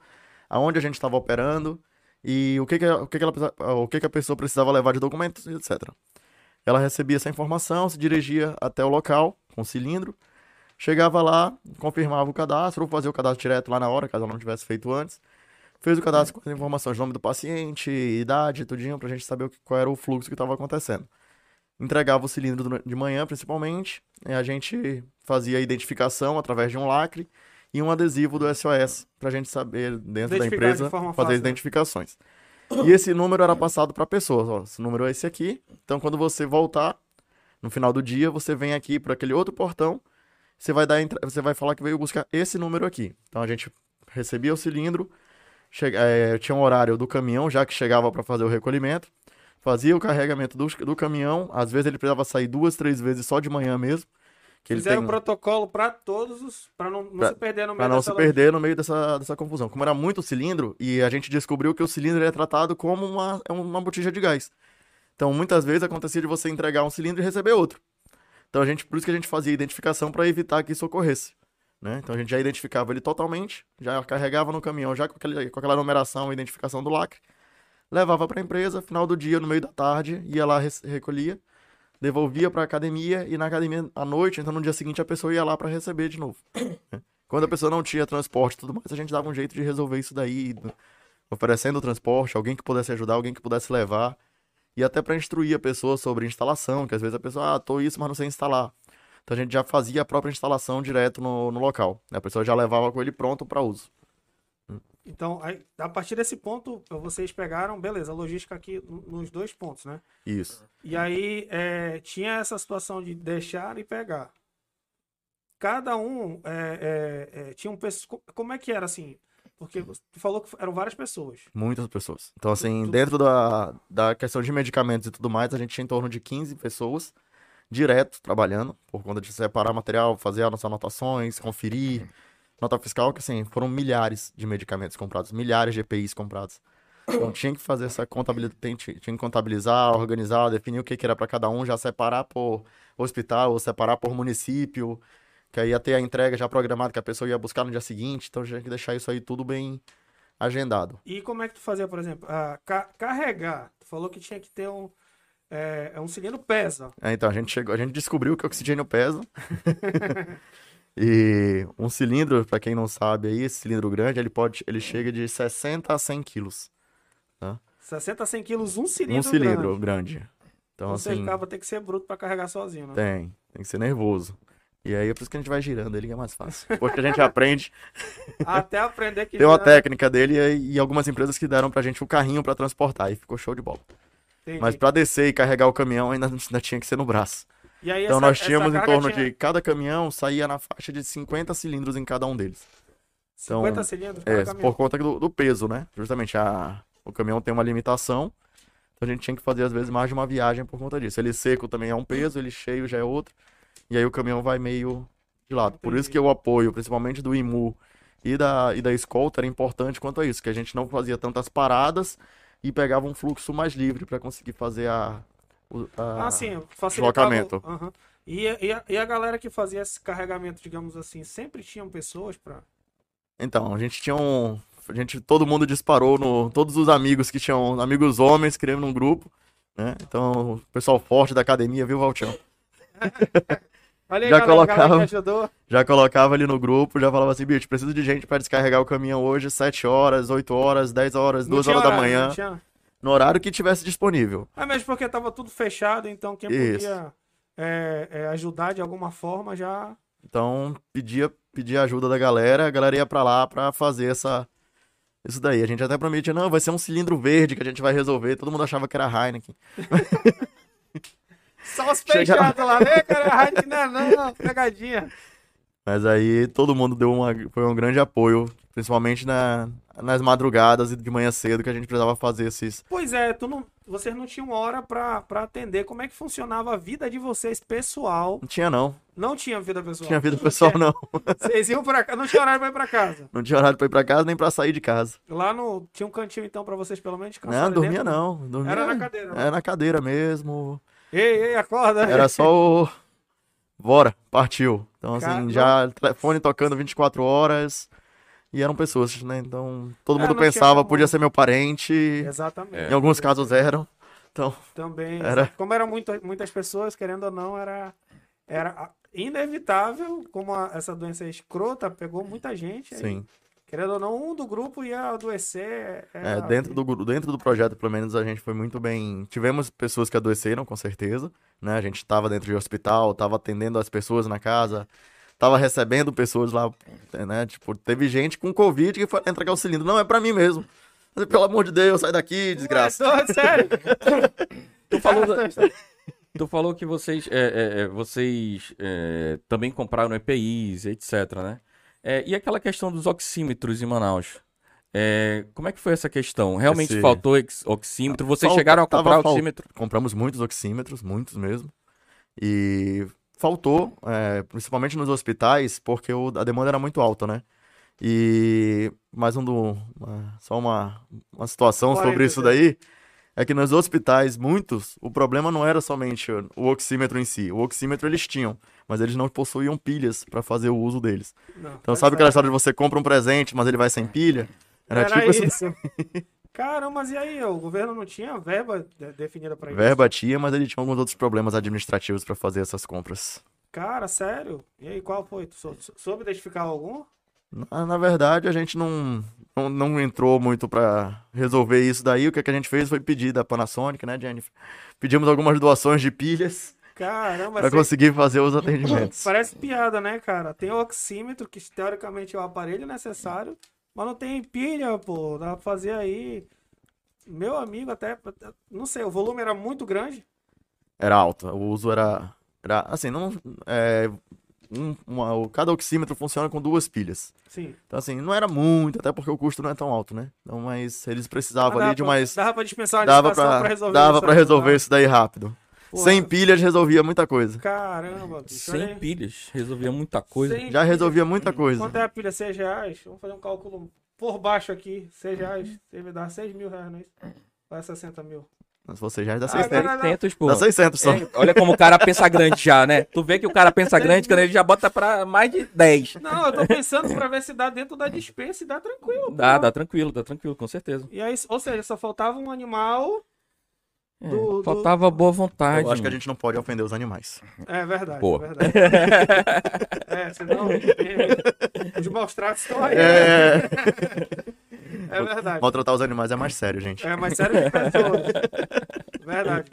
aonde a gente estava operando e o que que, o que, que, ela, o que que a pessoa precisava levar de documentos, etc. Ela recebia essa informação, se dirigia até o local com o cilindro, chegava lá, confirmava o cadastro, ou fazia o cadastro direto lá na hora, caso ela não tivesse feito antes. Fez o cadastro com as informações, nome do paciente, idade, tudinho, pra gente saber qual era o fluxo que estava acontecendo. Entregava o cilindro de manhã, principalmente, a gente fazia a identificação através de um lacre e um adesivo do SOS, pra gente saber, dentro da empresa, fazer fácil, né? identificações. E esse número era passado para pessoas. Ó, esse número é esse aqui. Então, quando você voltar no final do dia, você vem aqui para aquele outro portão. Você vai dar, você vai falar que veio buscar esse número aqui. Então, a gente recebia o cilindro, chega- eh, tinha um horário do caminhão já que chegava para fazer o recolhimento, fazia o carregamento do, do caminhão. Às vezes ele precisava sair duas, três vezes só de manhã mesmo. Que Fizeram tem- um protocolo pra todos os. pra não, não Pra- se perder no meio não se perder no meio dessa, dessa confusão. Como era muito cilindro, e a gente descobriu que o cilindro é tratado como uma, é uma botija de gás. Então, muitas vezes acontecia de você entregar um cilindro e receber outro. Então, a gente, por isso que a gente fazia identificação para evitar que isso ocorresse. Né? Então, a gente já identificava ele totalmente, já carregava no caminhão, já com, aquele, com aquela numeração, identificação do lacre, levava para a empresa, final do dia, no meio da tarde, ia lá, recolhia, devolvia para a academia, e na academia à noite, então no dia seguinte a pessoa ia lá para receber de novo. Quando a pessoa não tinha transporte e tudo mais, a gente dava um jeito de resolver isso daí, do- oferecendo transporte, alguém que pudesse ajudar, alguém que pudesse levar, e até para instruir a pessoa sobre instalação, que às vezes a pessoa, ah, tô isso, mas não sei instalar. Então a gente já fazia a própria instalação direto no, no local. né? A pessoa já levava com ele pronto para uso. Então, aí, a partir desse ponto, vocês pegaram, beleza, a logística aqui no- nos dois pontos, né? Isso. E aí é, tinha essa situação de deixar e pegar. Cada um é, é, é, tinha um. Como é que era assim? Porque tu falou que eram várias pessoas. Muitas pessoas. Então, assim, tu- dentro da, da questão de medicamentos e tudo mais, a gente tinha em torno de 15 pessoas direto trabalhando, por conta de separar material, fazer as nossas anotações, conferir. Nota fiscal, que assim, foram milhares de medicamentos comprados, milhares de EPIs comprados. Então tinha que fazer essa contabilidade, tinha que contabilizar, organizar, definir o que que era para cada um, já separar por hospital, ou separar por município, que aí ia ter a entrega já programada que a pessoa ia buscar no dia seguinte, então tinha que deixar isso aí tudo bem agendado. E como é que tu fazia, por exemplo, ca- carregar? Tu falou que tinha que ter um. É, é um cilindro pesa. É, então, a gente chegou, a gente descobriu que o oxigênio pesa. e um cilindro, para quem não sabe aí, esse cilindro grande, ele pode, ele chega de 60 a 100 quilos. 60 a 100 quilos, um cilindro. um cilindro grande. grande. Então, Ou seja, assim, o cara vai ter que ser bruto pra carregar sozinho, né? tem, tem que ser nervoso. E aí é por isso que a gente vai girando ele, que é mais fácil. Depois que a gente aprende, Até aprender que. tem uma já- técnica dele e, e algumas empresas que deram pra gente o carrinho pra transportar, e ficou show de bola. Entendi. Mas pra descer e carregar o caminhão ainda, ainda tinha que ser no braço. Aí Então essa- nós tínhamos em torno tinha- de cada caminhão saía na faixa de 50 cilindros em cada um deles. Então, 50 cilindros É, por conta do, do peso, né? Justamente a, o caminhão tem uma limitação. Então a gente tinha que fazer, às vezes, mais de uma viagem por conta disso. Ele seco também é um peso, ele cheio já é outro. E aí o caminhão vai meio de lado. Por isso Entendi. que o apoio, principalmente do IMU e da, e da escolta, era importante quanto a isso. Que a gente não fazia tantas paradas e pegava um fluxo mais livre para conseguir fazer a. o- a- Ah, sim, facilitava. Aham. E, a- e, a, e a galera que fazia esse carregamento, digamos assim, sempre tinham pessoas para. Então, a gente tinha um. A gente, todo mundo disparou no. Todos os amigos que tinham. Amigos homens, criamos num grupo. Né? Então, o pessoal forte da academia, viu, Valtião? Olha aí, Já galera, colocava-. Já colocava ali no grupo, já falava assim, bicho, preciso de gente para descarregar o caminhão hoje, 7 horas, 8 horas, 10 horas, Não 2 tinha horas da manhã, não tinha- no horário que tivesse disponível. Ah, mesmo porque tava tudo fechado, então quem Isso. podia é, é, ajudar de alguma forma já. Então, pedia, pedia ajuda da galera, a galera ia pra lá pra fazer essa isso daí. A gente até prometia, não, vai ser um cilindro verde que a gente vai resolver. Todo mundo achava que era Heineken. Só os fechados lá, né, cara? Heineken, não, não, não, pegadinha. Mas aí todo mundo deu uma, foi um grande apoio, principalmente na, nas madrugadas e de manhã cedo que a gente precisava fazer esses. Pois é, tu não, vocês não tinham hora pra, pra atender. Como é que funcionava a vida de vocês pessoal? Não tinha não, Não tinha vida pessoal. não tinha vida pessoal não. Vocês iam pra cá, não tinha horário pra ir pra casa. Não tinha horário pra ir pra casa nem pra sair de casa. Lá no. Tinha um cantinho então pra vocês pelo menos descansar Não, dormia dentro? não. Dormia, Era na cadeira. né? Era na cadeira mesmo. Ei, ei, acorda. Era só o. Bora, partiu. Então, assim, Cara, já telefone tocando 24 horas. E eram pessoas, né? Então, todo É, mundo pensava, podia ser meu parente. Exatamente. Em alguns casos eram. Então, Também. Era- Como eram muito, muitas pessoas, querendo ou não, era, era inevitável, como a- essa doença escrota pegou muita gente. aí, sim. querendo ou não, um do grupo ia adoecer. É, era- dentro, do, dentro do projeto, pelo menos, a gente foi muito bem. Tivemos pessoas que adoeceram, com certeza. Né? A gente estava dentro de hospital, estava atendendo as pessoas na casa, estava recebendo pessoas lá, né? Tipo, teve gente com Covid que foi entregar o cilindro. Não, é pra mim mesmo. Pelo amor de Deus, sai daqui, desgraça. Ué, tô- sério? Tu falou, tu falou que vocês, é, é, é, vocês é, também compraram EPIs, etc, né? É, e aquela questão dos oxímetros em Manaus? É, como é que foi essa questão? Realmente Esse- faltou ex- oxímetro? Vocês Falta- chegaram a tava comprar fal- oxímetro? Compramos muitos oxímetros, muitos mesmo. E faltou, é, principalmente nos hospitais, porque o- a demanda era muito alta, né? E mais um do, uma- só uma, uma situação sobre Parênteses, isso daí é que nos hospitais, muitos, o problema não era somente o oxímetro em si. O oxímetro eles tinham, mas eles não possuíam pilhas para fazer o uso deles. Não, Então, sabe aquela certo. história de você compra um presente, mas ele vai sem pilha? Era, Era tipo isso. Caramba, mas e aí? O governo não tinha verba de- definida pra isso? verba tinha, mas ele tinha alguns outros problemas administrativos para fazer essas compras. Cara, sério? E aí, qual foi? Tu sou- soube identificar algum? Na, na verdade, a gente não, não, não entrou muito pra resolver isso daí. O que, que a gente fez foi pedir da Panasonic, né, Jennifer? Pedimos algumas doações de pilhas Caramba, pra cê- conseguir fazer os atendimentos. Parece piada, né, cara? Tem o oxímetro, que teoricamente é o aparelho necessário, mas não tem pilha, pô. Dá pra fazer aí. Meu amigo, até. Não sei, o volume era muito grande. Era alto, o uso era, era assim, não, é, um- uma- cada oxímetro funciona com duas pilhas. Sim. Então, assim, não era muito, até porque o custo não é tão alto, né? Então, mas eles precisavam Mas ali de mais... Dava pra dispensar uma Dava pra, pra resolver dava isso pra resolver tá? isso daí rápido. Porra, Sem pilhas resolvia muita coisa. Caramba, bicho. Sem aí. pilhas, resolvia muita coisa. Sem Já pilha. resolvia muita coisa. Quanto é a pilha? 6 reais? Vamos fazer um cálculo por baixo aqui. 6 reais. Você me dá 6 mil reais, não é isso? Vai 60 mil. Mas você já dá Ah, 600. não, não, não. 600, pô. Dá 600 só. É, olha como o cara pensa grande já, né? Tu vê que o cara pensa grande quando ele já bota pra mais de 10. Não, eu tô pensando pra ver se dá dentro da dispensa e dá tranquilo. Dá, pô. dá tranquilo, dá tranquilo, com certeza. E aí, ou seja, só faltava um animal. É, Do- do- faltava boa vontade. Eu acho que a mano. gente não pode ofender os animais. É verdade. Pô. É verdade. é, senão. é, os maus tratos estão aí. né? É, É verdade. maltratar os animais é mais sério, gente. É, mas sério que pessoas. Verdade.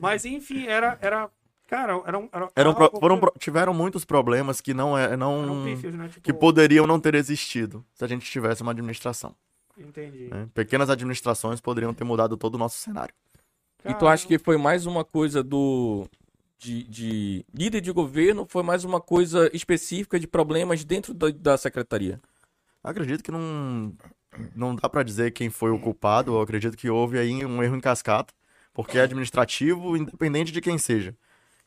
Mas enfim, era. era cara, era um. Era, Eram pro- foram pro- tiveram muitos problemas que não é, eram não pífios, né? Tipo, que poderiam não ter existido se a gente tivesse uma administração. Entendi. né? Pequenas administrações poderiam ter mudado todo o nosso cenário. E tu acha que foi mais uma coisa do. De, de líder de governo? Foi mais uma coisa específica de problemas dentro da, da secretaria? Acredito que não, não dá pra dizer quem foi o culpado. Eu acredito que houve aí um erro em cascata, porque é administrativo, independente de quem seja.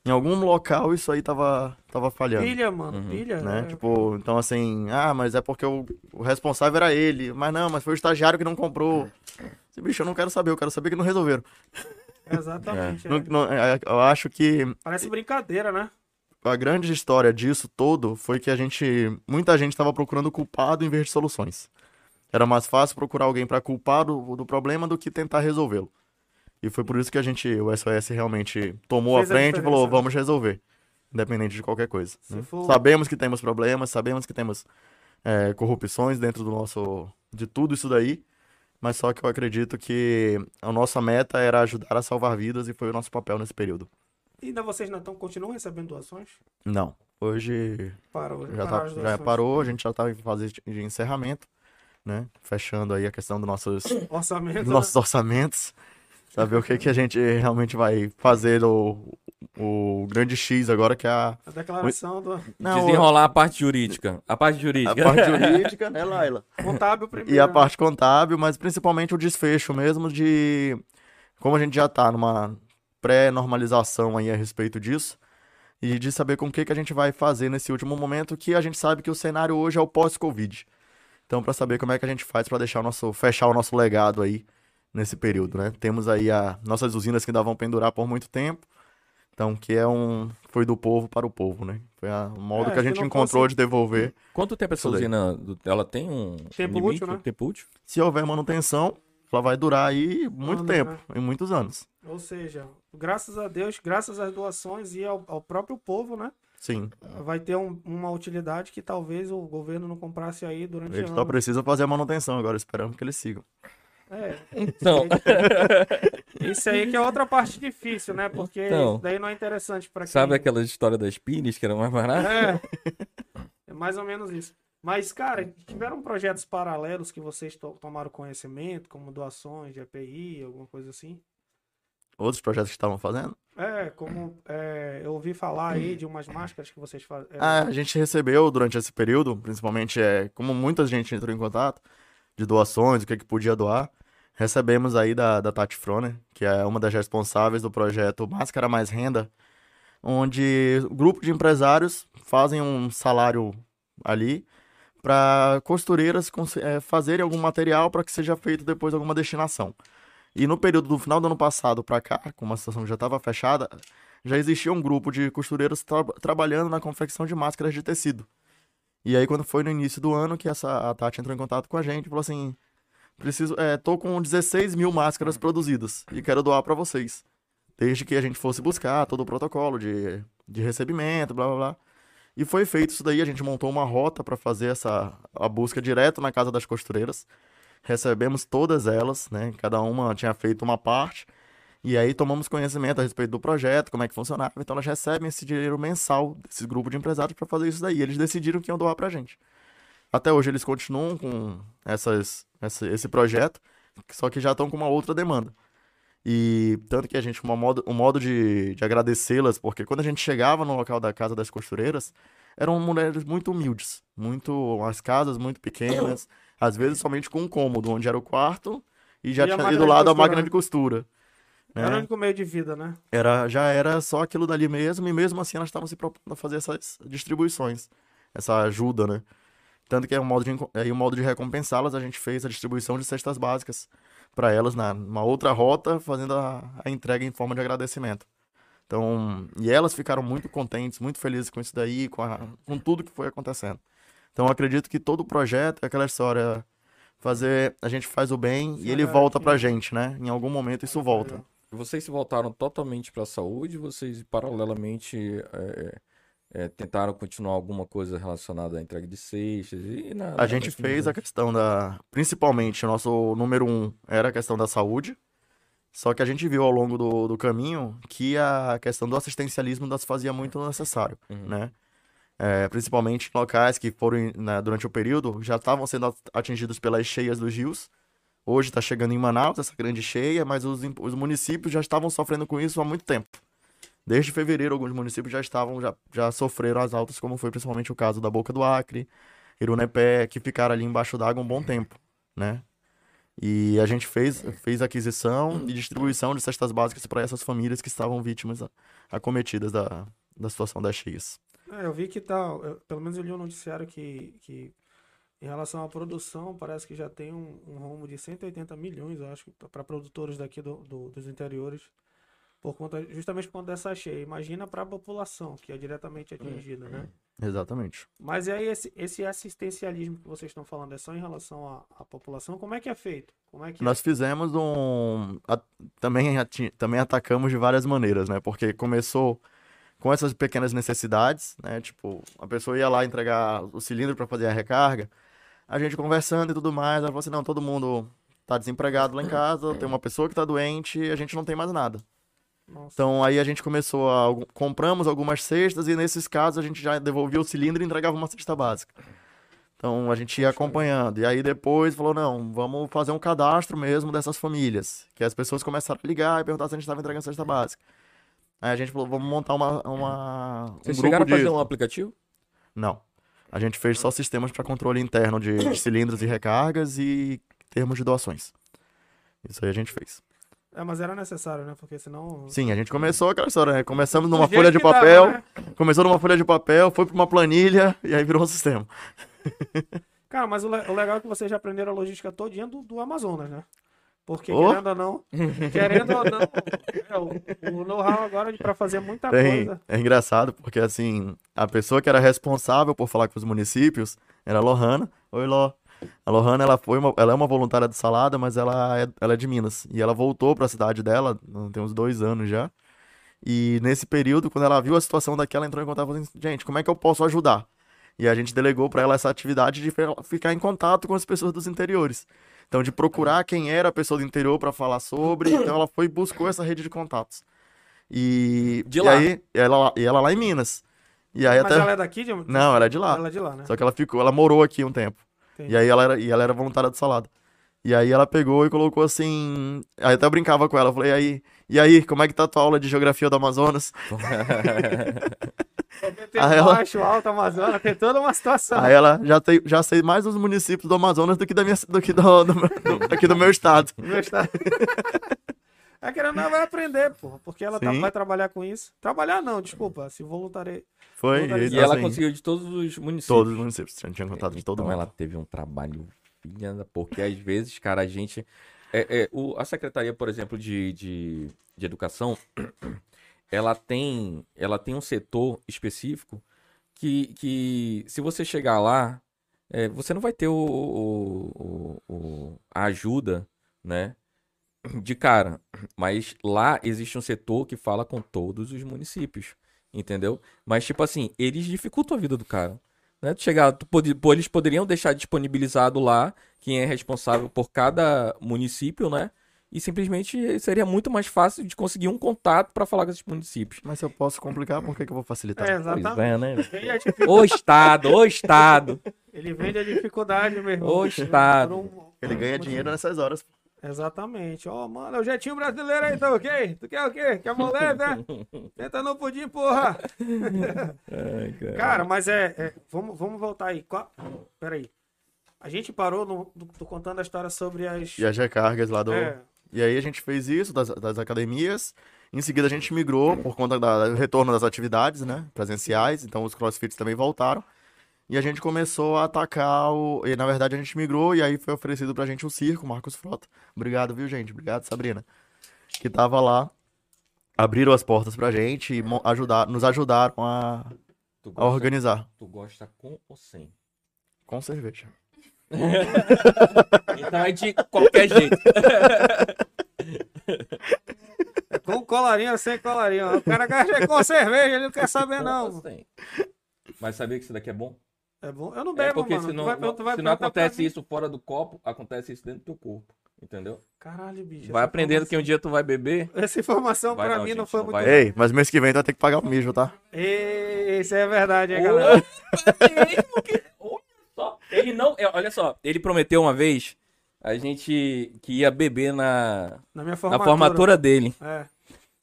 Em algum local isso aí tava, tava falhando. Pilha, mano, Uhum. pilha. Né? é. Tipo, então assim, ah, mas é porque o, o responsável era ele. Mas não, mas foi o estagiário que não comprou. Esse bicho, eu não quero saber, eu quero saber que não resolveram. Exatamente. é. Não- não- é, eu acho que Parece brincadeira, né? a grande história disso todo foi que a gente. Muita gente estava procurando culpado em vez de soluções. Era mais fácil procurar alguém para culpar do, do problema do que tentar resolvê-lo. E foi por isso que a gente, o SOS realmente tomou Fez a a frente e diferença, falou: né? vamos resolver. Independente de qualquer coisa. Né? for- Sabemos que temos problemas, sabemos que temos é, corrupções dentro do nosso. de tudo isso daí. Mas só que eu acredito que a nossa meta era ajudar a salvar vidas e foi o nosso papel nesse período. E ainda vocês não tão, continuam recebendo doações? Não. Hoje Parou. já, tá, já parou, a gente já tá em fase de encerramento, né? Fechando aí a questão dos nossos, Orçamento. dos né? nossos orçamentos. Saber o que, que a gente realmente vai fazer o, o grande X agora, que é a. A declaração do Não, Desenrolar a parte jurídica. A parte a jurídica. parte jurídica, né, Laila? contábil primeiro. E a né? parte contábil, mas principalmente o desfecho mesmo de. Como a gente já tá numa pré-normalização aí a respeito disso. E de saber com o que, que a gente vai fazer nesse último momento, que a gente sabe que o cenário hoje é o pós-Covid. Então, para saber como é que a gente faz para deixar o nosso, fechar o nosso legado aí nesse período, né? Temos aí a nossas usinas que ainda vão pendurar por muito tempo. Então, que é um foi do povo para o povo, né? Foi a- o modo É, que a gente encontrou fosse- de devolver. Quanto tempo essa usina, do- ela tem um Tempo limite, útil, né? tempo útil? Se houver manutenção, ela vai durar aí muito Anos, tempo, né? em muitos anos. Ou seja, graças a Deus, graças às doações e ao, ao próprio povo, né? Sim. Vai ter um- uma utilidade que talvez o governo não comprasse aí durante Eles só anos. precisam fazer a manutenção agora, esperamos que eles sigam. É, Então, isso aí que é outra parte difícil, né? Porque Então. isso daí não é interessante para quem... sabe aquela história das pines que era mais barato? É. É mais ou menos isso. Mas, cara, tiveram projetos paralelos que vocês to- tomaram conhecimento, como doações de EPI, alguma coisa assim? Outros projetos que estavam fazendo? É, como é, eu ouvi falar aí de umas máscaras que vocês fazem. Ah, a gente recebeu durante esse período, principalmente é, como muita gente entrou em contato, de doações, o que, que podia doar. Recebemos aí da, da Tati Froner, que é uma das responsáveis do projeto Máscara Mais Renda, onde um grupo de empresários fazem um salário ali para costureiras eh, fazerem algum material para que seja feito depois alguma destinação. E no período do final do ano passado para cá, como a situação já estava fechada, já existia um grupo de costureiras tra- trabalhando na confecção de máscaras de tecido. E aí, quando foi no início do ano, que essa, a Tati entrou em contato com a gente, falou assim: preciso, é, tô com 16 mil máscaras produzidas e quero doar para vocês. Desde que a gente fosse buscar todo o protocolo de, de recebimento, blá blá blá. E foi feito isso daí, a gente montou uma rota para fazer essa a busca direto na casa das costureiras. Recebemos todas elas, né? Cada uma tinha feito uma parte. E aí tomamos conhecimento a respeito do projeto, como é que funcionava. Então elas recebem esse dinheiro mensal desse grupo de empresários para fazer isso daí. Eles decidiram que iam doar pra gente. Até hoje eles continuam com essas, essa- esse projeto, só que já estão com uma outra demanda. E tanto que a gente, uma modo, um modo de, de agradecê-las, porque quando a gente chegava no local da casa das costureiras, eram mulheres muito humildes, muito as casas muito pequenas, às vezes somente com um cômodo, onde era o quarto e já E tinha máquina do lado a máquina né? de costura. Né? Era o único meio de vida, né? Era, já era só aquilo dali mesmo, e mesmo assim elas estavam se propondo a fazer essas distribuições, essa ajuda, né? Tanto que é um modo de, aí o modo de recompensá-las, a gente fez a distribuição de cestas básicas para elas na numa outra rota, fazendo a, a entrega em forma de agradecimento. Então, e elas ficaram muito contentes, muito felizes com isso daí, com, a- com tudo que foi acontecendo. Então, eu acredito que todo o projeto é aquela história, fazer, a gente faz o bem e ele Olha volta pra gente, né? Em algum momento isso volta. Vocês se voltaram totalmente para a saúde? Vocês paralelamente é, é, tentaram continuar alguma coisa relacionada à entrega de cestas? E na, A gente fez a questão da. Principalmente, o nosso número um era a questão da saúde. Só que a gente viu ao longo do, do caminho que a questão do assistencialismo ainda se fazia muito necessário, Uhum. né? É, principalmente locais que foram, né, durante o período, já estavam sendo at- atingidos pelas cheias dos rios. Hoje está chegando em Manaus essa grande cheia, mas os, os municípios já estavam sofrendo com isso há muito tempo. Desde fevereiro, alguns municípios já estavam, já, já sofreram as altas, como foi principalmente o caso da Boca do Acre, Irunepé, que ficaram ali embaixo d'água um bom tempo, né? E a gente fez, fez aquisição e distribuição de cestas básicas para essas famílias que estavam vítimas acometidas da, da situação das cheias. É, eu vi que tá, eu, pelo menos eu li um noticiário que, que em relação à produção, parece que já tem um, um rumo de 180 milhões, eu acho, para produtores daqui do, do, dos interiores, por conta, justamente por conta dessa cheia. Imagina para a população, que é diretamente atingida, né? Exatamente. Mas aí esse, esse assistencialismo que vocês estão falando é só em relação à, à população? Como é que é feito? Como é que Nós é? fizemos um... A, também, também atacamos de várias maneiras, né? Porque começou com essas pequenas necessidades, né? Tipo, a pessoa ia lá entregar o cilindro para fazer a recarga, a gente conversando e tudo mais, ela falou assim, não, todo mundo tá desempregado lá em casa, tem uma pessoa que tá doente e a gente não tem mais nada. Nossa. Então aí a gente começou a. Compramos algumas cestas e nesses casos a gente já devolvia o cilindro e entregava uma cesta básica. Então a gente ia acompanhando. E aí depois falou: não, vamos fazer um cadastro mesmo dessas famílias. Que as pessoas começaram a ligar e perguntar se a gente estava entregando cesta básica. Aí a gente falou: vamos montar uma. uma Vocês um chegaram a fazer um aplicativo? Não. A gente fez só sistemas para controle interno de, de cilindros e recargas e termos de doações. Isso aí a gente fez. É, mas era necessário, né? Porque senão. Sim, a gente começou aquela história, né? Começamos numa folha de papel, dava, né? começou numa folha de papel, foi para uma planilha e aí virou um sistema. Cara, mas o, o, legal é que vocês já aprenderam a logística todinha do, do Amazonas, né? Porque, oh. querendo ou não, querendo ou não, é, o, o know-how agora para fazer muita Tem, coisa. É engraçado, porque assim, a pessoa que era responsável por falar com os municípios era a Lohana. Oi, Ló. A Lohana, ela, foi uma, ela é uma voluntária do Salada, mas ela é, ela é de Minas. E ela voltou para a cidade dela, tem uns dois anos já. E nesse período, quando ela viu a situação daquela, entrou em contato e falou assim, gente, como é que eu posso ajudar? E a gente delegou para ela essa atividade de ficar em contato com as pessoas dos interiores. Então, de procurar quem era a pessoa do interior para falar sobre. Então, ela foi e buscou essa rede de contatos. E, de e lá. aí, ela, e ela lá em Minas. E aí Mas até... ela é daqui? De... Não, ela é de lá. Ela é de lá, né? Só que ela ficou, ela morou aqui um tempo. Entendi. E aí ela era, e ela era voluntária do salada. E aí ela pegou e colocou assim. Aí até eu brincava com ela. Falei, e aí, e aí, como é que tá a tua aula de geografia do Amazonas? tem aí baixo, ela... alto, Amazonas, tem toda uma situação. Aí ela já, tem, já sei mais dos municípios do Amazonas do que, da minha, do, que do, do, do aqui do meu estado. meu estado. É que ela não vai aprender, porra, porque ela tá, vai trabalhar com isso. Trabalhar não, desculpa, se voluntariar. Foi, e ela assim, conseguiu de todos os municípios. Todos os municípios, tinha contato de todo então mundo. ela teve um trabalho filha porque às vezes, cara, a gente... É, é, o, a Secretaria, por exemplo, de, de, de Educação, ela tem, ela tem um setor específico que, que se você chegar lá, é, você não vai ter o, o, o, a ajuda, né? De cara. Mas lá existe um setor que fala com todos os municípios. Entendeu? Mas, tipo assim, eles dificultam a vida do cara. Né? Tu chegar, tu eles poderiam deixar disponibilizado lá quem é responsável por cada município, né? E simplesmente seria muito mais fácil de conseguir um contato para falar com esses municípios. Mas se eu posso complicar, por que, que eu vou facilitar? É, exatamente. Pois é, né? O Estado, o Estado. Ele vende a dificuldade, meu irmão. O Estado. Um... Ele ganha dinheiro nessas horas. Exatamente. Ó, oh, mano, é o jetinho brasileiro aí, tá ok? Tu quer o quê? Quer moleza, né? Tenta não pudim, porra! Ai, cara. cara. mas é, é, vamos, vamos voltar aí. Qual... Pera aí. A gente parou no, no, contando a história sobre as... E as recargas lá do... É. E aí a gente fez isso das, das academias. Em seguida a gente migrou por conta do retorno das atividades, né? Presenciais. Então os crossfits também voltaram. E a gente começou a atacar o. E na verdade a gente migrou e aí foi oferecido pra gente o circo, Marcos Frota. Obrigado, viu, gente? Obrigado, Sabrina. Que tava lá. Abriram as portas pra gente e ajudar, nos ajudaram a, gosta, a organizar. Tu gosta com ou sem? Com cerveja. então é de qualquer jeito. É com colarinho ou sem colarinho. O cara gasta com cerveja, ele não quer saber, não. Mas sabia que isso daqui é bom? É bom. Eu não bebo, é porque mano. Se não, vai, vai se não acontece isso fora do copo, acontece isso dentro do teu corpo. Entendeu? Caralho, bicho. Vai aprendendo informação... que um dia tu vai beber. Essa informação vai pra não, mim gente, não foi não muito. Vai... Ei, mas mês que vem tu vai ter que pagar o mijo, tá? Ei, isso é verdade, hein, galera? Ele não. É, olha só, ele prometeu uma vez a gente que ia beber na, na, minha formatura. na formatura dele. É.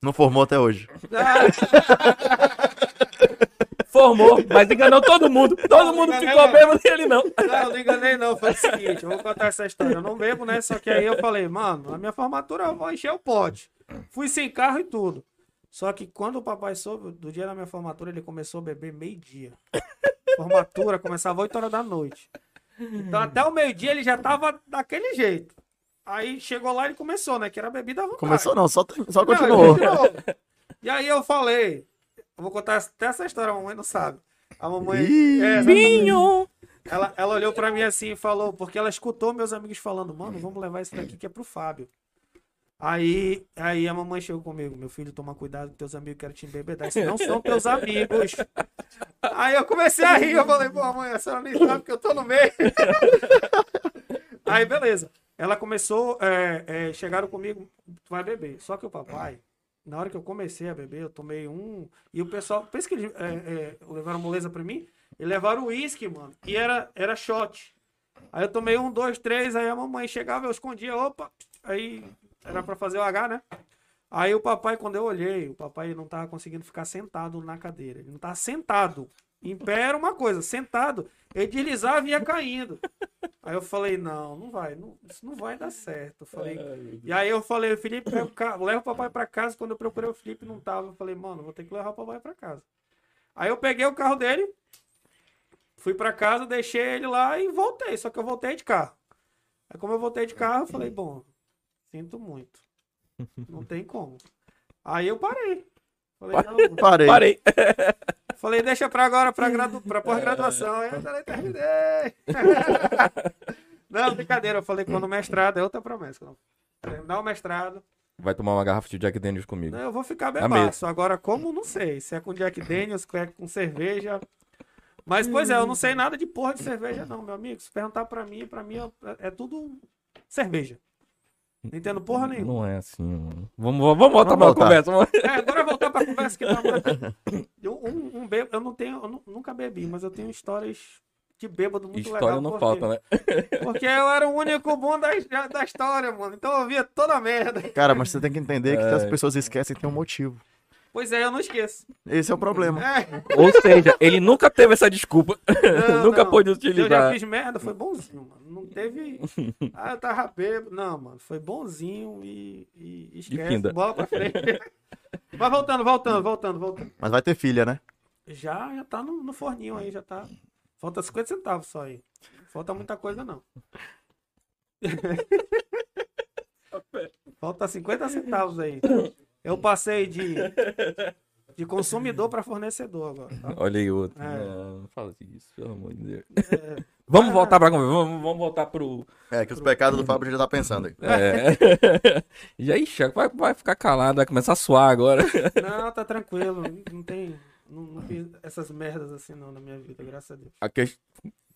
Não formou até hoje. formou, mas enganou todo mundo. Todo mundo enganei, ficou não. bêbado e ele não. Não, não enganei não. Foi o seguinte, eu vou contar essa história. Eu não bebo, né? Só que aí eu falei, mano, na minha formatura eu vou encher o pote. Fui sem carro e tudo. Só que quando o papai soube, do dia da minha formatura, ele começou a beber meio-dia. Formatura começava 8 horas da noite. Então até o meio-dia ele já tava daquele jeito. Aí chegou lá e começou, né? Que era bebida à vontade. Começou não, só, só Não, continuou. E aí eu falei, eu vou contar até essa história, a mamãe não sabe. A mamãe. Ih, é. Vinho! ela, ela olhou pra mim assim e falou, porque ela escutou meus amigos falando, mano, vamos levar isso daqui que é pro Fábio. Aí, aí a mamãe chegou comigo, meu filho, toma cuidado que teus amigos querem te embebedar, esses não são teus amigos. Aí eu comecei a rir, eu falei, pô, mãe, a senhora nem sabe que eu tô no meio. Aí, beleza. Ela começou, é, é, chegaram comigo, tu vai beber. Só que o papai, na hora que eu comecei a beber, eu tomei um. E o pessoal, pensa que eles é, é, levaram moleza pra mim? E levaram uísque, mano. E era, era shot. Aí eu tomei um, dois, três, aí a mamãe chegava, eu escondia, opa. Aí era pra fazer o H, né? Aí o papai, quando eu olhei, o papai não tava conseguindo ficar sentado na cadeira. Ele não tava sentado. Em pé era uma coisa, sentado, ele deslizava e ia caindo. Aí eu falei, não, não vai, não- isso não vai dar certo. Eu falei, e aí eu falei, Felipe, leva o ca- leva o papai pra casa. Quando eu procurei o Felipe, não tava. Eu falei, mano, vou ter que levar o papai pra casa. Aí eu peguei o carro dele, fui pra casa, deixei ele lá e voltei. Só que eu voltei de carro. Aí como eu voltei de carro, eu falei, bom, sinto muito. Não tem como. Aí eu parei. Falei, não, Parei. Parei. Falei, deixa pra agora, pra, gradu... pra pós-graduação. Aí eu falei, terminei. Não, brincadeira. Eu falei, quando o mestrado é outra promessa. Terminar o mestrado, Vai tomar uma garrafa de Jack Daniels comigo. né, eu vou ficar bebaço. Agora, como, não sei. Se é com Jack Daniels, se é com cerveja. Mas, pois é, eu não sei nada de porra de cerveja, não, meu amigo. Se perguntar pra mim, pra mim é, é tudo cerveja. Não entendo porra nenhuma. Não é assim, mano. Vamos, vamos vamos voltar Vamos pra voltar. conversa. vamos- É, agora voltar pra conversa que tá Eu- um, um bêbado, eu não tenho, eu nu- nunca bebi, mas eu tenho histórias de bêbado muito História legal. não porque- falta, né? Porque eu era o único bom da, da história, mano. Então eu via toda a merda. Cara, mas você tem que entender que É. as pessoas esquecem tem um motivo. Pois é, eu não esqueço. Esse é o problema. É, Ou seja, ele nunca teve essa desculpa. não, nunca não. pôde Eu já utilizar. fiz merda, foi bonzinho, mano. Não teve. Ah, eu tava bêbado. Não, mano. Foi bonzinho e, e esquece. finda. Bola pra frente. Mas voltando, voltando, voltando, voltando. Mas vai ter filha, né? Já, já tá no, no forninho aí, já tá. Falta 50 centavos só aí. Falta muita coisa, não. Falta 50 centavos aí. Eu passei de, de consumidor para fornecedor agora. tá? Olha aí outro. É. Não, não fala isso, pelo amor de Deus. É, Vamos voltar pra conversa. Vamos, vamos voltar pro. É, que os pecados do Fábio já tá pensando aí. É. e aí, Chaco, vai, vai ficar calado, vai começar a suar agora. não, tá tranquilo. Não tem. Não, não fiz essas merdas assim não na minha vida, graças a Deus. A quest...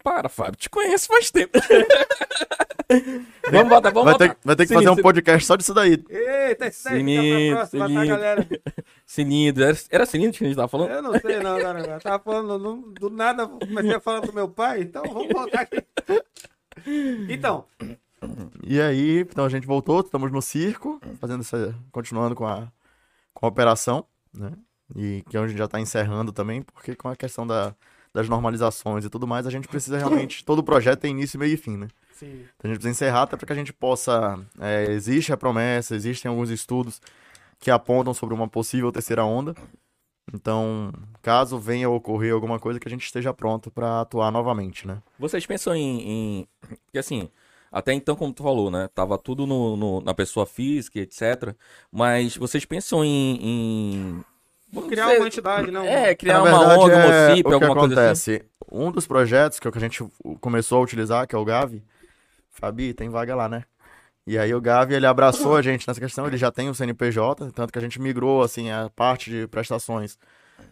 Para, Fábio, te conheço faz tempo. vamos voltar, vamos Vai voltar. ter, vai ter que Sininho, fazer um podcast só disso daí. Eita, isso daí Sininho, fica pra próxima, tá, sininho. galera? Era, era cilindro que a gente tava falando? Eu não sei não, agora. agora. Tava falando, não- do nada, comecei a falar do meu pai, então vamos voltar aqui. Então, E aí, então a gente voltou, estamos no circo, fazendo essa, continuando com a, com a operação, né? E que é a gente já está encerrando também, porque com a questão da, das normalizações e tudo mais, a gente precisa realmente, todo projeto tem início, meio e fim, né? sim. Então a gente precisa encerrar até para que a gente possa. é, existe a promessa, existem alguns estudos que apontam sobre uma possível terceira onda. Então, caso venha a ocorrer alguma coisa, que a gente esteja pronto para atuar novamente, né? Vocês pensam em, em- Porque assim, até então, como tu falou, né? Tava tudo no, no- na pessoa física, etc. Mas vocês pensam em. em... Vamos Criar uma entidade, não. É, criar Na uma verdade, ONG, é, um o OCIP, que alguma coisa assim. acontece? Um dos projetos que, é o que a gente começou a utilizar, que é o Gavi, Fabi, tem vaga lá, né? E aí o Gavi, ele abraçou a gente nessa questão, ele já tem o CNPJ, tanto que a gente migrou, assim, a parte de prestações,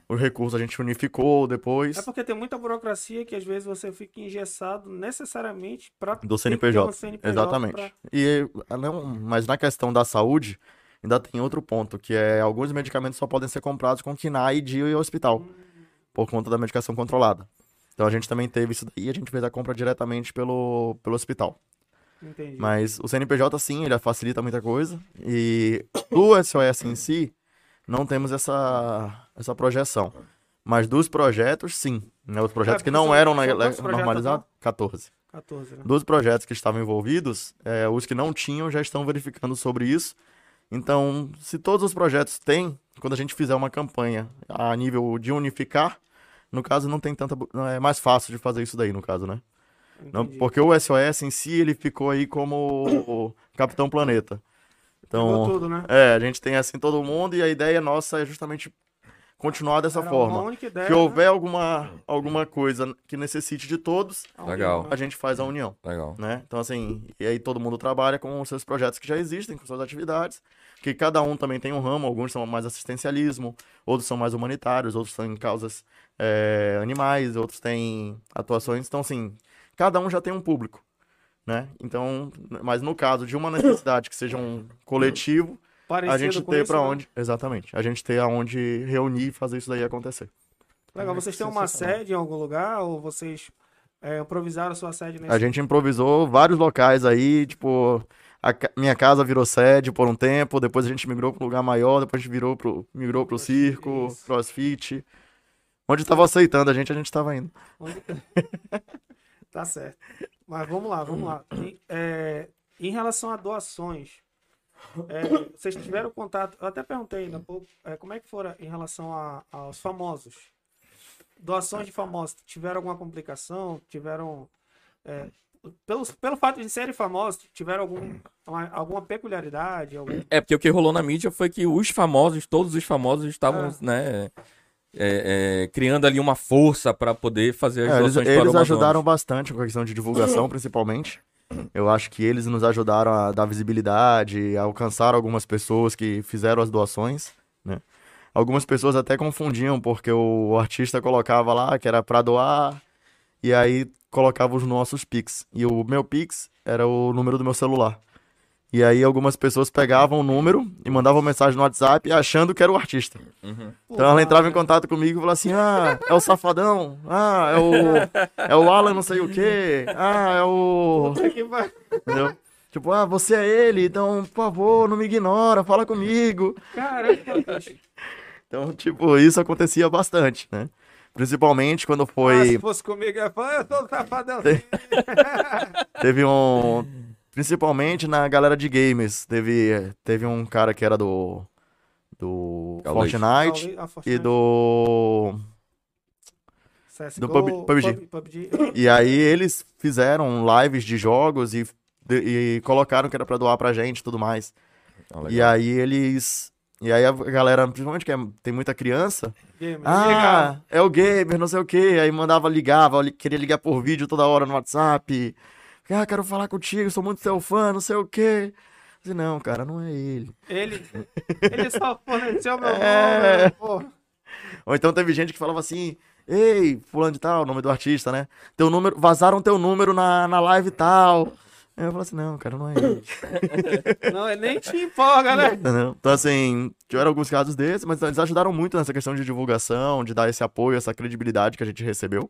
os recursos a gente unificou depois É porque tem muita burocracia que às vezes você fica engessado necessariamente para do CNPJ. um Exatamente. pra- E, não, mas na questão da saúde, ainda tem outro ponto, que é alguns medicamentos só podem ser comprados com KNAI de ir ao hospital, por conta da medicação controlada. Então a gente também teve isso daí, a gente fez a compra diretamente pelo, pelo hospital. Entendi. Mas o CNPJ, sim, ele facilita muita coisa. E do SOS em si, não temos essa, essa projeção. Mas dos projetos, sim. Né? Os projetos É, que não eram projetos normalizados, 14. 14, né? Dos projetos que estavam envolvidos, é, os que não tinham já estão verificando sobre isso. Então, se todos os projetos têm, quando a gente fizer uma campanha a nível de unificar, no caso não tem tanta. É mais fácil de fazer isso daí, no caso, né? Não, porque o SOS em si, ele ficou aí como o Capitão Planeta. Então, tudo, né? é, a gente tem assim todo mundo e a ideia nossa é justamente continuar dessa Era forma. Ideia, Se né? houver alguma, alguma coisa que necessite de todos, Legal. a gente faz a união, Legal. né? Então, assim, e aí todo mundo trabalha com os seus projetos que já existem, com suas atividades, que cada um também tem um ramo, alguns são mais assistencialismo, outros são mais humanitários, outros são em causas é, animais, outros têm atuações, então, assim, cada um já tem um público, né? Então, mas no caso de uma necessidade que seja um coletivo, Parecido a gente ter pra né? onde, exatamente, a gente ter aonde reunir e fazer isso daí acontecer. Legal, vocês têm uma sede em algum lugar ou vocês é, improvisaram a sua sede nesse A gente improvisou vários locais aí, tipo, a minha casa virou sede por um tempo, depois a gente migrou para um lugar maior, depois a gente virou pro, migrou pro circo, Isso. crossfit. Onde tava aceitando a gente, a gente tava indo. Onde- tá certo. Mas vamos lá, vamos lá. Em, é, em relação a doações, é, vocês tiveram contato? Eu até perguntei ainda pouco, é, como é que foram em relação a- aos famosos? Doações de famosos, tiveram alguma complicação? Tiveram. Pelo, pelo fato de serem famosos, tiveram algum, uma- alguma peculiaridade? Algum... É, porque o que rolou na mídia foi que os famosos, todos os famosos estavam, Ah. né, é, é, criando ali uma força para poder fazer as É, eles doações para eles Amazonas. ajudaram bastante com a questão de divulgação, principalmente. Eu acho que eles nos ajudaram a dar visibilidade, a alcançar algumas pessoas que fizeram as doações, né? Algumas pessoas até confundiam, porque o artista colocava lá que era pra doar, e aí colocava os nossos Pix. E o meu Pix era o número do meu celular. E aí algumas pessoas pegavam o número e mandavam mensagem no WhatsApp achando que era o artista. Uhum. Então ela entrava em contato comigo e falava assim: Ah, é o Safadão. Ah, é o. É o Alan não sei o quê. Ah, é o. Entendeu? Tipo, ah, você é ele, então, por favor, não me ignora, fala comigo. Bicho. Então, tipo, isso acontecia bastante, né? Principalmente quando Ah, foi. se fosse comigo, eu falar, eu sou o safadão. Teve um. Principalmente na galera de games. Teve, teve um cara que era do. Do. Fortnite Ah, e Fortnite. do. CSGO, do PUB- PUBG. PUBG. E aí eles fizeram lives de jogos e, de- e colocaram que era pra doar pra gente e tudo mais. Ah, legal. E aí eles. E aí a galera, principalmente que é- tem muita criança, Game. ah, é o gamer, não sei o quê. Aí mandava, ligava, li- queria ligar por vídeo toda hora no WhatsApp. Ah, quero falar contigo, sou muito seu fã, não sei o quê. Eu disse, não, cara, não é ele. Ele, ele só forneceu meu É. nome, pô. Ou então teve gente que falava assim, ei, fulano de tal, nome do artista, né? Teu número, vazaram teu número na, na live tal. Aí eu falei assim, não, cara, não é ele. Não, ele nem te empolga, né? Entendeu? Então, assim, tiveram alguns casos desses, mas eles ajudaram muito nessa questão de divulgação, de dar esse apoio, essa credibilidade que a gente recebeu.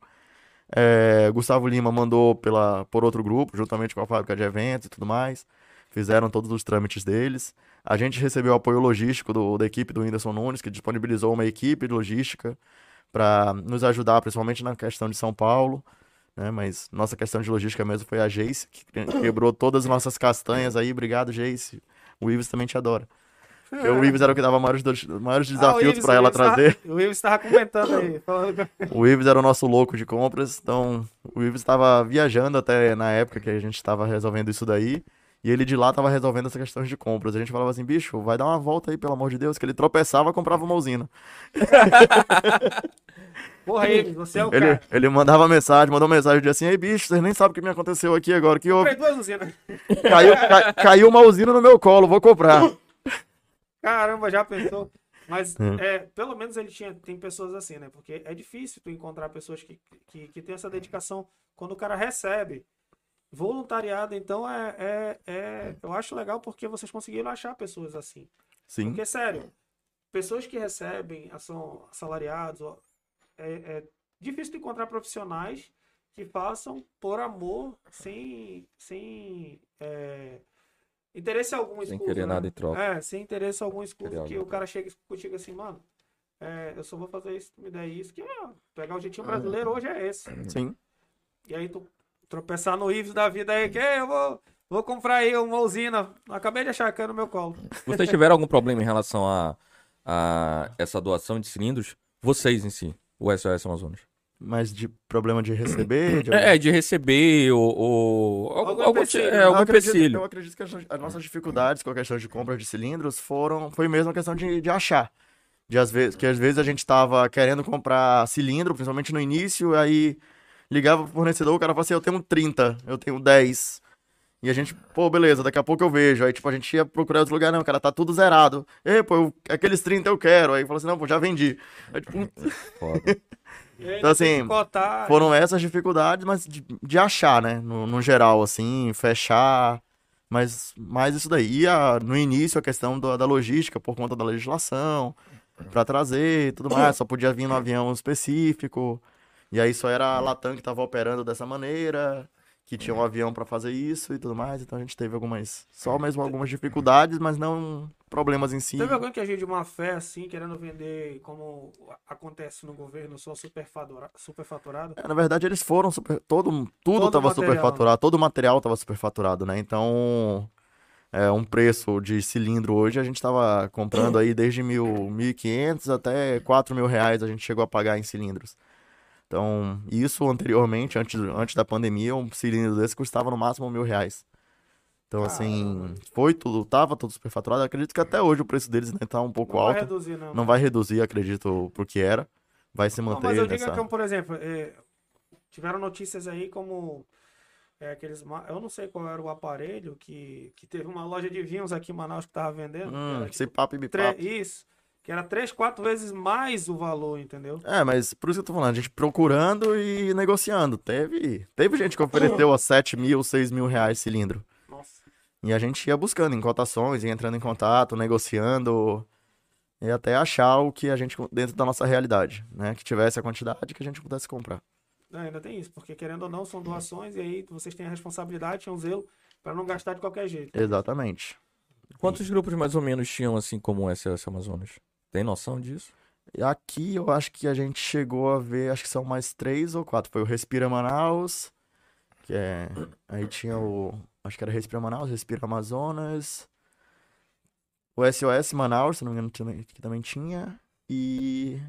É, Gustavo Lima mandou pela, por outro grupo, juntamente com a fábrica de eventos e tudo mais. Fizeram todos os trâmites deles. A gente recebeu apoio logístico do- da equipe do Whindersson Nunes, que disponibilizou uma equipe de logística para nos ajudar, principalmente na questão de São Paulo. Né? Mas nossa questão de logística mesmo foi a Jace, que quebrou todas as nossas castanhas aí. Obrigado, Jace. O Ives também te adora. Porque o Ives era o que dava maiores, maiores Ah, desafios Ives- para ela Ives tava- trazer. O Ives estava comentando aí. falando- O Ives era o nosso louco de compras, então o Ives estava viajando até na época que a gente estava resolvendo isso daí, e ele de lá estava resolvendo essa questão de compras. A gente falava assim, bicho, vai dar uma volta aí, pelo amor de Deus, que ele tropeçava, comprava uma usina. Porra, Ives, você é o Ele, cara. ele mandava mensagem, mandou mensagem, dizia assim, ei bicho, vocês nem sabem o que me aconteceu aqui agora, que houve? Caiu, ca- caiu uma usina no meu colo, vou comprar. Caramba, já pensou? Mas, Hum. é, pelo menos ele tinha, tem pessoas assim, né? Porque é difícil tu encontrar pessoas que, que, que têm essa dedicação quando o cara recebe. Voluntariado, então, é, é, é- Eu acho legal porque vocês conseguiram achar pessoas assim. Sim, Porque, sério, pessoas que recebem, são assalariados, é, é difícil encontrar profissionais que façam por amor, sem, sem é, interesse algum Sem querer né? nada em troca. É, sem interesse algum Querer que o cara chega contigo assim, mano, é, eu só vou fazer isso, me der isso, que ó, pegar o jeitinho brasileiro hoje é esse. Sim. E aí tu tropeçar no Ives da vida aí, que eu vou, vou comprar aí uma usina. Acabei de achar cano no meu colo. Vocês tiveram algum problema em relação a, a essa doação de cilindros? Vocês em si, o SOS Amazonas. Mas de problema de receber? De... É, de receber ou, ou algum, Algum algum, empecilho. é, Eu algum acredito- empecilho. Eu acredito que as, as nossas dificuldades com a questão de compra de cilindros foram foi mesmo a questão de, de achar. De às vezes, que às vezes a gente tava querendo comprar cilindro, principalmente no início, aí ligava pro fornecedor, o cara falava assim, eu tenho 30, eu tenho 10. E a gente, pô, beleza, daqui a pouco eu vejo. Aí, tipo, a gente ia procurar outro lugar, não, cara, tá tudo zerado. Ei, pô, eu- aqueles 30 eu quero. Aí falou assim, não, pô, já vendi. Aí, tipo. E aí Então, assim, foram essas dificuldades, mas de, de achar, né? No, no geral, assim, fechar. Mas mais isso daí. E a- no início, a questão da, da logística, por conta da legislação, pra trazer e tudo mais. Só podia vir no avião específico. E aí só era a Latam que tava operando dessa maneira, que tinha um avião pra fazer isso e tudo mais. Então a gente teve algumas. Só mesmo algumas dificuldades, mas não problemas em si. Teve alguém que agiu de má fé, assim, querendo vender como acontece no governo, só superfatura- superfaturado? É, na verdade, eles foram super. Todo, tudo Todo tava o material, superfaturado, todo o material tava superfaturado, né? Então, é, um preço de cilindro hoje a gente tava comprando aí desde mil, 1.500 até 4 mil reais a gente chegou a pagar em cilindros. Então, isso anteriormente, antes, antes da pandemia, um cilindro desse custava no máximo mil reais. Então, assim, foi tudo, tava tudo superfaturado. Acredito que até hoje o preço deles ainda tá um pouco Não vai alto. reduzir, não. Não vai reduzir, acredito, pro que era. Vai se Não, manter mas eu digo nessa... que, por exemplo, é, tiveram notícias aí como é, aqueles. Eu não sei qual era o aparelho que, que teve uma loja de vinhos aqui em Manaus que tava vendendo. Hum, era, tipo, papo e tre-. Isso. Que era três, quatro vezes mais o valor, entendeu? É, mas por isso que eu tô falando, a gente procurando e negociando. Teve, teve gente que ofereceu a 7 mil, 6 mil reais cilindro. Nossa. E a gente ia buscando em cotações, ia entrando em contato, negociando, e até achar o que a gente, dentro da nossa realidade, né? Que tivesse a quantidade que a gente pudesse comprar. É, ainda tem isso, porque querendo ou não, são doações e aí vocês têm a responsabilidade, tinham zelo para não gastar de qualquer jeito. Exatamente. Quantos grupos mais ou menos tinham assim como o SOS Amazonas? Tem noção disso? Aqui eu acho que a gente chegou a ver, acho que são mais três ou quatro. Foi o Respira Manaus, que é. Aí tinha o. Acho que era Respira Manaus, Respira Amazonas. O SOS Manaus, se não me engano, que também tinha. E.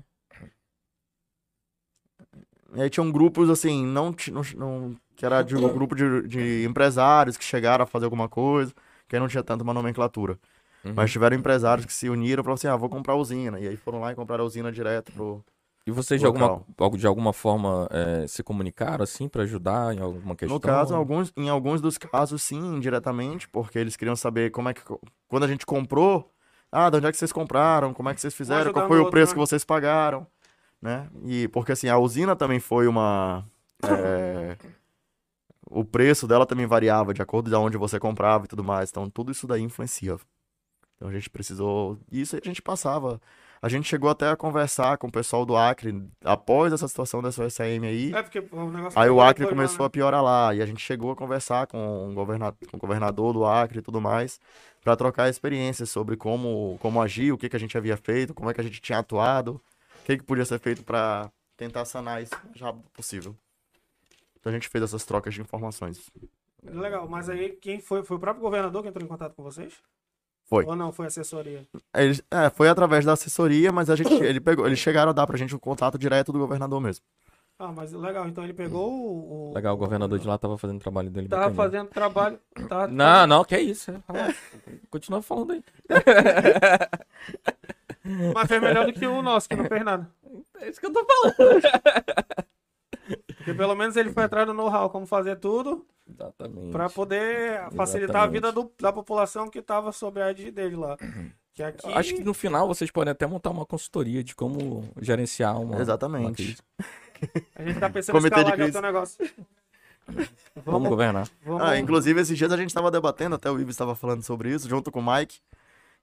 E aí tinham grupos assim, não, não, não- que era de um grupo de, de empresários que chegaram a fazer alguma coisa, que aí não tinha tanta uma nomenclatura. Uhum. Mas tiveram empresários que se uniram e falaram assim: ah, vou comprar a usina. E aí foram lá e compraram a usina direto pro. E vocês de alguma, de alguma forma eh, se comunicaram assim pra ajudar em alguma questão? No caso, alguns, em alguns dos casos, sim, indiretamente, porque eles queriam saber como é que. Quando a gente comprou, ah, de onde é que vocês compraram, como é que vocês fizeram, qual foi o preço que vocês pagaram, né? E porque assim, a usina também foi uma. é, o preço dela também variava de acordo de onde você comprava e tudo mais. Então, tudo isso daí influencia. Então, a gente precisou. Isso a gente passava. A gente chegou até a conversar com o pessoal do Acre após essa situação dessa OSM aí. É porque o negócio Aí o Acre lá, começou né? a piorar lá, e a gente chegou a conversar com o, governa com o governador do Acre e tudo mais, para trocar experiências sobre como, como agir, o que, que a gente havia feito, como é que a gente tinha atuado, o que, que podia ser feito para tentar sanar isso o mais rápido possível. Então a gente fez essas trocas de informações. Legal, mas aí quem foi? Foi o próprio governador que entrou em contato com vocês? Foi. Ou não, foi assessoria? Eles- é, foi através da assessoria, mas a gente, ele pegou, eles chegaram a dar pra gente o contato direto do governador mesmo. Ah, mas legal, então ele pegou o. Legal, o governador de lá tava fazendo o trabalho dele. Tava fazendo trabalho. Tava Não, não, que é isso. é, fala. Continua falando aí. Mas fez melhor do que o nosso, que não fez nada. É isso que eu tô falando. Porque pelo menos ele foi atrás do know-how, como fazer tudo, Exatamente. pra poder facilitar a Exatamente. vida do- da população que tava sob a égide dele lá. Que aqui. Acho que no final vocês podem até montar uma consultoria de como gerenciar uma. Exatamente. uma crise. A gente tá pensando em escalar já o teu negócio. Vamos Vamos, governar. vamos. Ah, inclusive, esses dias a gente estava debatendo, até o Ives estava falando sobre isso, junto com o Mike,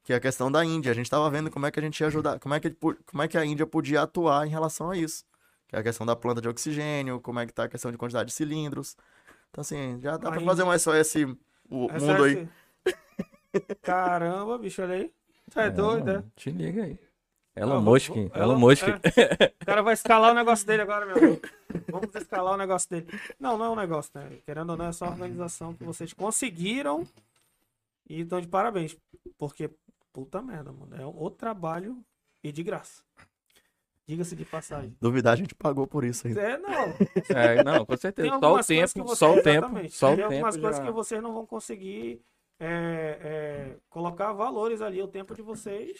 que é a questão da Índia. A gente estava vendo como é que a gente ia ajudar, como é que, como é que a Índia podia atuar em relação a isso. Que é a questão da planta de oxigênio, como é que tá a questão de quantidade de cilindros. Então, assim, já dá para fazer um SOS o É mundo aí. Caramba, bicho, olha aí. Tu é doido, é? Te liga aí. Elon Musk. Elon Musk. é. O cara vai escalar o negócio dele agora, meu amigo. Vamos escalar o negócio dele. Não, não é um negócio, né? Querendo ou não, é só a organização que vocês conseguiram e estão de parabéns. Porque, puta merda, mano. É o trabalho e de graça. Diga-se de passagem. Duvidar, a gente pagou por isso ainda. É, não. É, não, com certeza. Tem Só o tempo, você- só o tempo, exatamente. só o Tem tempo. algumas coisas já- que vocês não vão conseguir é, é, colocar valores ali. O tempo de vocês.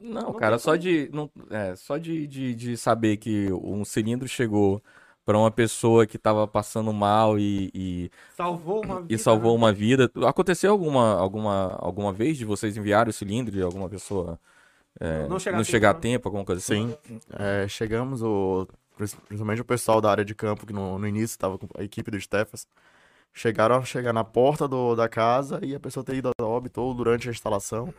Não, Não cara, só como. de, não, é, só de, de, de saber que um cilindro chegou para uma pessoa que estava passando mal e, e, Salvou uma vida. e salvou né? uma vida. Aconteceu alguma, alguma, alguma vez de vocês enviarem o cilindro de alguma pessoa é, Não chegar não a chegar a tempo, né? tempo, alguma coisa assim? Sim, é, chegamos, o, principalmente o pessoal da área de campo, que no, no início estava com a equipe do Stefas, chegaram a chegar na porta do, da casa e a pessoa ter ido a óbito durante a instalação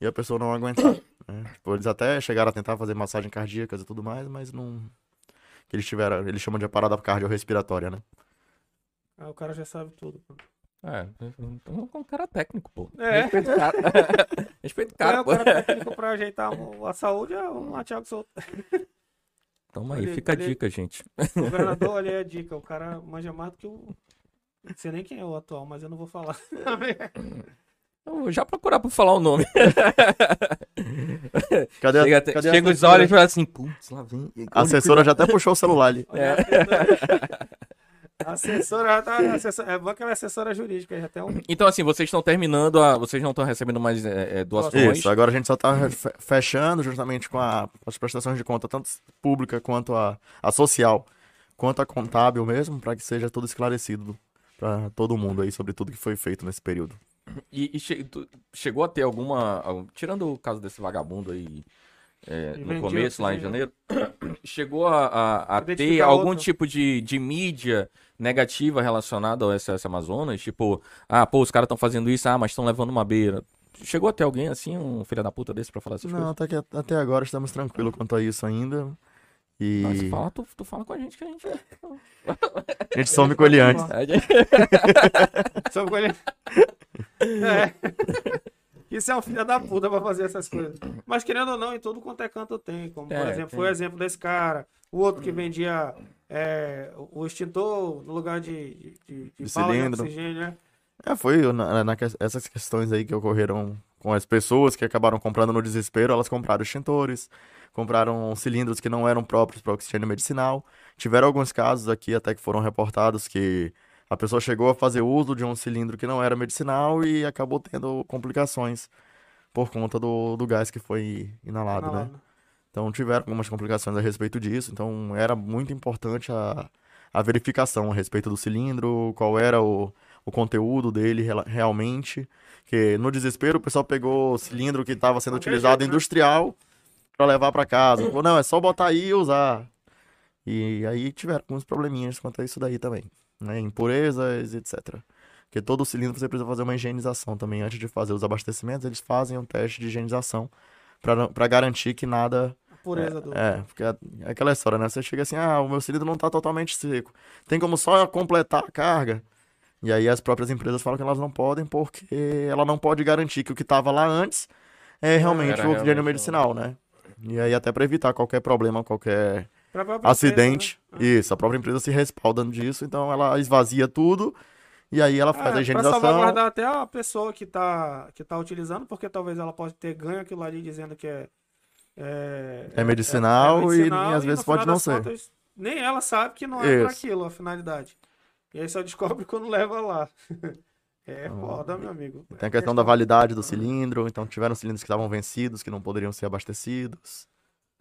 e a pessoa não aguentar. né? Tipo, eles até chegaram a tentar fazer massagem cardíaca e tudo mais, mas não. Que eles tiveram, eles chamam de parada cardiorrespiratória, né? Ah, o cara já sabe tudo. pô. É, então é um cara técnico, pô. É. Respeita o cara. Respeita o Qual é cara, o cara técnico pra ajeitar a saúde? É o Thiago Souto. Toma aí, Ele- fica a dica, gente. O governador, olha aí a dica. O cara manja mais do que o. Não sei nem quem é o atual, mas eu não vou falar. Eu vou já procurar por falar o nome. Cadê, Chega, cadê a chega os assessora? olhos e fala assim, putz, lá vem. A assessora já até puxou o celular ali. A assessora já tá. assessora- é bom que ela é assessora jurídica, já tem um. Então, assim, vocês estão terminando, a, vocês não estão recebendo mais é, é, doações. Isso, agora a gente só tá fe- fechando justamente com a- as prestações de conta, tanto pública quanto a, a social, quanto a contábil mesmo, para que seja tudo esclarecido para todo mundo aí sobre tudo que foi feito nesse período. E, e che- chegou a ter alguma. algum- Tirando o caso desse vagabundo aí é, no começo, lá em oxigênio. janeiro, chegou a, a- a ter algum outro. tipo de, de mídia negativa relacionada ao SS Amazonas? Tipo, ah, pô, os caras estão fazendo isso, ah, mas estão levando uma beira. Chegou a ter alguém assim, um filho da puta desse pra falar essas Não, coisas? até que até agora estamos tranquilos quanto a isso ainda. E Mas se falar, tu, tu fala com a gente que a gente. a gente some com ele antes. Só com ele. É. Isso é um filho da puta pra fazer essas coisas. Mas querendo ou não, em todo quanto é canto tem. Como, por É, exemplo, tem. foi o exemplo desse cara. O outro que vendia é, o extintor no lugar de, de, de, De bala de cilindro. oxigênio, né? É, foi na, na que- essas questões aí que ocorreram com as pessoas que acabaram comprando no desespero, elas compraram extintores, compraram cilindros que não eram próprios para oxigênio medicinal. Tiveram alguns casos aqui até que foram reportados que a pessoa chegou a fazer uso de um cilindro que não era medicinal e acabou tendo complicações por conta do, do gás que foi inalado, né? Inalado. Então tiveram algumas complicações a respeito disso, então era muito importante a, a verificação a respeito do cilindro, qual era o, o conteúdo dele realmente. Que no desespero o pessoal pegou o cilindro que estava sendo utilizado jeito, né? industrial para levar para casa. Falou, não, é só botar aí e usar. E aí tiveram alguns probleminhas quanto a isso daí também, né? Impurezas, etc. Porque todo cilindro você precisa fazer uma higienização também. Antes de fazer os abastecimentos, eles fazem um teste de higienização para garantir que nada A pureza do. é, porque é é aquela história, né? Você chega assim, ah, o meu cilindro não tá totalmente seco. Tem como só completar a carga? E aí as próprias empresas falam que elas não podem porque ela não pode garantir que o que estava lá antes é realmente Era o oxigênio medicinal, né? E aí até para evitar qualquer problema, qualquer acidente, empresa, né? isso, a própria empresa se respalda disso, então ela esvazia tudo e aí ela faz a É, pra higienização. salvaguardar até a pessoa que tá, que tá utilizando, porque talvez ela pode ter ganho aquilo ali dizendo que é. É, É medicinal e- e às vezes pode não ser. contas, nem ela sabe que não é Isso. aquilo a finalidade. E aí só descobre quando leva lá. É Então, foda, meu amigo. Tem a questão da validade do cilindro, então tiveram cilindros que estavam vencidos, que não poderiam ser abastecidos.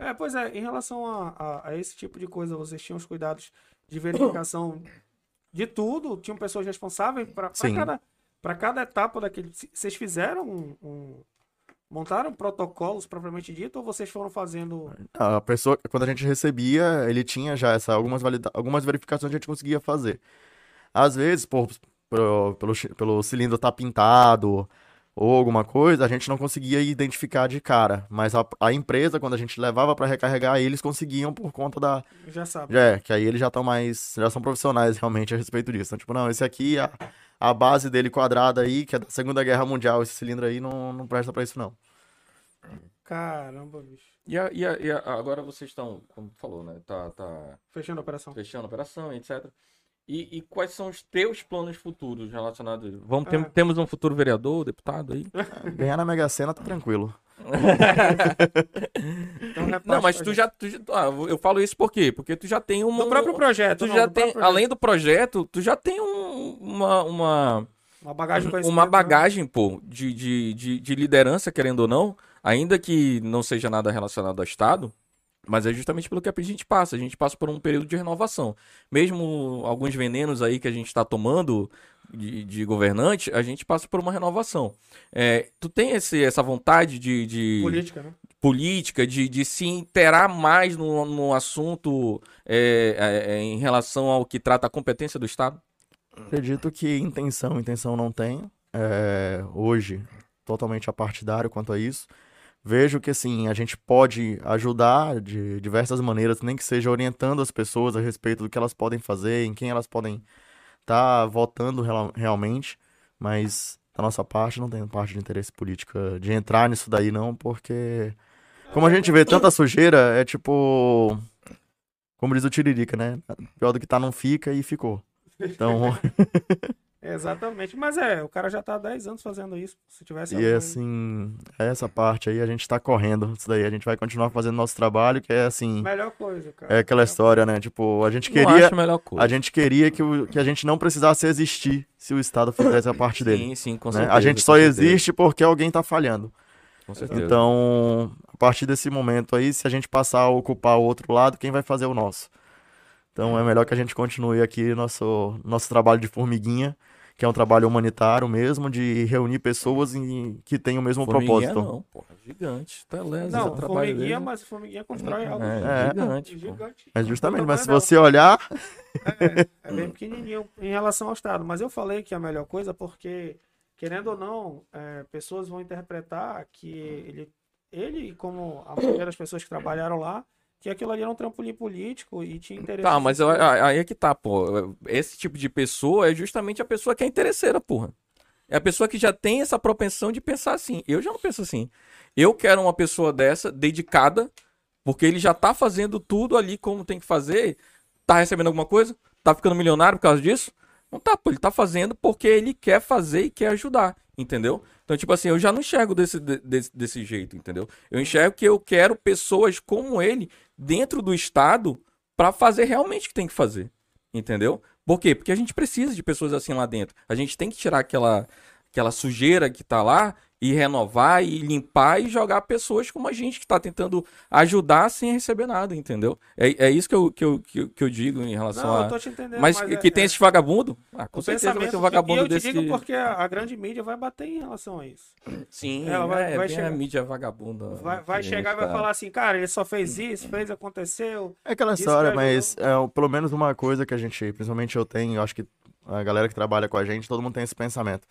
É, pois é, em relação a, a, a esse tipo de coisa, vocês tinham os cuidados de verificação de tudo? Tinham pessoas responsáveis para cada, pra cada etapa daquele. Vocês fizeram um, um- Montaram protocolos propriamente dito ou vocês foram fazendo. A pessoa, quando a gente recebia, ele tinha já essa, algumas, valida, algumas verificações que a gente conseguia fazer. Às vezes, por, pelo, pelo, pelo cilindro estar pintado ou alguma coisa, a gente não conseguia identificar de cara. Mas a, a empresa, quando a gente levava para recarregar, eles conseguiam por conta da. Já sabe. É, que aí eles já estão mais. Já são profissionais realmente a respeito disso. Então, tipo, não, esse aqui, a, a base dele quadrada aí, que é da Segunda Guerra Mundial, esse cilindro aí não, não presta para isso, não. Caramba, bicho. E, a- e a- e a- agora vocês estão, como tu falou, né? Tá, tá Fechando a operação. fechando a operação, etc. E, e quais são os teus planos futuros relacionados? Vamos, tem- É. Temos um futuro vereador, deputado aí? Ganhar na Mega Sena tá tranquilo. Então, Não, mas tu já, tu já- ah, eu falo isso por quê? Porque tu já tem um Do próprio projeto. tu não, já tem, próprio projeto. além do projeto, tu já tem um- uma, uma, Uma bagagem uma né? bagagem, pô, de, de, de, de liderança, querendo ou não, ainda que não seja nada relacionado ao Estado, mas é justamente pelo que a gente passa. A gente passa por um período de renovação. Mesmo alguns venenos aí que a gente está tomando de, de governante, a gente passa por uma renovação. É, tu tem esse, essa vontade de, de Política, né? política, de, de se interar mais no, no assunto é, é, é, em relação ao que trata a competência do Estado? Acredito que intenção, intenção não tenho. É, hoje, totalmente apartidário quanto a isso. Vejo que, assim, a gente pode ajudar de diversas maneiras, nem que seja orientando as pessoas a respeito do que elas podem fazer, em quem elas podem estar votando real- realmente. Mas, da nossa parte, não tem parte de interesse político de entrar nisso daí, não, porque... Como a gente vê tanta sujeira, é tipo... Como diz o Tiririca, né? Pior do que tá, não fica e ficou. Então... Exatamente. Mas é, o cara já tá há 10 anos fazendo isso. Se tivesse E algum- assim, essa parte aí a gente tá correndo. Isso daí a gente vai continuar fazendo nosso trabalho, que é assim, Melhor coisa, cara. é aquela história, né? Tipo, a gente Não queria, acho a melhor coisa. a gente queria que, o- que a gente não precisasse existir se o Estado fizesse a parte dele. Sim, sim, com né? certeza. A gente só existe porque alguém tá falhando. Com certeza. Então, a partir desse momento aí, se a gente passar a ocupar o outro lado, quem vai fazer o nosso? Então é melhor que a gente continue aqui nosso, nosso trabalho de formiguinha, que é um trabalho humanitário mesmo, de reunir pessoas em- que têm o mesmo Formiguinha propósito. não, porra, gigante. Tá lesa, Não, o trabalho formiguinha, dele. mas formiguinha constrói algo É, É. gigante. gigante. Mas justamente, mas se não. você olhar, É, é bem pequenininho em relação ao Estado. Mas eu falei que é a melhor coisa porque, querendo ou não, é, pessoas vão interpretar que ele, ele, como a maioria das pessoas que trabalharam lá, que aquilo ali era um trampolim político e tinha interesse. Tá, mas eu- aí é que tá, pô. Esse tipo de pessoa é justamente a pessoa que é interesseira, porra. É a pessoa que já tem essa propensão de pensar assim. Eu já não penso assim. Eu quero uma pessoa dessa, dedicada, porque ele já tá fazendo tudo ali como tem que fazer. Tá recebendo alguma coisa? Tá ficando milionário por causa disso? Não tá, pô. Ele tá fazendo porque ele quer fazer e quer ajudar, entendeu? Então, tipo assim, eu já não enxergo desse, de- desse, desse jeito, entendeu? Eu enxergo que eu quero pessoas como ele dentro do Estado pra fazer realmente o que tem que fazer, entendeu? Por quê? Porque a gente precisa de pessoas assim lá dentro. A gente tem que tirar aquela, aquela sujeira que tá lá e renovar e limpar e jogar pessoas como a gente que tá tentando ajudar sem receber nada, entendeu? É, é isso que eu, que, eu, que, eu, que eu digo em relação Não, a. eu tô te entendendo. Mas, é- que tem é- esse vagabundo? Ah, com o certeza vai ter um vagabundo e eu te desse. digo porque a, grande mídia vai bater em relação a isso. Sim, Ela vai- é, vai bem chegar- a mídia vagabunda. Vai, vai chegar e vai está- falar assim, cara, ele só fez isso, fez, aconteceu. é aquela história, mas é, pelo menos uma coisa que a gente, principalmente eu tenho, eu acho que a galera que trabalha com a gente, todo mundo tem esse pensamento.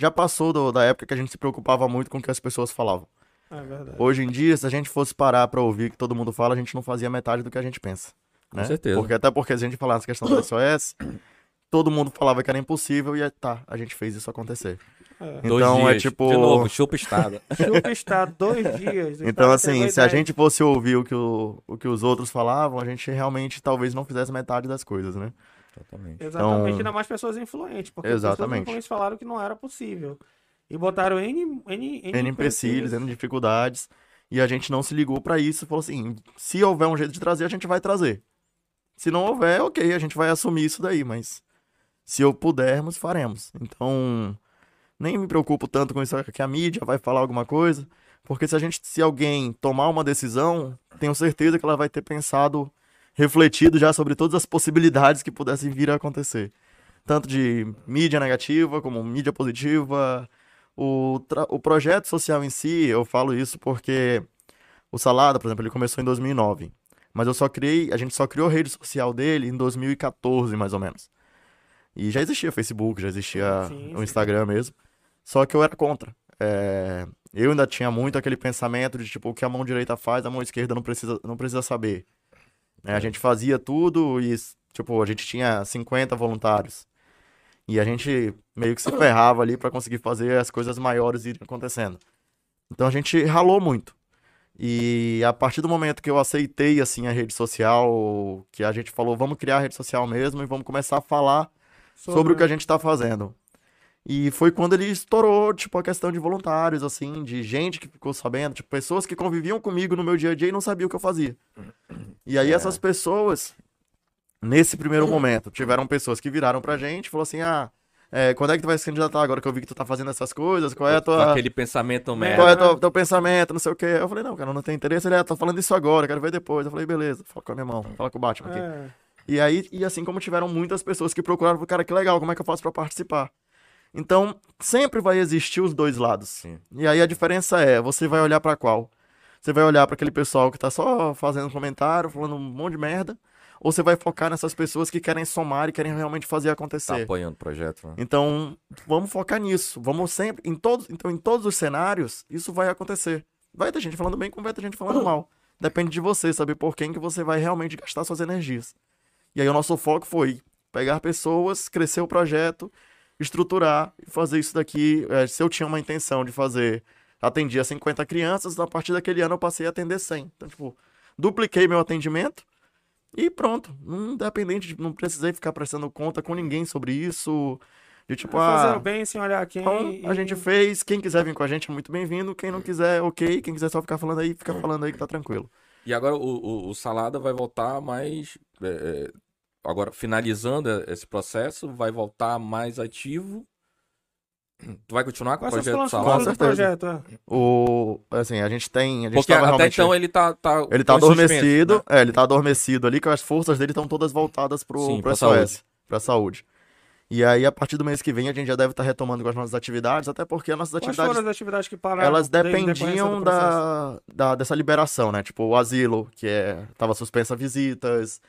Já passou do- da época que a gente se preocupava muito com o que as pessoas falavam. É verdade. Hoje em dia, se a gente fosse parar pra ouvir o que todo mundo fala, a gente não fazia metade do que a gente pensa. Né? certeza. Porque até porque se a gente falar nessa questão do SOS, todo mundo falava que era impossível e é, tá, a gente fez isso acontecer. É. Dois Então é tipo. De novo, chupa estada. Chupa está dois dias. Então, Estado assim, se a gente fosse ouvir o que, o, o que os outros falavam, a gente realmente talvez não fizesse metade das coisas, né? Exatamente. Exatamente, Então- ainda mais pessoas influentes, porque as Exatamente. pessoas influentes falaram que não era possível. E botaram N, N, N empecilhos, N dificuldades. E a gente não se ligou pra isso falou assim: se houver um jeito de trazer, a gente vai trazer. Se não houver, ok, a gente vai assumir isso daí, mas se eu pudermos, faremos. Então, nem me preocupo tanto com isso que a mídia vai falar alguma coisa, porque se a gente, se alguém tomar uma decisão, tenho certeza que ela vai ter pensado, refletido já sobre todas as possibilidades que pudessem vir a acontecer. Tanto de mídia negativa como mídia positiva, o, o projeto social em si, eu falo isso porque o Salada, por exemplo, ele começou em 2009. Mas eu só criei, a gente só criou a rede social dele em 2014, mais ou menos. E já existia Facebook, já existia Sim, o sim. Instagram mesmo. Só que eu era contra. É, eu ainda tinha muito aquele pensamento de tipo, o que a mão direita faz, a mão esquerda não precisa, não precisa saber. Né, A gente fazia tudo e, tipo, a gente tinha 50 voluntários. E a gente meio que se ferrava ali para conseguir fazer as coisas maiores irem acontecendo. Então a gente ralou muito. E a partir do momento que eu aceitei assim a rede social, que a gente falou, vamos criar a rede social mesmo e vamos começar a falar sobre, o que a gente está fazendo. E foi quando ele estourou, tipo, a questão de voluntários, assim, de gente que ficou sabendo, tipo, pessoas que conviviam comigo no meu dia a dia e não sabiam o que eu fazia. E aí É. essas pessoas, nesse primeiro momento, tiveram pessoas que viraram pra gente e falou assim, ah, é, quando é que tu vai se candidatar agora que eu vi que tu tá fazendo essas coisas? Qual é a tua... aquele pensamento Qual merda. é o teu, teu pensamento, não sei o quê. Eu falei, não, cara, não tem interesse. Ele, é, tô falando isso agora, quero ver depois. Eu falei, beleza, fala com a minha mão, fala com o Batman aqui. É, E aí, e assim como tiveram muitas pessoas que procuraram, cara, que legal, como é que eu faço pra participar? Então, sempre vai existir os dois lados. Sim. E aí a diferença é, você vai olhar pra qual? Você vai olhar pra aquele pessoal que tá só fazendo comentário, falando um monte de merda, ou você vai focar nessas pessoas que querem somar e querem realmente fazer Tá acontecer? apoiando o projeto. né? Então, vamos focar nisso. Vamos sempre, em todos, então em todos os cenários, isso vai acontecer. Vai ter gente falando bem, como vai ter gente falando mal. Depende de você saber por quem que você vai realmente gastar suas energias. E aí o nosso foco foi pegar pessoas, crescer o projeto, estruturar e fazer isso daqui. Eh, se eu tinha uma intenção de fazer, atendia 50 crianças, a partir daquele ano eu passei a atender 100. Então, tipo, dupliquei meu atendimento e pronto. Independente, de- não precisei ficar prestando conta com ninguém sobre isso. De tipo, fazendo ah, bem sem olhar quem. então, a gente fez. Quem quiser vir com a gente é muito bem-vindo. Quem não quiser, ok. Quem quiser só ficar falando aí, fica falando aí que tá tranquilo. E agora o, o, o Salada vai voltar mais. é, é, agora, finalizando esse processo, vai voltar mais ativo. Tu vai continuar com o projeto do certeza. projeto? é? O, assim, a gente tem. A gente Porque tava até realmente- então ele tá. tá Ele tá adormecido. né? É, ele tá adormecido ali, que as forças dele estão todas voltadas pro, Sim, pro SOS, saúde. pra saúde. E aí, a partir do mês que vem, a gente já deve estar retomando com as nossas atividades, até porque as nossas Quais atividades foram as atividades que pararam? elas dependiam da, da- dessa liberação, né? Tipo, o asilo, que é, tava suspensa visitas,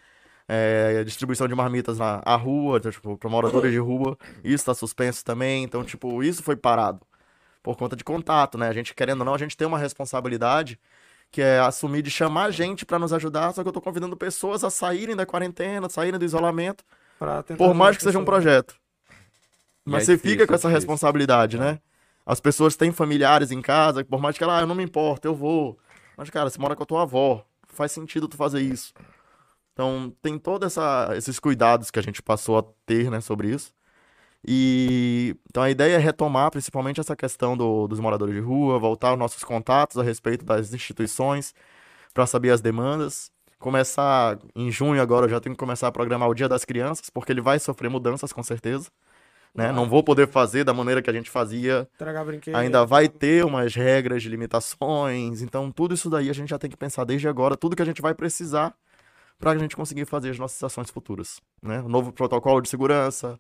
é, distribuição de marmitas na à rua, então, tipo, para moradores de rua, isso tá suspenso também. Então, tipo, isso foi parado por conta de contato, né? A gente, querendo ou não, a gente tem uma responsabilidade que é assumir de chamar gente para nos ajudar, só que eu tô convidando pessoas a saírem da quarentena, saírem do isolamento, por mais que seja um pessoas. projeto. Mas é você difícil, fica com é essa difícil. responsabilidade, né? As pessoas têm familiares em casa, por mais que ela, ah, eu não me importo, eu vou. Mas, cara, você mora com a tua avó, faz sentido tu fazer isso. Então, tem todos esses cuidados que a gente passou a ter, né, sobre isso. E então a ideia é retomar principalmente essa questão do- dos moradores de rua, voltar aos nossos contatos a respeito das instituições para saber as demandas. Começar em junho agora, eu já tenho que começar a programar o Dia das Crianças, porque ele vai sofrer mudanças com certeza. Né? Não vou poder fazer da maneira que a gente fazia ainda vai ter umas regras de limitações, então tudo isso daí a gente já tem que pensar desde agora, tudo que a gente vai precisar para a gente conseguir fazer as nossas ações futuras, né? O novo protocolo de segurança,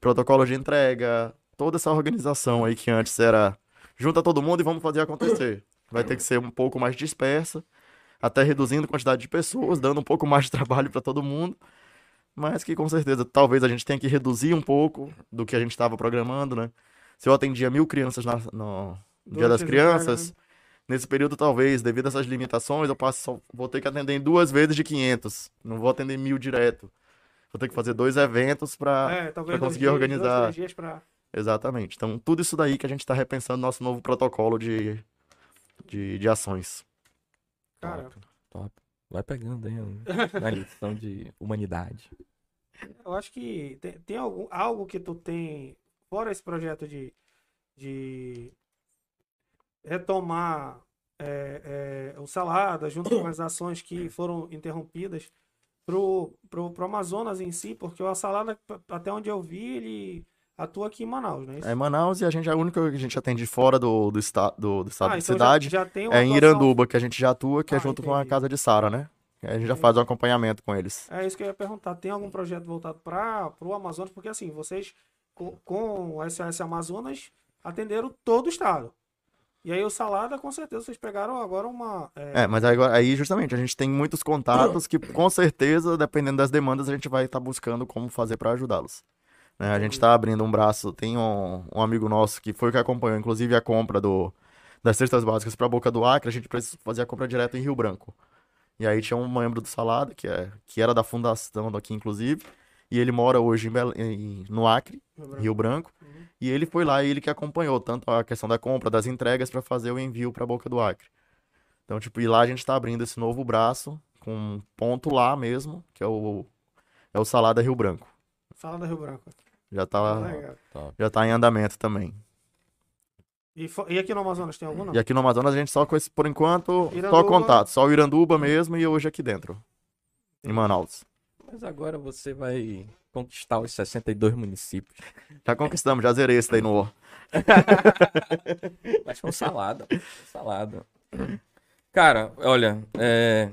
protocolo de entrega, toda essa organização aí que antes era junta todo mundo e vamos fazer acontecer. Vai ter que ser um pouco mais dispersa, até reduzindo a quantidade de pessoas, dando um pouco mais de trabalho para todo mundo. Mas que com certeza talvez a gente tenha que reduzir um pouco do que a gente estava programando, né? Se eu atendia mil crianças na- no, Dia das as Crianças, nesse período talvez, devido a essas limitações, eu passo, só- vou ter que atender em duas vezes de 500. Não vou atender mil direto. Vou ter que fazer dois eventos para É, conseguir dias, organizar. dois, três dias pra... Exatamente. Então, tudo isso daí que a gente está repensando nosso novo protocolo de, de, de ações. Cara, Top. Vai pegando aí na lição de humanidade. eu acho que tem, tem algum, algo que tu tem, fora esse projeto de, de retomar é, é, o Salada, junto com as ações que foram interrompidas, pro, pro, pro Amazonas em si, porque o Salada, até onde eu vi, ele atua aqui em Manaus, né? É em Manaus e a gente, a única que a gente atende fora do, do, esta, do, do estado Ah, de então já- cidade já, tem uma é em Iranduba, que a gente já atua, que é Ah, junto com a entendi. casa de Sara, né? A gente já faz um acompanhamento com eles. É isso que eu ia perguntar. Tem algum projeto voltado para o Amazonas? Porque assim, vocês com, com o SOS Amazonas atenderam todo o estado. E aí o Salada, com certeza, vocês pegaram agora uma. é, É, mas aí, agora- aí justamente a gente tem muitos contatos que com certeza, dependendo das demandas, a gente vai estar buscando como fazer para ajudá-los. Né, a gente está abrindo um braço, tem um, um amigo nosso que foi o que acompanhou, inclusive, a compra do, das cestas básicas para Boca do Acre, a gente precisa fazer a compra direto em Rio Branco. E aí tinha um membro do Salada, que, é, que era da fundação daqui, inclusive, e ele mora hoje em Bel- em- no Acre, Rio Branco, Uhum. E ele foi lá e ele que acompanhou tanto a questão da compra, das entregas para fazer o envio para Boca do Acre. Então, tipo, e lá a gente tá abrindo esse novo braço com um ponto lá mesmo, que é o, é o Salada Rio Branco. Salada Rio Branco. Já tá, Legal. já tá em andamento também. E, e aqui no Amazonas tem algum não? E aqui no Amazonas a gente só com esse, por enquanto, só Iranduba. contato. Só o Iranduba mesmo e hoje aqui dentro. Em Manaus. Mas agora você vai conquistar os 62 municípios. Já conquistamos, já zerei esse daí no War. Mas foi um salada. um salada. Cara, olha, é,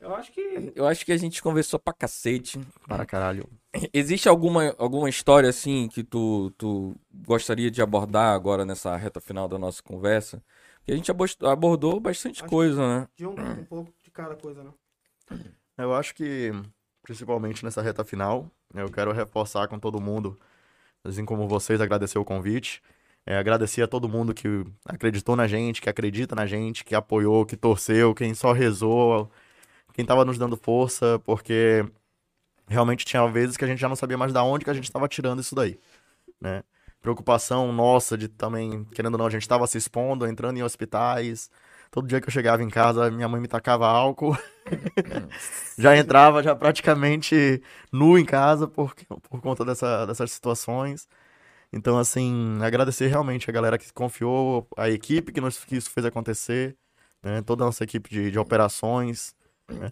Eu acho que. eu acho que a gente conversou pra cacete. Para caralho. Existe alguma, alguma história assim que tu, tu gostaria de abordar agora nessa reta final da nossa conversa? Porque a gente abordou bastante Acho- coisa, né? De um, um pouco de cada coisa, né? Eu acho que, principalmente nessa reta final, eu quero reforçar com todo mundo, assim como vocês, agradecer o convite. É, agradecer a todo mundo que acreditou na gente, que acredita na gente, que apoiou, que torceu, quem só rezou, quem tava nos dando força, porque realmente tinha vezes que a gente já não sabia mais da onde que a gente estava tirando isso daí, né? Preocupação nossa de também, querendo ou não, a gente estava se expondo, entrando em hospitais. Todo dia que eu chegava em casa, minha mãe me tacava álcool. já entrava já praticamente nu em casa por, por conta dessa, dessas situações. Então, assim, agradecer realmente a galera que confiou, a equipe que, nos, que isso fez acontecer, né? Toda a nossa equipe de, de operações.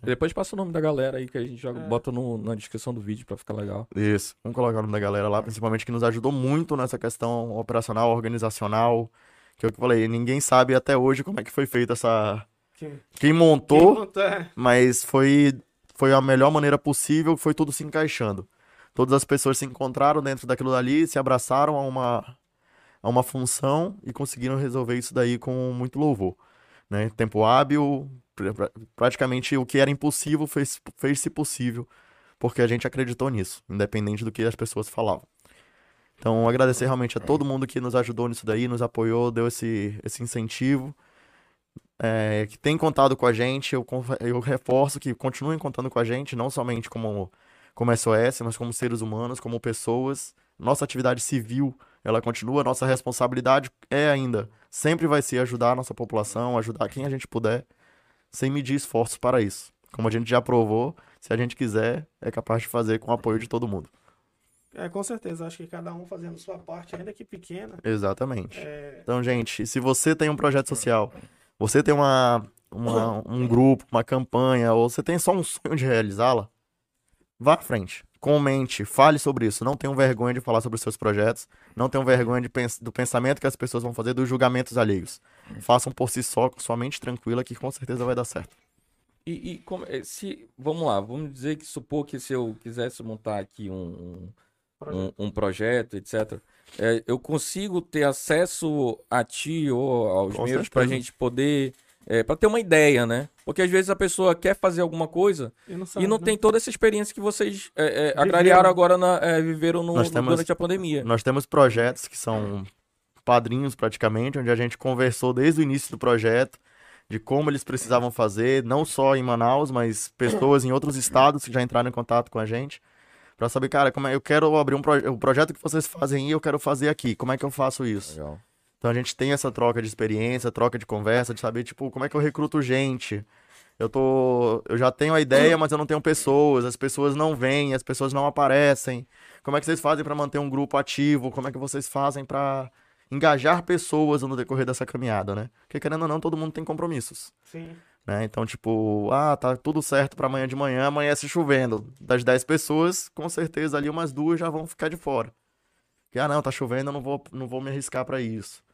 Depois passa o nome da galera aí que a gente joga, É. bota no- na descrição do vídeo pra ficar legal. Isso, vamos colocar o nome da galera lá, principalmente que nos ajudou muito nessa questão operacional, organizacional. Que é o que eu falei, ninguém sabe até hoje como é que foi feita essa. Que, Quem montou, que monta- é, mas foi, foi a melhor maneira possível, foi tudo se encaixando. Todas as pessoas se encontraram dentro daquilo dali, se abraçaram a uma, a uma função e conseguiram resolver isso daí com muito louvor. Né? Tempo hábil, pra- praticamente o que era impossível fez- fez-se possível, porque a gente acreditou nisso, independente do que as pessoas falavam. Então, agradecer realmente a todo mundo que nos ajudou nisso daí, nos apoiou, deu esse, esse incentivo é, que tem contado com a gente, eu, eu reforço que continuem contando com a gente, não somente como, como SOS, mas como seres humanos, como pessoas. Nossa atividade civil, ela continua, nossa responsabilidade é ainda, sempre vai ser ajudar a nossa população, ajudar quem a gente puder, sem medir esforços para isso. Como a gente já provou, se a gente quiser, é capaz de fazer com o apoio de todo mundo. É, com certeza. Acho que cada um fazendo sua parte, ainda que pequena. Exatamente. É, Então, gente, se você tem um projeto social, você tem uma, uma- um grupo, uma campanha, ou você tem só um sonho de realizá-la, vá à frente. Comente, fale sobre isso. Não tenham vergonha de falar sobre os seus projetos. Não tenham vergonha de pens- do pensamento que as pessoas vão fazer, dos julgamentos alheios. Façam por si só, com sua mente tranquila, que com certeza vai dar certo. E, e como- eh, se, vamos lá, vamos dizer que supor que se eu quisesse montar aqui um, um, um- um projeto, etc., eh, eu consigo ter acesso a ti ou aos Com meus para a gente poder, para ter uma ideia, né? Porque às vezes a pessoa quer fazer alguma coisa e não, e sabe, não né? tem toda essa experiência que vocês eh, Viveram. agrariaram agora, na, eh, viveram no- Nós no- temos- durante a pandemia. Nós temos projetos que são padrinhos praticamente, onde a gente conversou desde o início do projeto de como eles precisavam fazer, não só em Manaus, mas pessoas em outros estados que já entraram em contato com a gente, para saber, cara, como é, eu quero abrir um projeto, o projeto que vocês fazem aí, eu quero fazer aqui, como é que eu faço isso? Legal. Então a gente tem essa troca de experiência, troca de conversa, de saber, tipo, como é que eu recruto gente. Eu tô, eu já tenho a ideia, mas eu não tenho pessoas, as pessoas não vêm, as pessoas não aparecem. Como é que vocês fazem para manter um grupo ativo? Como é que vocês fazem para engajar pessoas no decorrer dessa caminhada, né? Porque querendo ou não, todo mundo tem compromissos, Sim. Né? Então, tipo, ah, tá tudo certo para amanhã de manhã, amanhece chovendo. Das 10 pessoas, com certeza ali umas duas já vão ficar de fora. Que, ah, não, tá chovendo, eu não vou, não vou me arriscar para isso.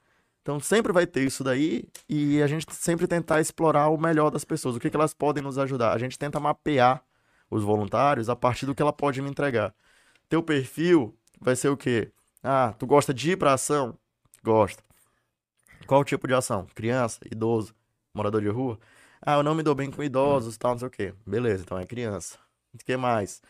Então sempre vai ter isso daí e a gente sempre tentar explorar o melhor das pessoas, o que, que elas podem nos ajudar. A gente tenta mapear os voluntários a partir do que ela pode me entregar. Teu perfil vai ser o quê? Ah, tu gosta de ir pra ação? Gosta. Qual tipo de ação? Criança, idoso, morador de rua? Ah, eu não me dou bem com idosos, tal, não sei o quê. Beleza, então é criança. O que mais?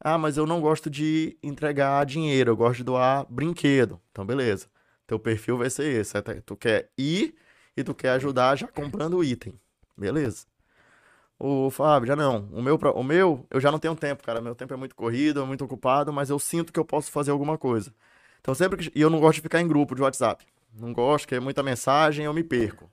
Ah, mas eu não gosto de entregar dinheiro, eu gosto de doar brinquedo. Então, beleza. Teu perfil vai ser esse. Tu quer ir e tu quer ajudar já comprando o item. Beleza. O Fábio, já não. O meu, o meu, eu já não tenho tempo, cara. Meu tempo é muito corrido, é muito ocupado, mas eu sinto que eu posso fazer alguma coisa. Então sempre que. E eu não gosto de ficar em grupo de WhatsApp. Não gosto, que é muita mensagem, eu me perco.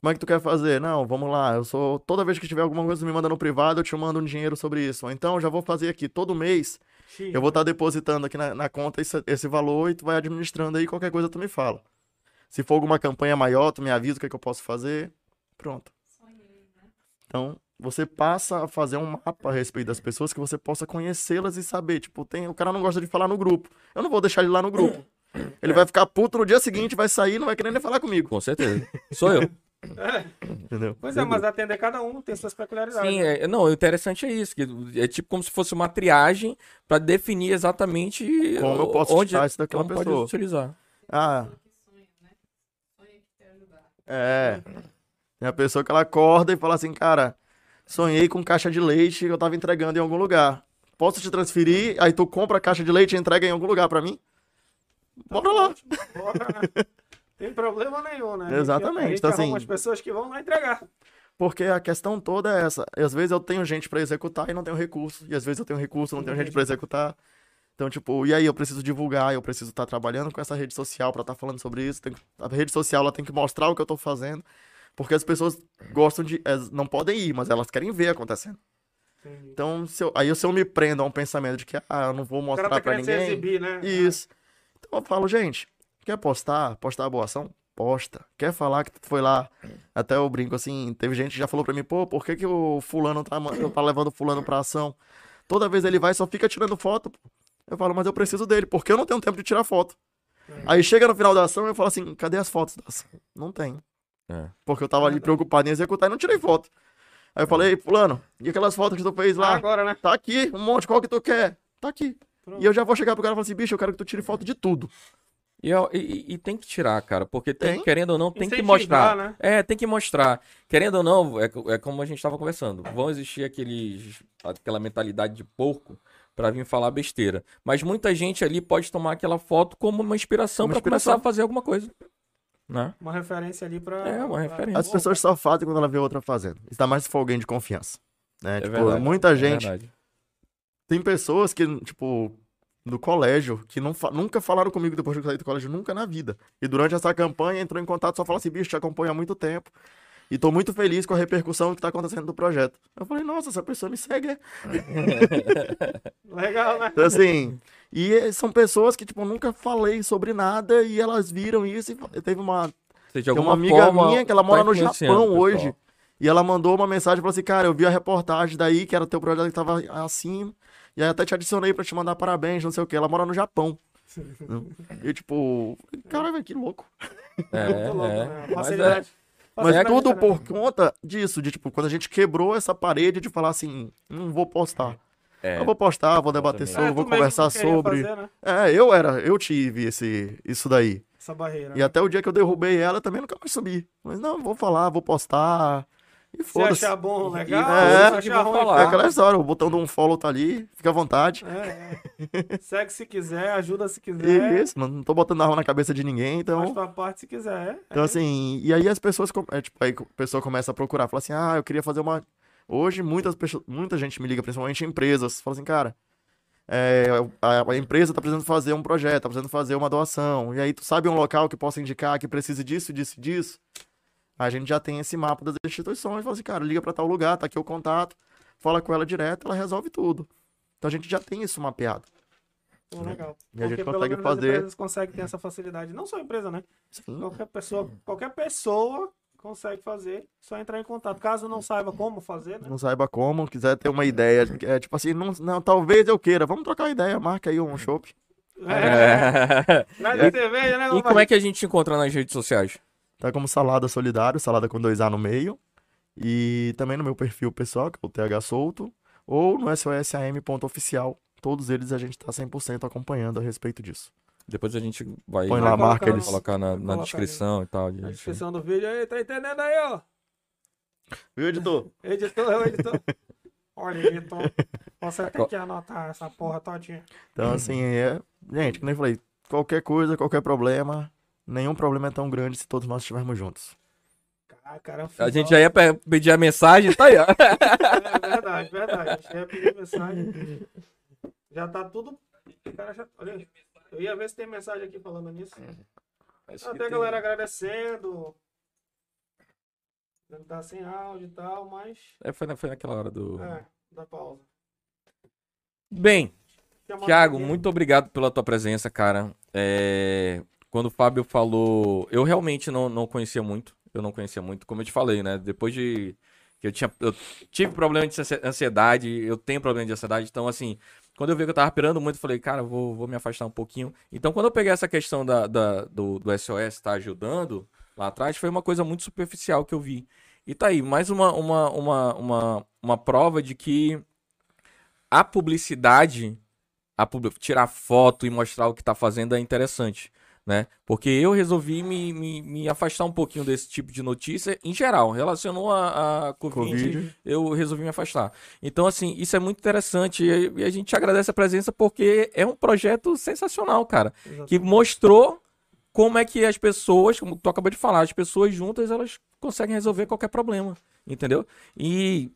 Como é que tu quer fazer? Não, vamos lá. Eu sou. Toda vez que tiver alguma coisa me manda no privado, eu te mando um dinheiro sobre isso. Ou então, já vou fazer aqui todo mês. X, Eu vou estar depositando aqui na, na conta esse, esse valor e tu vai administrando aí. Qualquer coisa tu me fala. Se for alguma campanha maior, tu me avisa o que, é que eu posso fazer. Pronto. Então, você passa a fazer um mapa a respeito das pessoas que você possa conhecê-las e saber. Tipo, tem, o cara não gosta de falar no grupo. Eu não vou deixar ele lá no grupo. Ele vai ficar puto no dia seguinte, vai sair, não vai querer nem falar comigo. Com certeza. Sou eu. É, Entendeu? pois é, mas atender cada um tem suas peculiaridades. Sim, né? é, não, o interessante é isso, que é tipo como se fosse uma triagem para definir exatamente Como eu posso onde tirar isso daquela como pode pessoa. utilizar. Ah. É. Tem a pessoa que ela acorda e fala assim, cara, sonhei com caixa de leite que eu tava entregando em algum lugar. Posso te transferir? Aí tu compra a caixa de leite e entrega em algum lugar pra mim? Bora lá. Bora, né? Tem problema nenhum, né? A gente- Exatamente, A gente então, assim- as pessoas que vão lá entregar. Porque a questão toda é essa. E às vezes eu tenho gente pra executar e não tenho recurso. E às vezes eu tenho recurso e não tenho gente pra executar. Então, tipo, e aí eu preciso divulgar, eu preciso estar trabalhando com essa rede social pra estar falando sobre isso. Que- a rede social ela tem que mostrar o que eu tô fazendo. Porque as pessoas gostam de. não podem ir, mas elas querem ver acontecendo. Entendi. Então, se eu, aí se eu me prendo a um pensamento de que, ah, eu não vou O mostrar cara tá pra ninguém. exibir, né? Isso. Então eu falo, gente, quer postar? Postar a boa ação? Posta. Quer falar que tu foi lá? Até eu brinco assim, teve gente que já falou pra mim, pô, por que, que o fulano tá, tá levando o fulano pra ação? Toda vez ele vai e só fica tirando foto. Eu falo, mas eu preciso dele, porque eu não tenho tempo de tirar foto. Aí chega no final da ação e eu falo assim, cadê as fotos da ação? Não tem. É. Porque eu tava ali preocupado em executar e não tirei foto. Aí eu falei, fulano, e aquelas fotos que tu fez Ah, lá? agora, né? Tá aqui, um monte, qual que tu quer? Tá aqui. Pronto. E eu já vou chegar pro cara e falar assim, bicho, eu quero que tu tire foto de tudo. E, e- e- tem que tirar, cara, porque tem, Tem. querendo ou não, tem que mostrar. né? É, tem que mostrar. Querendo ou não, é, é como a gente estava conversando. Vão existir aqueles, aquela mentalidade de porco pra vir falar besteira. Mas muita gente ali pode tomar aquela foto como uma inspiração Uma pra começar a fazer alguma coisa. Né? Uma referência ali pra. É, uma referência. As pessoas só fazem quando ela vê outra fazendo. Ainda mais se for alguém de confiança. Né? É tipo, verdade, muita É gente. verdade. Tem pessoas que, tipo, no colégio, que não fa- nunca falaram comigo depois que eu saí do colégio, nunca na vida. E durante essa campanha entrou em contato só falou assim, bicho, te acompanho há muito tempo. E tô muito feliz com a repercussão que tá acontecendo do projeto. Eu falei, nossa, essa pessoa me segue. é?" Legal, né? Então, assim, e eh, são pessoas que, tipo, eu nunca falei sobre nada e elas viram isso e teve uma Tem uma amiga forma, minha que ela tá mora no influenciando Japão hoje. E ela mandou uma mensagem e falou assim: Cara, eu vi a reportagem daí, que era teu projeto que tava assim. E aí até te adicionei pra te mandar parabéns, não sei o que. Ela mora no Japão. e tipo, cara, velho, que louco. É, Muito louco, é. né? Mas. Mas Facilidade tudo por conta disso, de tipo, quando a gente quebrou essa parede de falar assim: Não vou postar. É, Eu vou postar, vou debater sobre, É, vou conversar sobre. fazer, né? É, eu era, eu tive esse, isso daí. Essa barreira. E até o dia que eu derrubei ela, também nunca mais subi. Mas não, vou falar, vou postar. E Se foda-se. achar bom, legal. É, se que achar vou ruim, falar. É aquela história, o botão do um follow tá ali, fica à vontade. É, é. Segue se quiser, ajuda se quiser. isso, não, não tô botando arma na cabeça de ninguém, Faz então. tua parte se quiser. Então, assim, e aí as pessoas, é, tipo, aí a pessoa começa a procurar, fala assim, ah, eu queria fazer uma. Hoje, muitas pessoas, muita gente me liga, principalmente empresas, fala assim, cara, é, a, a empresa tá precisando fazer um projeto, tá precisando fazer uma doação, e aí tu sabe um local que possa indicar que precise disso, disso e disso? A gente já tem esse mapa das instituições, fala assim, cara, liga pra tal lugar, tá aqui o contato, fala com ela direto, ela resolve tudo. Então a gente já tem isso mapeado. Pô, legal. E a gente Porque pelo consegue menos as fazer- empresas conseguem ter essa facilidade. Não só a empresa, né? Sim. Qualquer pessoa, qualquer pessoa consegue fazer, só entrar em contato. Caso não saiba como fazer, né? não saiba como, quiser ter uma ideia, é tipo assim, não, não, talvez eu queira, vamos trocar uma ideia, marca aí um chopp. É. É. Cerveja, né? E como é que a gente te encontra nas redes sociais? Tá como Salada Solidário, salada com dois A no meio. E também no meu perfil pessoal, que é o TH Solto, ou no sossam.oficial. Todos eles a gente tá 100% acompanhando a respeito disso. Depois a gente vai, Põe lá, marca colocar, eles. colocar na, na descrição e tal. Na descrição do vídeo aí, tá entendendo aí, ó? Viu, editor? Editor, é o editor. Olha, editor. Você tem que anotar essa porra todinha. Então, assim, é. Gente, como eu falei, qualquer coisa, qualquer problema, nenhum problema é tão grande se todos nós estivermos juntos. Cara, cara, A gente já ia pe- pedir a mensagem, tá aí, ó. É verdade, verdade. A gente ia pedir mensagem. Já tá tudo. Cara já... Olha. Eu ia ver se tem mensagem aqui falando nisso. Até a galera agradecendo. Deve estar sem áudio e tal, mas. É, foi, na- foi naquela hora do. É, dá pausa. Bem, Tiago, muito obrigado pela tua presença, cara. É, Quando o Fábio falou, eu realmente não, não conhecia muito. Eu não conhecia muito, como eu te falei, né? Depois de eu tinha, eu tive problema de ansi- ansiedade, eu tenho problema de ansiedade, então assim, quando eu vi que eu tava pirando muito, eu falei, cara, vou, vou me afastar um pouquinho. Então, quando eu peguei essa questão da, da- do, do SOS estar ajudando lá atrás, foi uma coisa muito superficial que eu vi. E tá aí, mais uma, uma, uma, uma, uma prova de que a publicidade, a pub- tirar foto e mostrar o que tá fazendo é interessante, né? Porque eu resolvi me, me, me afastar um pouquinho desse tipo de notícia em geral. Relacionou a, a COVID, Covid. eu resolvi me afastar. Então, assim, isso é muito interessante e, e a gente agradece a presença porque é um projeto sensacional, cara. Que mostrou como é que as pessoas, como tu acabou de falar, as pessoas juntas, elas conseguem resolver qualquer problema, entendeu? E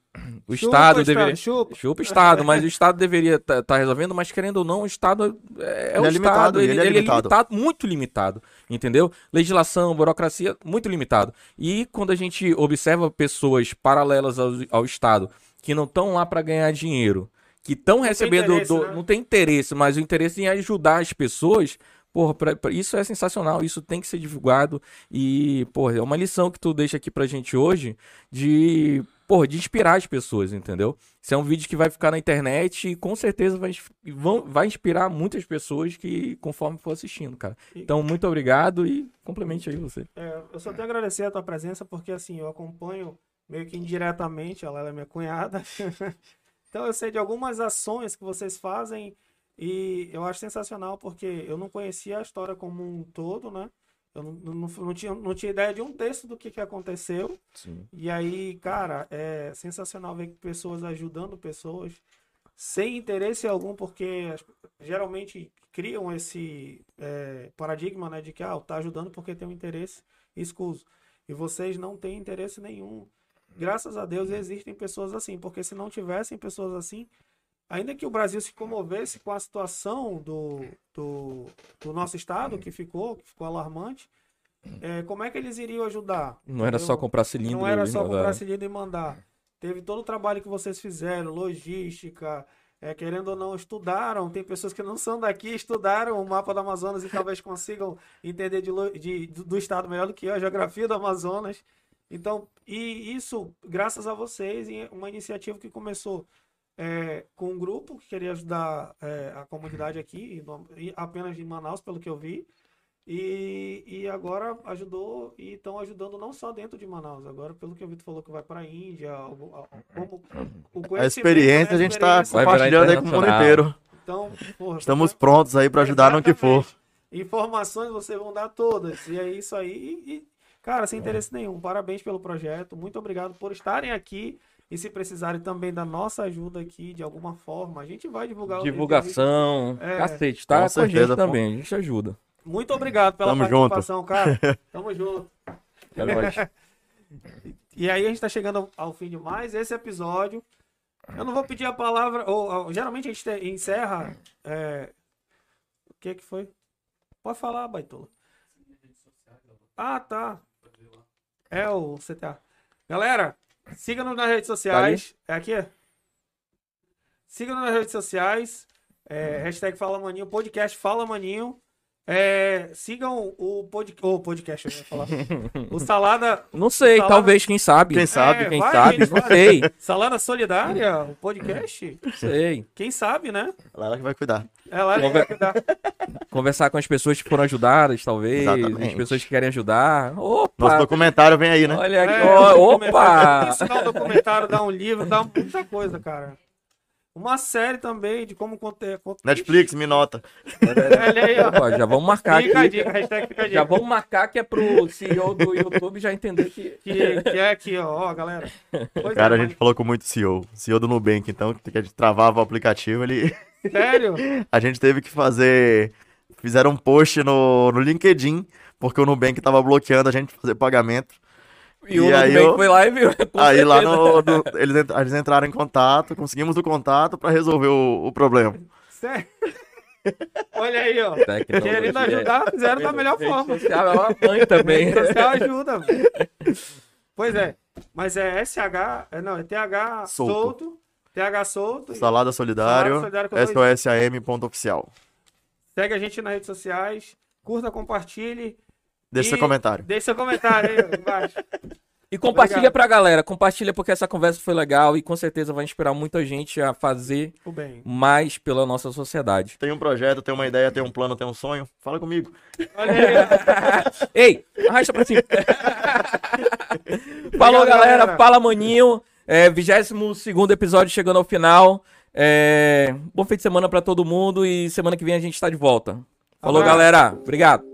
o Chupa, Estado deveria... Chupa. Chupa o Estado, mas o Estado deveria estar resolvendo, mas querendo ou não, o Estado é, é o Ele é Estado, limitado, ele, ele é ele limitado. muito limitado, entendeu? Legislação, burocracia, muito limitado. E quando a gente observa pessoas paralelas ao, ao Estado, que não estão lá para ganhar dinheiro, que estão recebendo, interesse, do- né? não tem interesse, mas o interesse em ajudar as pessoas, porra, pra- pra- isso é sensacional, isso tem que ser divulgado e, porra, é uma lição que tu deixa aqui pra gente hoje de, porra, de inspirar as pessoas, entendeu? Isso é um vídeo que vai ficar na internet e com certeza vai, vão, vai inspirar muitas pessoas que conforme for assistindo, cara. Então, muito obrigado e complemente aí você. É, eu só tenho a agradecer a tua presença, porque assim, eu acompanho meio que indiretamente, ela é minha cunhada. então eu sei de algumas ações que vocês fazem e eu acho sensacional porque eu não conhecia a história como um todo, né? Eu não, não, não tinha, não tinha ideia de um texto do que, que aconteceu. Sim. E aí, cara, é sensacional ver pessoas ajudando pessoas sem interesse algum, porque geralmente criam esse é, paradigma, né, de que ah, tá ajudando porque tem um interesse escuso. E vocês não têm interesse nenhum. Graças a Deus existem pessoas assim, porque se não tivessem pessoas assim, ainda que o Brasil se comovesse com a situação do, do, do nosso estado, que ficou, que ficou alarmante, é, como é que eles iriam ajudar? Não era só Entendeu? comprar cilindro. Não era só mandar. comprar cilindro e mandar. Teve todo o trabalho que vocês fizeram, logística, é, querendo ou não, estudaram. Tem pessoas que não são daqui, estudaram o mapa do Amazonas e talvez consigam entender de, de- do do estado melhor do que eu, a geografia do Amazonas. Então, e isso graças a vocês, e uma iniciativa que começou é, com um grupo que queria ajudar é, a comunidade aqui, e apenas em Manaus, pelo que eu vi. E, e agora ajudou e estão ajudando não só dentro de Manaus. Agora, pelo que eu vi, tu falou que vai para a Índia. algo- a- como, o A experiência né, a gente tá virar compartilhando aí com o mundo inteiro. Então, porra, Estamos prontos aí pra ajudar no que for. Informações vocês vão dar todas. E é isso aí. E, e, cara, sem interesse nenhum. Parabéns pelo projeto. Muito obrigado por estarem aqui. E se precisarem também da nossa ajuda aqui de alguma forma, a gente vai divulgar o Divulgação, É. cacete, tá? Com Com, a certeza, gente também, a gente ajuda. Muito obrigado pela Tamo junto. participação, cara. Tamo junto. É nóis. E aí a gente tá chegando ao, ao fim de mais esse episódio. Eu não vou pedir a palavra. Ou, ou, geralmente a gente te- encerra. é, O que que foi? Pode falar, Baitola. Ah, tá. É o CTA. Galera, siga-nos nas redes sociais. É aqui? Siga-nos nas redes sociais. É, hashtag Fala Maninho, podcast Fala Maninho. É, sigam o, pod, o podcast, eu ia falar. O Salada, Não sei, Salada- talvez, quem sabe. Quem sabe? É, Quem vai, sabe, gente, não sei. Salada Solidária, o podcast. Não sei. Quem sabe, né? Ela que vai cuidar. Ela Conver- vai cuidar. Conversar com as pessoas que foram ajudadas, talvez. Exatamente. As pessoas que querem ajudar. Nosso Opa! documentário vem aí, né? Olha aqui, É, um documentário. opa! Um documentário, dá um livro, dá muita coisa, cara. Uma série também de como conter. conter- Netflix, me nota. Olha aí, ó. Opa, já vamos marcar Fica a aqui. dica, hashtag fica a dica. Já vamos marcar que é pro CEO do YouTube já entender que. Que, que é aqui, ó, ó, galera. Pois Cara, é, a gente falou com muito CEO. CEO do Nubank, então, que a gente travava o aplicativo, ele... mas- Sério? A gente teve que fazer... Fizeram um post no, no LinkedIn, porque o Nubank tava bloqueando a gente fazer pagamento. E, o E aí Nubank eu- foi lá e viu. com Aí lá certeza. no, no- eles, ent- eles entraram em contato, conseguimos o contato pra resolver o, o problema. Sério? Olha aí, ó. Querendo ajudar, fizeram da melhor forma. social é mãe também. Social ajuda. Pois é. Mas é SH. é, Não, é TH Solto. solto. TH solto. e Salada Solidário, Salada Solidário SOSAM.oficial. Segue a gente nas redes sociais. Curta, compartilhe. Deixe seu comentário. Deixe seu comentário aí embaixo. E compartilha Obrigado. pra galera, compartilha porque essa conversa foi legal e com certeza vai inspirar muita gente a fazer O bem. mais pela nossa sociedade. Tem um projeto, tem uma ideia, tem um plano, tem um sonho? Fala comigo. Ei, arrasta pra cima. Falou, Obrigado, galera. galera. Fala, maninho. É, 22 episódio chegando ao final. É, bom fim de semana pra todo mundo e semana que vem a gente tá de volta. Falou, Abraço. galera. Obrigado.